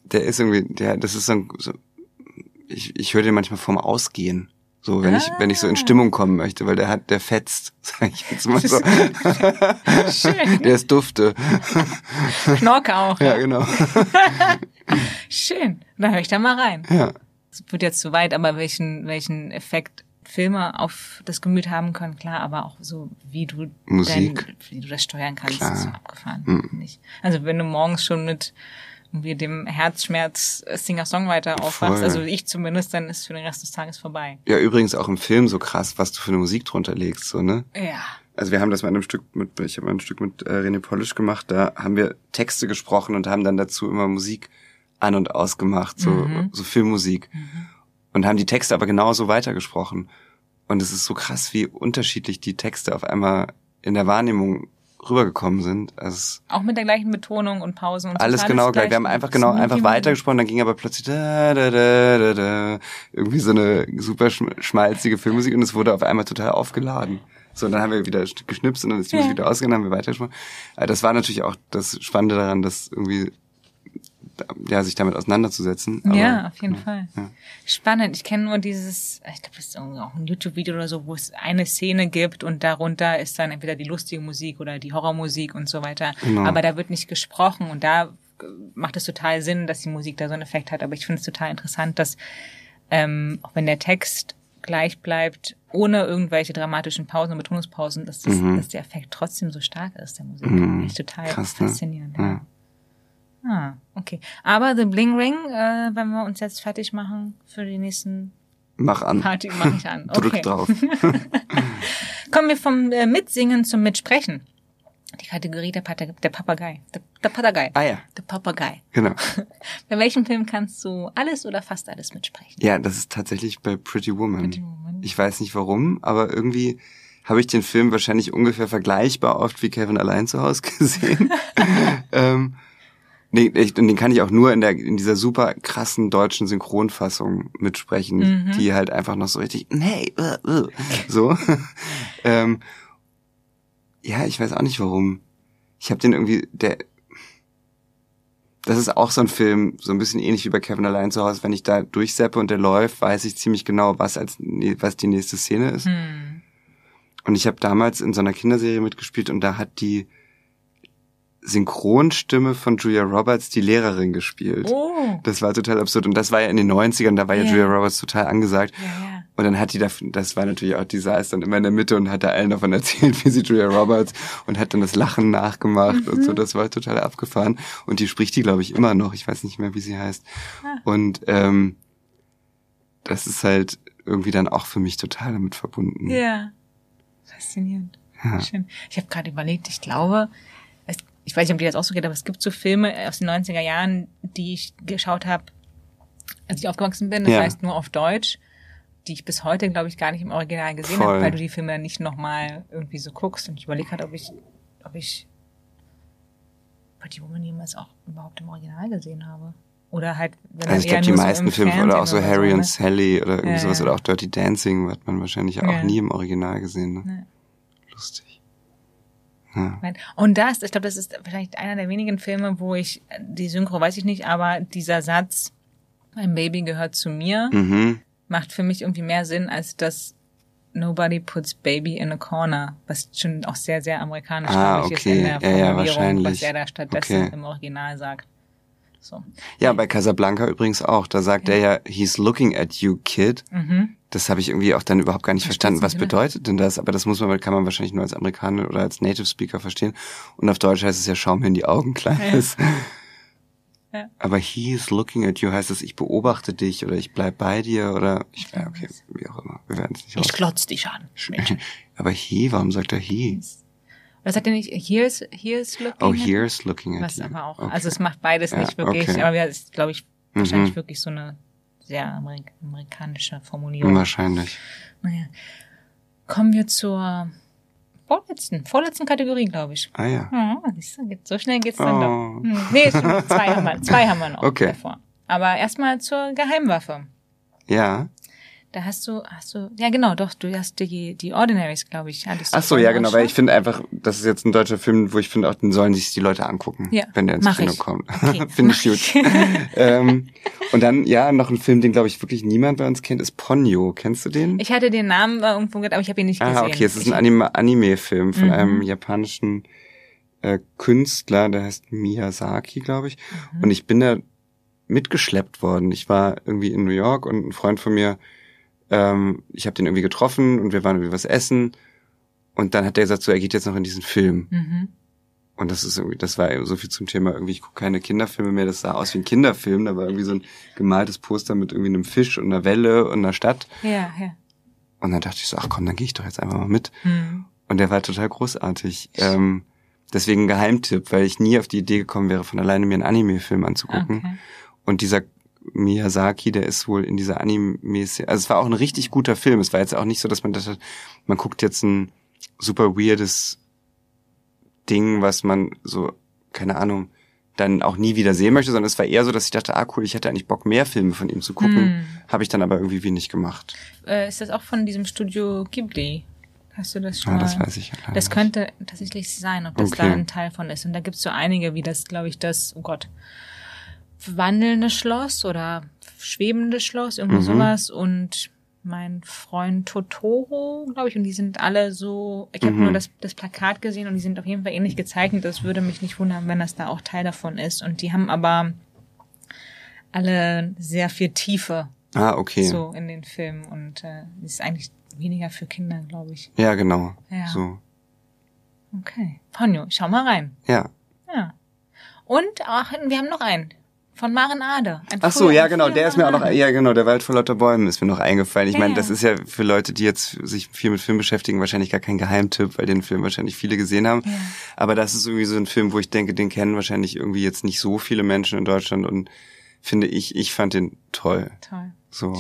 der ist irgendwie, der, das ist so, ein- so ich, ich höre den manchmal vorm Ausgehen. So, wenn ich, wenn ich so in Ah. Stimmung kommen möchte, weil der hat, der fetzt, [laughs] sag ich jetzt mal so. Schön. Der ist dufte. Knorke auch. Ja, genau. [laughs] Schön. Dann höre ich da mal rein. Ja. Es wird jetzt zu weit, aber welchen, welchen Effekt Filme auf das Gemüt haben können, klar, aber auch so, wie du Musik. Dein, wie du das steuern kannst, Klar. ist so abgefahren. Mhm. Also wenn du morgens schon mit irgendwie dem Herzschmerz äh, Singer-Songwriter aufwachst, also ich zumindest, dann ist für den Rest des Tages vorbei. Ja, übrigens auch im Film so krass, was du für eine Musik drunter legst, so, ne? Ja. Also wir haben das mal in einem Stück mit, ich habe mal ein Stück mit äh, René Polish gemacht, da haben wir Texte gesprochen und haben dann dazu immer Musik an und ausgemacht, so, Mhm. so Filmmusik. Und haben die Texte aber genauso weitergesprochen. Und es ist so krass, wie unterschiedlich die Texte auf einmal in der Wahrnehmung rübergekommen sind. Also Auch mit der gleichen Betonung und Pausen und so. alles genau gleich. Wir haben einfach genau einfach weitergesprochen, dann ging aber plötzlich da, da, da, da, da, irgendwie so eine super schm- schmalzige Filmmusik und es wurde auf einmal total aufgeladen. So, und dann haben wir wieder geschnipst und dann ist die Ja. Musik wieder ausgegangen, haben wir weitergesprochen. Aber das war natürlich auch das Spannende daran, dass irgendwie ja, sich damit auseinanderzusetzen. Aber, ja, auf jeden ja, Fall. Ja. Spannend. Ich kenne nur dieses, ich glaube, das ist auch ein YouTube-Video oder so, wo es eine Szene gibt und darunter ist dann entweder die lustige Musik oder die Horrormusik und so weiter. Genau. Aber da wird nicht gesprochen und da macht es total Sinn, dass die Musik da so einen Effekt hat. Aber ich finde es total interessant, dass ähm, auch wenn der Text gleich bleibt, ohne irgendwelche dramatischen Pausen und Betonungspausen, dass, das, mhm. dass der Effekt trotzdem so stark ist, der Musik. Mhm. Echt total Krass, ne? faszinierend. Ne? Ja. Ah, okay. Aber The Bling Ring, äh, wenn wir uns jetzt fertig machen für die nächsten Mach an. Party, mach ich an. [laughs] Okay. Drück drauf. [laughs] Kommen wir vom äh, Mitsingen zum Mitsprechen. Die Kategorie der, Pat der Papagei. Der, der Papagei. Ah ja. Der Papagei. Genau. [laughs] bei welchem Film kannst du alles oder fast alles mitsprechen? Ja, das ist tatsächlich bei Pretty Woman. Pretty Woman. Ich weiß nicht warum, aber irgendwie habe ich den Film wahrscheinlich ungefähr vergleichbar oft wie Kevin allein zu Hause gesehen. ähm, nee, ich, den kann ich auch nur in der in dieser super krassen deutschen Synchronfassung mitsprechen, mhm. die halt einfach noch so richtig nee, uh, uh, so. [laughs] ähm, ja, ich weiß auch nicht warum. Ich habe den irgendwie, der, das ist auch so ein Film, so ein bisschen ähnlich wie bei Kevin allein zu Hause. Wenn ich da durchseppe und der läuft, weiß ich ziemlich genau, was als was die nächste Szene ist. Hm. Und ich habe damals in so einer Kinderserie mitgespielt und da hat die Synchronstimme von Julia Roberts die Lehrerin gespielt. Oh. Das war total absurd. Und das war ja in den 90ern, da war ja, ja Julia Roberts total angesagt. Ja, ja. Und dann hat die da, das war natürlich auch, die saß dann immer in der Mitte und hat da allen davon [laughs] erzählt, wie sie Julia Roberts und hat dann das Lachen nachgemacht mhm. und so. Mhm. Das war total abgefahren. Und die spricht die, glaube ich, immer noch. Ich weiß nicht mehr, wie sie heißt. Ah. Und ähm, das ist halt irgendwie dann auch für mich total damit verbunden. Ja. Faszinierend. Ja. Schön. Ich habe gerade überlegt, ich glaube, ich weiß nicht, ob dir das auch so geht, aber es gibt so Filme aus den 90er Jahren, die ich geschaut habe, als ich aufgewachsen bin, das ja. heißt nur auf Deutsch die ich bis heute, glaube ich, gar nicht im Original gesehen habe, weil du die Filme nicht nochmal irgendwie so guckst. Und ich überlege halt, ob ich, ob ich Pretty Woman jemals auch überhaupt im Original gesehen habe. Oder halt, wenn Also ich glaube, die meisten so Filme, oder auch so Harry und ne? Sally oder irgendwie ja, sowas, oder auch Dirty Dancing hat man wahrscheinlich auch ja. nie im Original gesehen. Ne? Lustig. Ja. Und das, ich glaube, das ist wahrscheinlich einer der wenigen Filme, wo ich, die Synchro weiß ich nicht, aber dieser Satz, mein Baby gehört zu mir, mhm macht für mich irgendwie mehr Sinn als das Nobody puts baby in a corner, was schon auch sehr, sehr amerikanisch, ah, okay. ist in der Formulierung, ja, ja, was er da stattdessen okay. im Original sagt. So. Ja, bei Casablanca übrigens auch. Da sagt okay. er ja, he's looking at you, kid. Mhm. Das habe ich irgendwie auch dann überhaupt gar nicht verstanden. Was bedeutet denn das? Aber das muss man, kann man wahrscheinlich nur als Amerikaner oder als Native Speaker verstehen. Und auf Deutsch heißt es ja, schau mir in die Augen, Kleines. Ja. Aber he is looking at you heißt es, ich beobachte dich oder ich bleib bei dir oder ich, ja, okay, wie auch immer. Wir werden es nicht Ich glotz dich an. [laughs] Aber he, warum sagt er he? Oder sagt er nicht, here's, here's looking Oh, here's looking at Was you. aber auch, okay. also es macht beides ja, nicht wirklich, okay. aber ja, ist, glaube ich, wahrscheinlich mhm. wirklich so eine sehr amerik amerikanische Formulierung. Wahrscheinlich. Naja. Kommen wir zur vorletzten, vorletzten Kategorie, glaube ich. Ah ja. ja so schnell geht's dann oh. doch. Hm. Nee, [laughs] zwei haben wir, zwei haben wir noch okay. davor. Aber erstmal zur Geheimwaffe. Ja. Da hast du, hast du, ja genau, doch, du hast die, die Ordinaries, glaube ich. Ach so, ja genau, weil ich finde einfach, das ist jetzt ein deutscher Film, wo ich finde, auch den sollen sich die Leute angucken, ja, wenn der ins Kino ich. kommt. Okay, [laughs] finde ich gut. [laughs] ähm, und dann, ja, noch ein Film, den glaube ich wirklich niemand bei uns kennt, ist Ponyo. Kennst du den? Ich hatte den Namen irgendwo gehört, aber ich habe ihn nicht gesehen. Ah, okay, es ist ein Anime-Film Anime von mhm. einem japanischen äh, Künstler, der heißt Miyazaki, glaube ich. Mhm. Und ich bin da mitgeschleppt worden. Ich war irgendwie in New York und ein Freund von mir ähm, ich habe den irgendwie getroffen und wir waren irgendwie was essen. Und dann hat der gesagt, so, er geht jetzt noch in diesen Film. Mhm. Und das ist irgendwie, das war so viel zum Thema irgendwie, ich gucke keine Kinderfilme mehr, das sah aus wie ein Kinderfilm, da war irgendwie so ein gemaltes Poster mit irgendwie einem Fisch und einer Welle und einer Stadt. Ja, ja. Und dann dachte ich so, ach komm, dann gehe ich doch jetzt einfach mal mit. Mhm. Und der war total großartig. Ähm, deswegen Geheimtipp, weil ich nie auf die Idee gekommen wäre, von alleine mir einen Anime-Film anzugucken. Okay. Und dieser Miyazaki, der ist wohl in dieser Anime, also es war auch ein richtig guter Film. Es war jetzt auch nicht so, dass man dachte, man guckt jetzt ein super weirdes Ding, was man so, keine Ahnung, dann auch nie wieder sehen möchte, sondern es war eher so, dass ich dachte, ah cool, ich hätte eigentlich Bock, mehr Filme von ihm zu gucken. Hm. Habe ich dann aber irgendwie wenig gemacht. Äh, ist das auch von diesem Studio Ghibli? Hast du das schon ah, mal? das weiß ich ja Das könnte tatsächlich sein, ob das okay. da ein Teil von ist. Und da gibt's so einige, wie das, glaube ich, das, oh Gott, wandelndes Schloss oder schwebendes Schloss, irgendwie Mhm. sowas und mein Freund Totoro, glaube ich, und die sind alle so, ich habe Mhm. nur das, das Plakat gesehen und die sind auf jeden Fall ähnlich gezeichnet. Das würde mich nicht wundern, wenn das da auch Teil davon ist. Und die haben aber alle sehr viel Tiefe Ah, okay. so in den Filmen und äh, ist eigentlich weniger für Kinder, glaube ich. Ja, genau. Ja. So. Okay. Ponyo, schau mal rein. Ja. Ja. Und ach, wir haben noch einen. Von Maren Ade. Ein Ach so, ja genau, der ist mir auch noch, ja genau, der Wald vor lauter Bäumen ist mir noch eingefallen. Ich Ja, meine, ja. das ist ja für Leute, die jetzt sich viel mit Film beschäftigen, wahrscheinlich gar kein Geheimtipp, weil den Film wahrscheinlich viele gesehen haben. Ja. Aber das ist irgendwie so ein Film, wo ich denke, den kennen wahrscheinlich irgendwie jetzt nicht so viele Menschen in Deutschland und finde ich, ich fand den toll. Toll. So.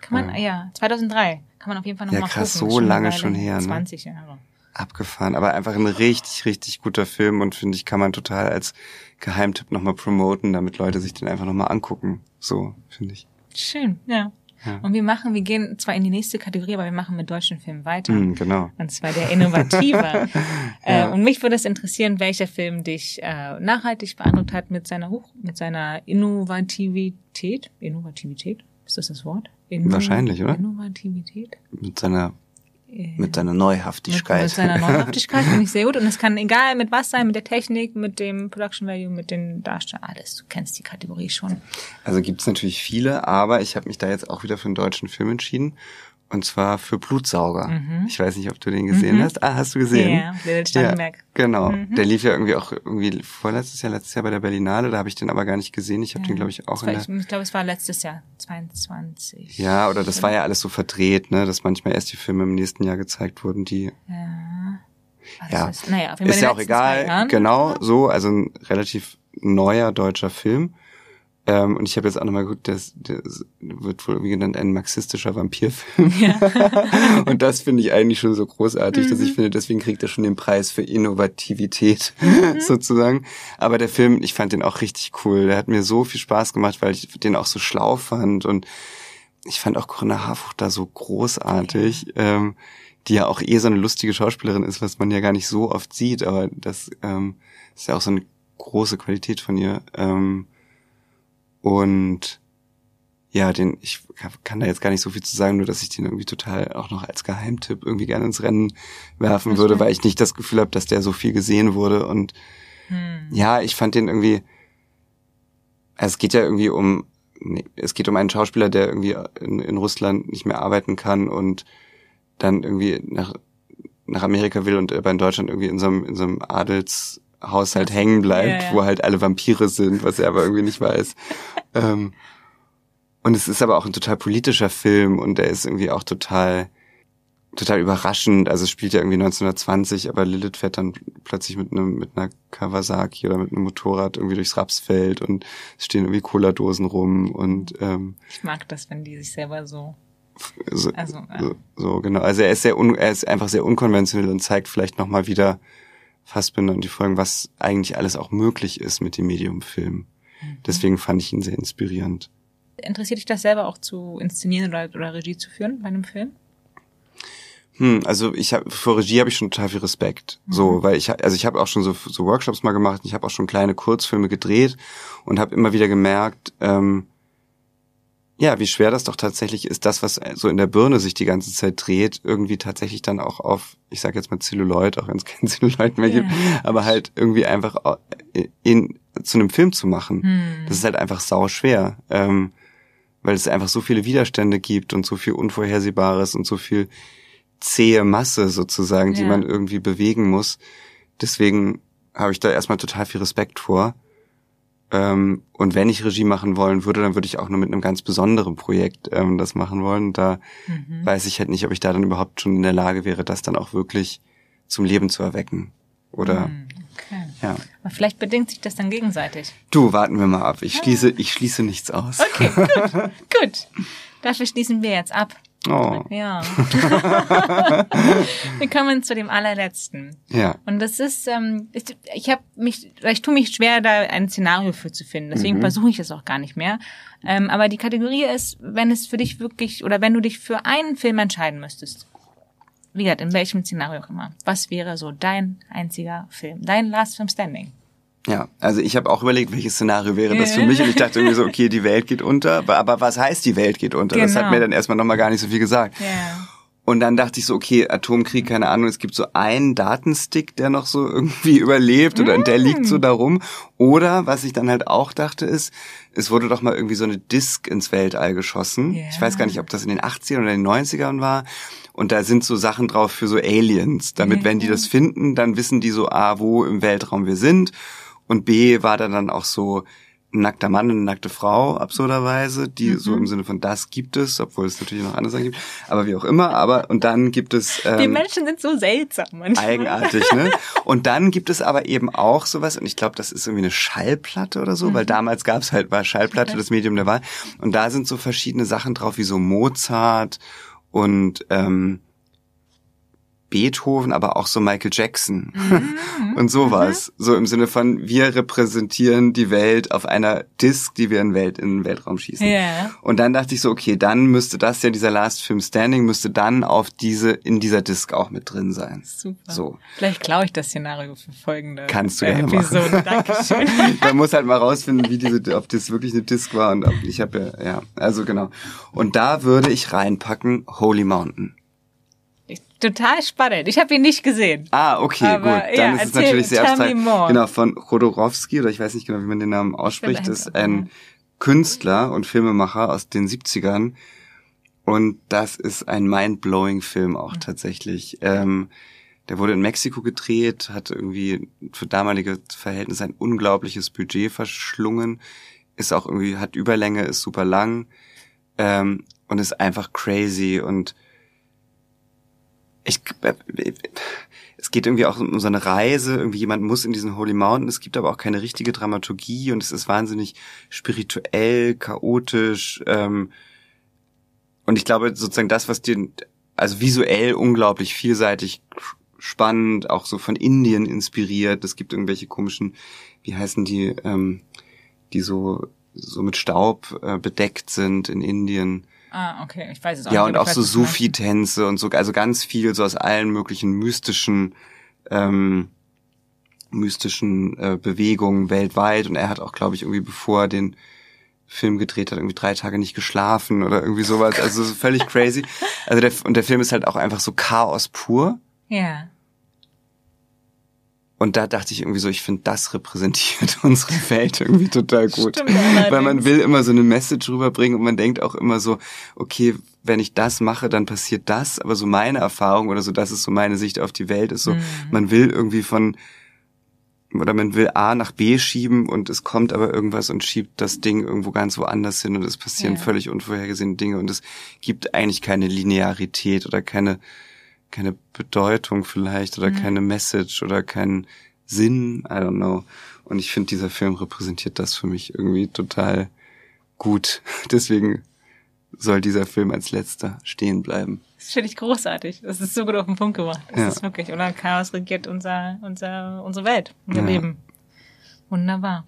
Kann man, ja, 2003. Kann man auf jeden Fall noch Ja, mal krass, gucken. so lange schon her, ne? 20 Jahre. Abgefahren. Aber einfach ein richtig, richtig guter Film und finde ich, kann man total als Geheimtipp nochmal promoten, damit Leute sich den einfach nochmal angucken. So, finde ich. Schön, ja. Ja. Und wir machen, wir gehen zwar in die nächste Kategorie, aber wir machen mit deutschen Filmen weiter. Hm, genau. Und zwar der Innovative. [laughs] Ja. äh, und mich würde es interessieren, welcher Film dich äh, nachhaltig beeindruckt hat mit seiner Hoch mit seiner Innovativität. Innovativität? Ist das das Wort? Inno Wahrscheinlich, oder? Innovativität? Mit seiner, mit seiner mit, Neuhaftigkeit. mit seiner Neuhaftigkeit finde ich sehr gut. Und es kann egal mit was sein, mit der Technik, mit dem Production Value, mit den Darstellern, alles. Du kennst die Kategorie schon. Also gibt's natürlich viele, aber ich habe mich da jetzt auch wieder für einen deutschen Film entschieden. Und zwar für Blutsauger. Ich weiß nicht, ob du den gesehen Mhm. hast. Ah, hast du gesehen? Ja, Lilith Staudenberg. Ja, genau. Mhm. Der lief ja irgendwie auch irgendwie vorletztes Jahr, letztes Jahr bei der Berlinale. Da habe ich den aber gar nicht gesehen. Ich habe den, glaube ich, auch war, in ich, der... ich glaube, es war letztes Jahr, 22. Ja, oder das war ja alles so verdreht, ne, dass manchmal erst die Filme im nächsten Jahr gezeigt wurden, die Ja. Was Ja. Ist, naja, auf jeden Fall ist ja auch egal. Genau, so, also ein relativ neuer deutscher Film. Ähm, und ich habe jetzt auch nochmal gut, das, das wird wohl irgendwie genannt ein marxistischer Vampirfilm. [laughs] und das finde ich eigentlich schon so großartig, dass Mhm. ich finde, deswegen kriegt er schon den Preis für Innovativität Mhm. [laughs] sozusagen. Aber der Film, ich fand den auch richtig cool. Der hat mir so viel Spaß gemacht, weil ich den auch so schlau fand und ich fand auch Corinna Harfuch da so großartig, ähm, die ja auch eh so eine lustige Schauspielerin ist, was man ja gar nicht so oft sieht, aber das ähm, ist ja auch so eine große Qualität von ihr. Ähm, und ja, den, ich kann da jetzt gar nicht so viel zu sagen, nur dass ich den irgendwie total auch noch als Geheimtipp irgendwie gerne ins Rennen werfen würde, weil ich nicht das Gefühl habe, dass der so viel gesehen wurde. Und Hm. ja, ich fand den irgendwie, also es geht ja irgendwie um, nee, es geht um einen Schauspieler, der irgendwie in, in Russland nicht mehr arbeiten kann und dann irgendwie nach, nach Amerika will und aber in Deutschland irgendwie in so einem, in so einem Adelshaushalt hängen bleibt, Ja, ja. wo halt alle Vampire sind, was er aber irgendwie nicht weiß. [laughs] ähm, und es ist aber auch ein total politischer Film und der ist irgendwie auch total, total überraschend. Also es spielt ja irgendwie 1920, aber Lilith fährt dann plötzlich mit einem, mit einer Kawasaki oder mit einem Motorrad irgendwie durchs Rapsfeld und es stehen irgendwie Cola-Dosen rum und ähm, Ich mag das, wenn die sich selber so. so, Also, ja. so, so genau. Also er ist sehr un, er ist einfach sehr unkonventionell und zeigt vielleicht noch mal wieder Fassbinder und die Folgen, was eigentlich alles auch möglich ist mit dem Medium-Film. Mhm. Deswegen fand ich ihn sehr inspirierend. Interessiert dich das selber auch zu inszenieren oder, oder Regie zu führen bei einem Film? Hm, also ich habe vor Regie habe ich schon total viel Respekt. So, weil ich also ich habe auch schon so, so Workshops mal gemacht, ich habe auch schon kleine Kurzfilme gedreht und habe immer wieder gemerkt, ähm, ja, wie schwer das doch tatsächlich ist, das, was so in der Birne sich die ganze Zeit dreht, irgendwie tatsächlich dann auch auf, ich sage jetzt mal Zelluloid, auch wenn es kein [laughs] Zelluloid mehr gibt, aber halt irgendwie einfach au- in, zu einem Film zu machen. Hm. Das ist halt einfach sau schwer, ähm, weil es einfach so viele Widerstände gibt und so viel Unvorhersehbares und so viel zähe Masse sozusagen, die Ja. man irgendwie bewegen muss. Deswegen habe ich da erstmal total viel Respekt vor. Ähm, und wenn ich Regie machen wollen würde, dann würde ich auch nur mit einem ganz besonderen Projekt ähm, das machen wollen. Da Mhm. weiß ich halt nicht, ob ich da dann überhaupt schon in der Lage wäre, das dann auch wirklich zum Leben zu erwecken. Oder Hm, Okay. ja. Aber vielleicht bedingt sich das dann gegenseitig. Du, warten wir mal ab. Ich schließe, ich schließe nichts aus. Okay, gut. [laughs] gut. Dafür schließen wir jetzt ab. Oh, Ja. [laughs] wir kommen zu dem allerletzten. ja. Und das ist, ähm, ich, ich habe mich, ich tue mich schwer, da ein Szenario für zu finden. Deswegen Mhm. versuche ich es auch gar nicht mehr. Ähm, aber die Kategorie ist, wenn es für dich wirklich, oder wenn du dich für einen Film entscheiden müsstest. Wie gesagt, in welchem Szenario auch immer. Was wäre so dein einziger Film? Dein Last Film Standing? Ja, also ich habe auch überlegt, welches Szenario wäre das für mich und ich dachte irgendwie so, okay, die Welt geht unter, aber, aber was heißt die Welt geht unter? Genau. Das hat genau. mir dann erstmal nochmal gar nicht so viel gesagt. Ja. Und dann dachte ich so, okay, Atomkrieg, keine Ahnung, es gibt so einen Datenstick, der noch so irgendwie [laughs] überlebt oder mm. der liegt so darum. Oder was ich dann halt auch dachte ist, es wurde doch mal irgendwie so eine Disk ins Weltall geschossen. Yeah. Ich weiß gar nicht, ob das in den 80ern oder den 90ern war. Und da sind so Sachen drauf für so Aliens, damit yeah. wenn die das finden, dann wissen die so, ah, wo im Weltraum wir sind. Und B war da dann auch so, ein nackter Mann und eine nackte Frau, absurderweise, die mhm. so im Sinne von das gibt es, obwohl es natürlich noch andere Sachen gibt, aber wie auch immer, aber und dann gibt es ähm, Die Menschen sind so seltsam manchmal. Eigenartig, ne? Und dann gibt es aber eben auch sowas, und ich glaube, das ist irgendwie eine Schallplatte oder so, mhm. weil damals gab es halt war Schallplatte, das Medium der Wahl, und da sind so verschiedene Sachen drauf, wie so Mozart und ähm, Beethoven, aber auch so Michael Jackson mhm. [laughs] und sowas. Mhm. So im Sinne von, wir repräsentieren die Welt auf einer Disc, die wir in, Welt, in den Weltraum schießen. Yeah. Und dann dachte ich so, okay, dann müsste das ja, dieser Last Film Standing, müsste dann auf diese, in dieser Disc auch mit drin sein. Super. So. Vielleicht klaue ich das Szenario für folgende Kannst du gerne Episode. Machen. [laughs] [laughs] Dankeschön. Man muss halt mal rausfinden, wie diese, ob das wirklich eine Disc war und ob, ich habe ja, ja, also genau. Und da würde ich reinpacken Holy Mountain. Total spannend. Ich habe ihn nicht gesehen. Ah, okay, Aber, gut. Dann ja, ist es natürlich sehr abstrakt. Genau, von Chodorowski, oder ich weiß nicht genau, wie man den Namen ausspricht, ist ein Künstler und Filmemacher aus den 70ern. Und das ist ein mind-blowing Film auch mhm. tatsächlich. Ähm, der wurde in Mexiko gedreht, hat irgendwie für damalige Verhältnisse ein unglaubliches Budget verschlungen, ist auch irgendwie, hat Überlänge, ist super lang ähm, und ist einfach crazy und ich, es geht irgendwie auch um so eine Reise, irgendwie jemand muss in diesen Holy Mountain, es gibt aber auch keine richtige Dramaturgie und es ist wahnsinnig spirituell, chaotisch, ähm, und ich glaube sozusagen das, was dir, also visuell unglaublich vielseitig spannend, auch so von Indien inspiriert, es gibt irgendwelche komischen, wie heißen die, ähm, die so, so mit Staub äh, bedeckt sind in Indien, Ah, okay, ich weiß es auch Ja, nicht, und auch so Sufi-Tänze und so, also ganz viel so aus allen möglichen mystischen, ähm, mystischen äh, Bewegungen weltweit. Und er hat auch, glaube ich, irgendwie bevor er den Film gedreht hat, irgendwie drei Tage nicht geschlafen oder irgendwie sowas. Also völlig crazy. [laughs] Also der, und der Film ist halt auch einfach so Chaos pur. Ja. Und da dachte ich irgendwie so, ich finde, das repräsentiert [laughs] unsere Welt irgendwie total gut. Stimmt, Weil man will immer so eine Message rüberbringen und man denkt auch immer so, okay, wenn ich das mache, dann passiert das. Aber so meine Erfahrung oder so, das ist so meine Sicht auf die Welt, ist so, mhm. man will irgendwie von, oder man will A nach B schieben und es kommt aber irgendwas und schiebt das Ding irgendwo ganz woanders hin und es passieren ja. völlig unvorhergesehene Dinge und es gibt eigentlich keine Linearität oder keine, keine Bedeutung vielleicht oder mhm. keine Message oder keinen Sinn, I don't know. Und ich finde, dieser Film repräsentiert das für mich irgendwie total gut. [laughs] Deswegen soll dieser Film als letzter stehen bleiben. Das finde ich großartig. Das ist so gut auf den Punkt gemacht. Das ja. ist wirklich, oder? Chaos regiert unser, unser, unsere Welt, unser ja. Leben. Wunderbar.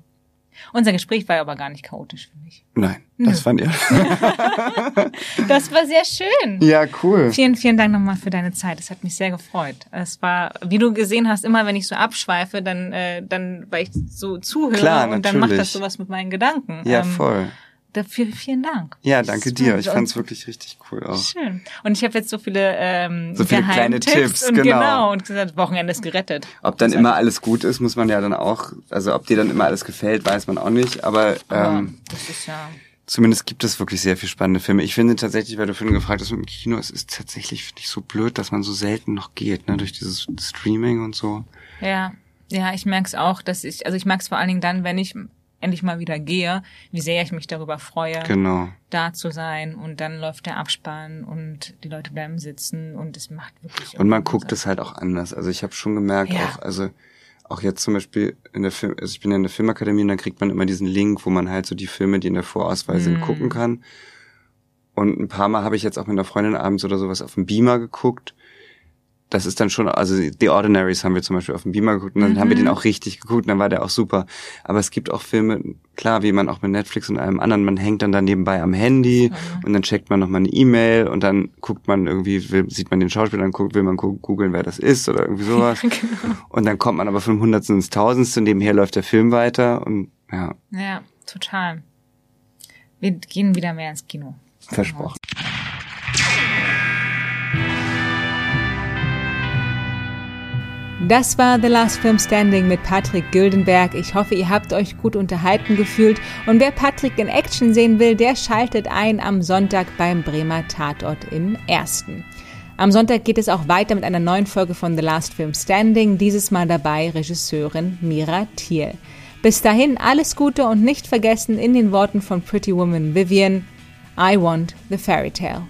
Unser Gespräch war aber gar nicht chaotisch, finde ich. Nein, das fand ihr. [laughs] das war sehr schön. Ja, cool. Vielen, vielen Dank nochmal für deine Zeit. Es hat mich sehr gefreut. Es war, wie du gesehen hast, immer wenn ich so abschweife, dann, äh, dann, weil ich so zuhöre Klar, und dann macht das sowas mit meinen Gedanken. Ja, ähm, voll. Dafür vielen Dank. Ja, danke dir. Ich fand's wirklich richtig cool auch. Schön. Und ich habe jetzt so viele ähm, so viele kleine Tipps, und genau. genau und gesagt, Wochenende ist gerettet. Ob dann immer alles gut ist, muss man ja dann auch, also ob dir dann immer alles gefällt, weiß man auch nicht. Aber, ähm, das ist ja Zumindest gibt es wirklich sehr viel spannende Filme. Ich finde tatsächlich, weil du vorhin gefragt hast mit dem Kino, es ist tatsächlich, finde ich, so blöd, dass man so selten noch geht, ne, durch dieses Streaming und so. Ja, ja, ich merk's auch, dass ich, also ich mag's vor allen Dingen dann, wenn ich endlich mal wieder gehe, wie sehr ich mich darüber freue, genau. da zu sein. Und dann läuft der Abspann und die Leute bleiben sitzen und es macht wirklich. Und man guckt es halt auch anders. Also ich habe schon gemerkt, ja. auch, also auch jetzt zum Beispiel in der Film, also ich bin ja in der Filmakademie und dann kriegt man immer diesen Link, wo man halt so die Filme, die in der Vorauswahl sind, mm. gucken kann. Und ein paar Mal habe ich jetzt auch mit einer Freundin abends oder sowas auf dem Beamer geguckt das ist dann schon, also The Ordinaries haben wir zum Beispiel auf dem Beamer geguckt und dann mhm. haben wir den mhm. auch richtig geguckt und dann war der auch super. Aber es gibt auch Filme, klar, wie man auch mit Netflix und allem anderen, man hängt dann da nebenbei am Handy mhm. und dann checkt man nochmal eine E-Mail und dann guckt man irgendwie, will, sieht man den Schauspieler, dann guckt, will man googeln, wer das ist oder irgendwie sowas. genau. Und dann kommt man aber vom Hundertsten ins Tausendste und nebenher läuft der Film weiter und ja. Ja, total. Wir gehen wieder mehr ins Kino. Versprochen. Das war The Last Film Standing mit Patrick Güldenberg. Ich hoffe, ihr habt euch gut unterhalten gefühlt. Und wer Patrick in Action sehen will, der schaltet ein am Sonntag beim Bremer Tatort im Ersten. Am Sonntag geht es auch weiter mit einer neuen Folge von The Last Film Standing, dieses Mal dabei Regisseurin Mira Thiel. Bis dahin alles Gute und nicht vergessen in den Worten von Pretty Woman Vivian, I want the fairy tale.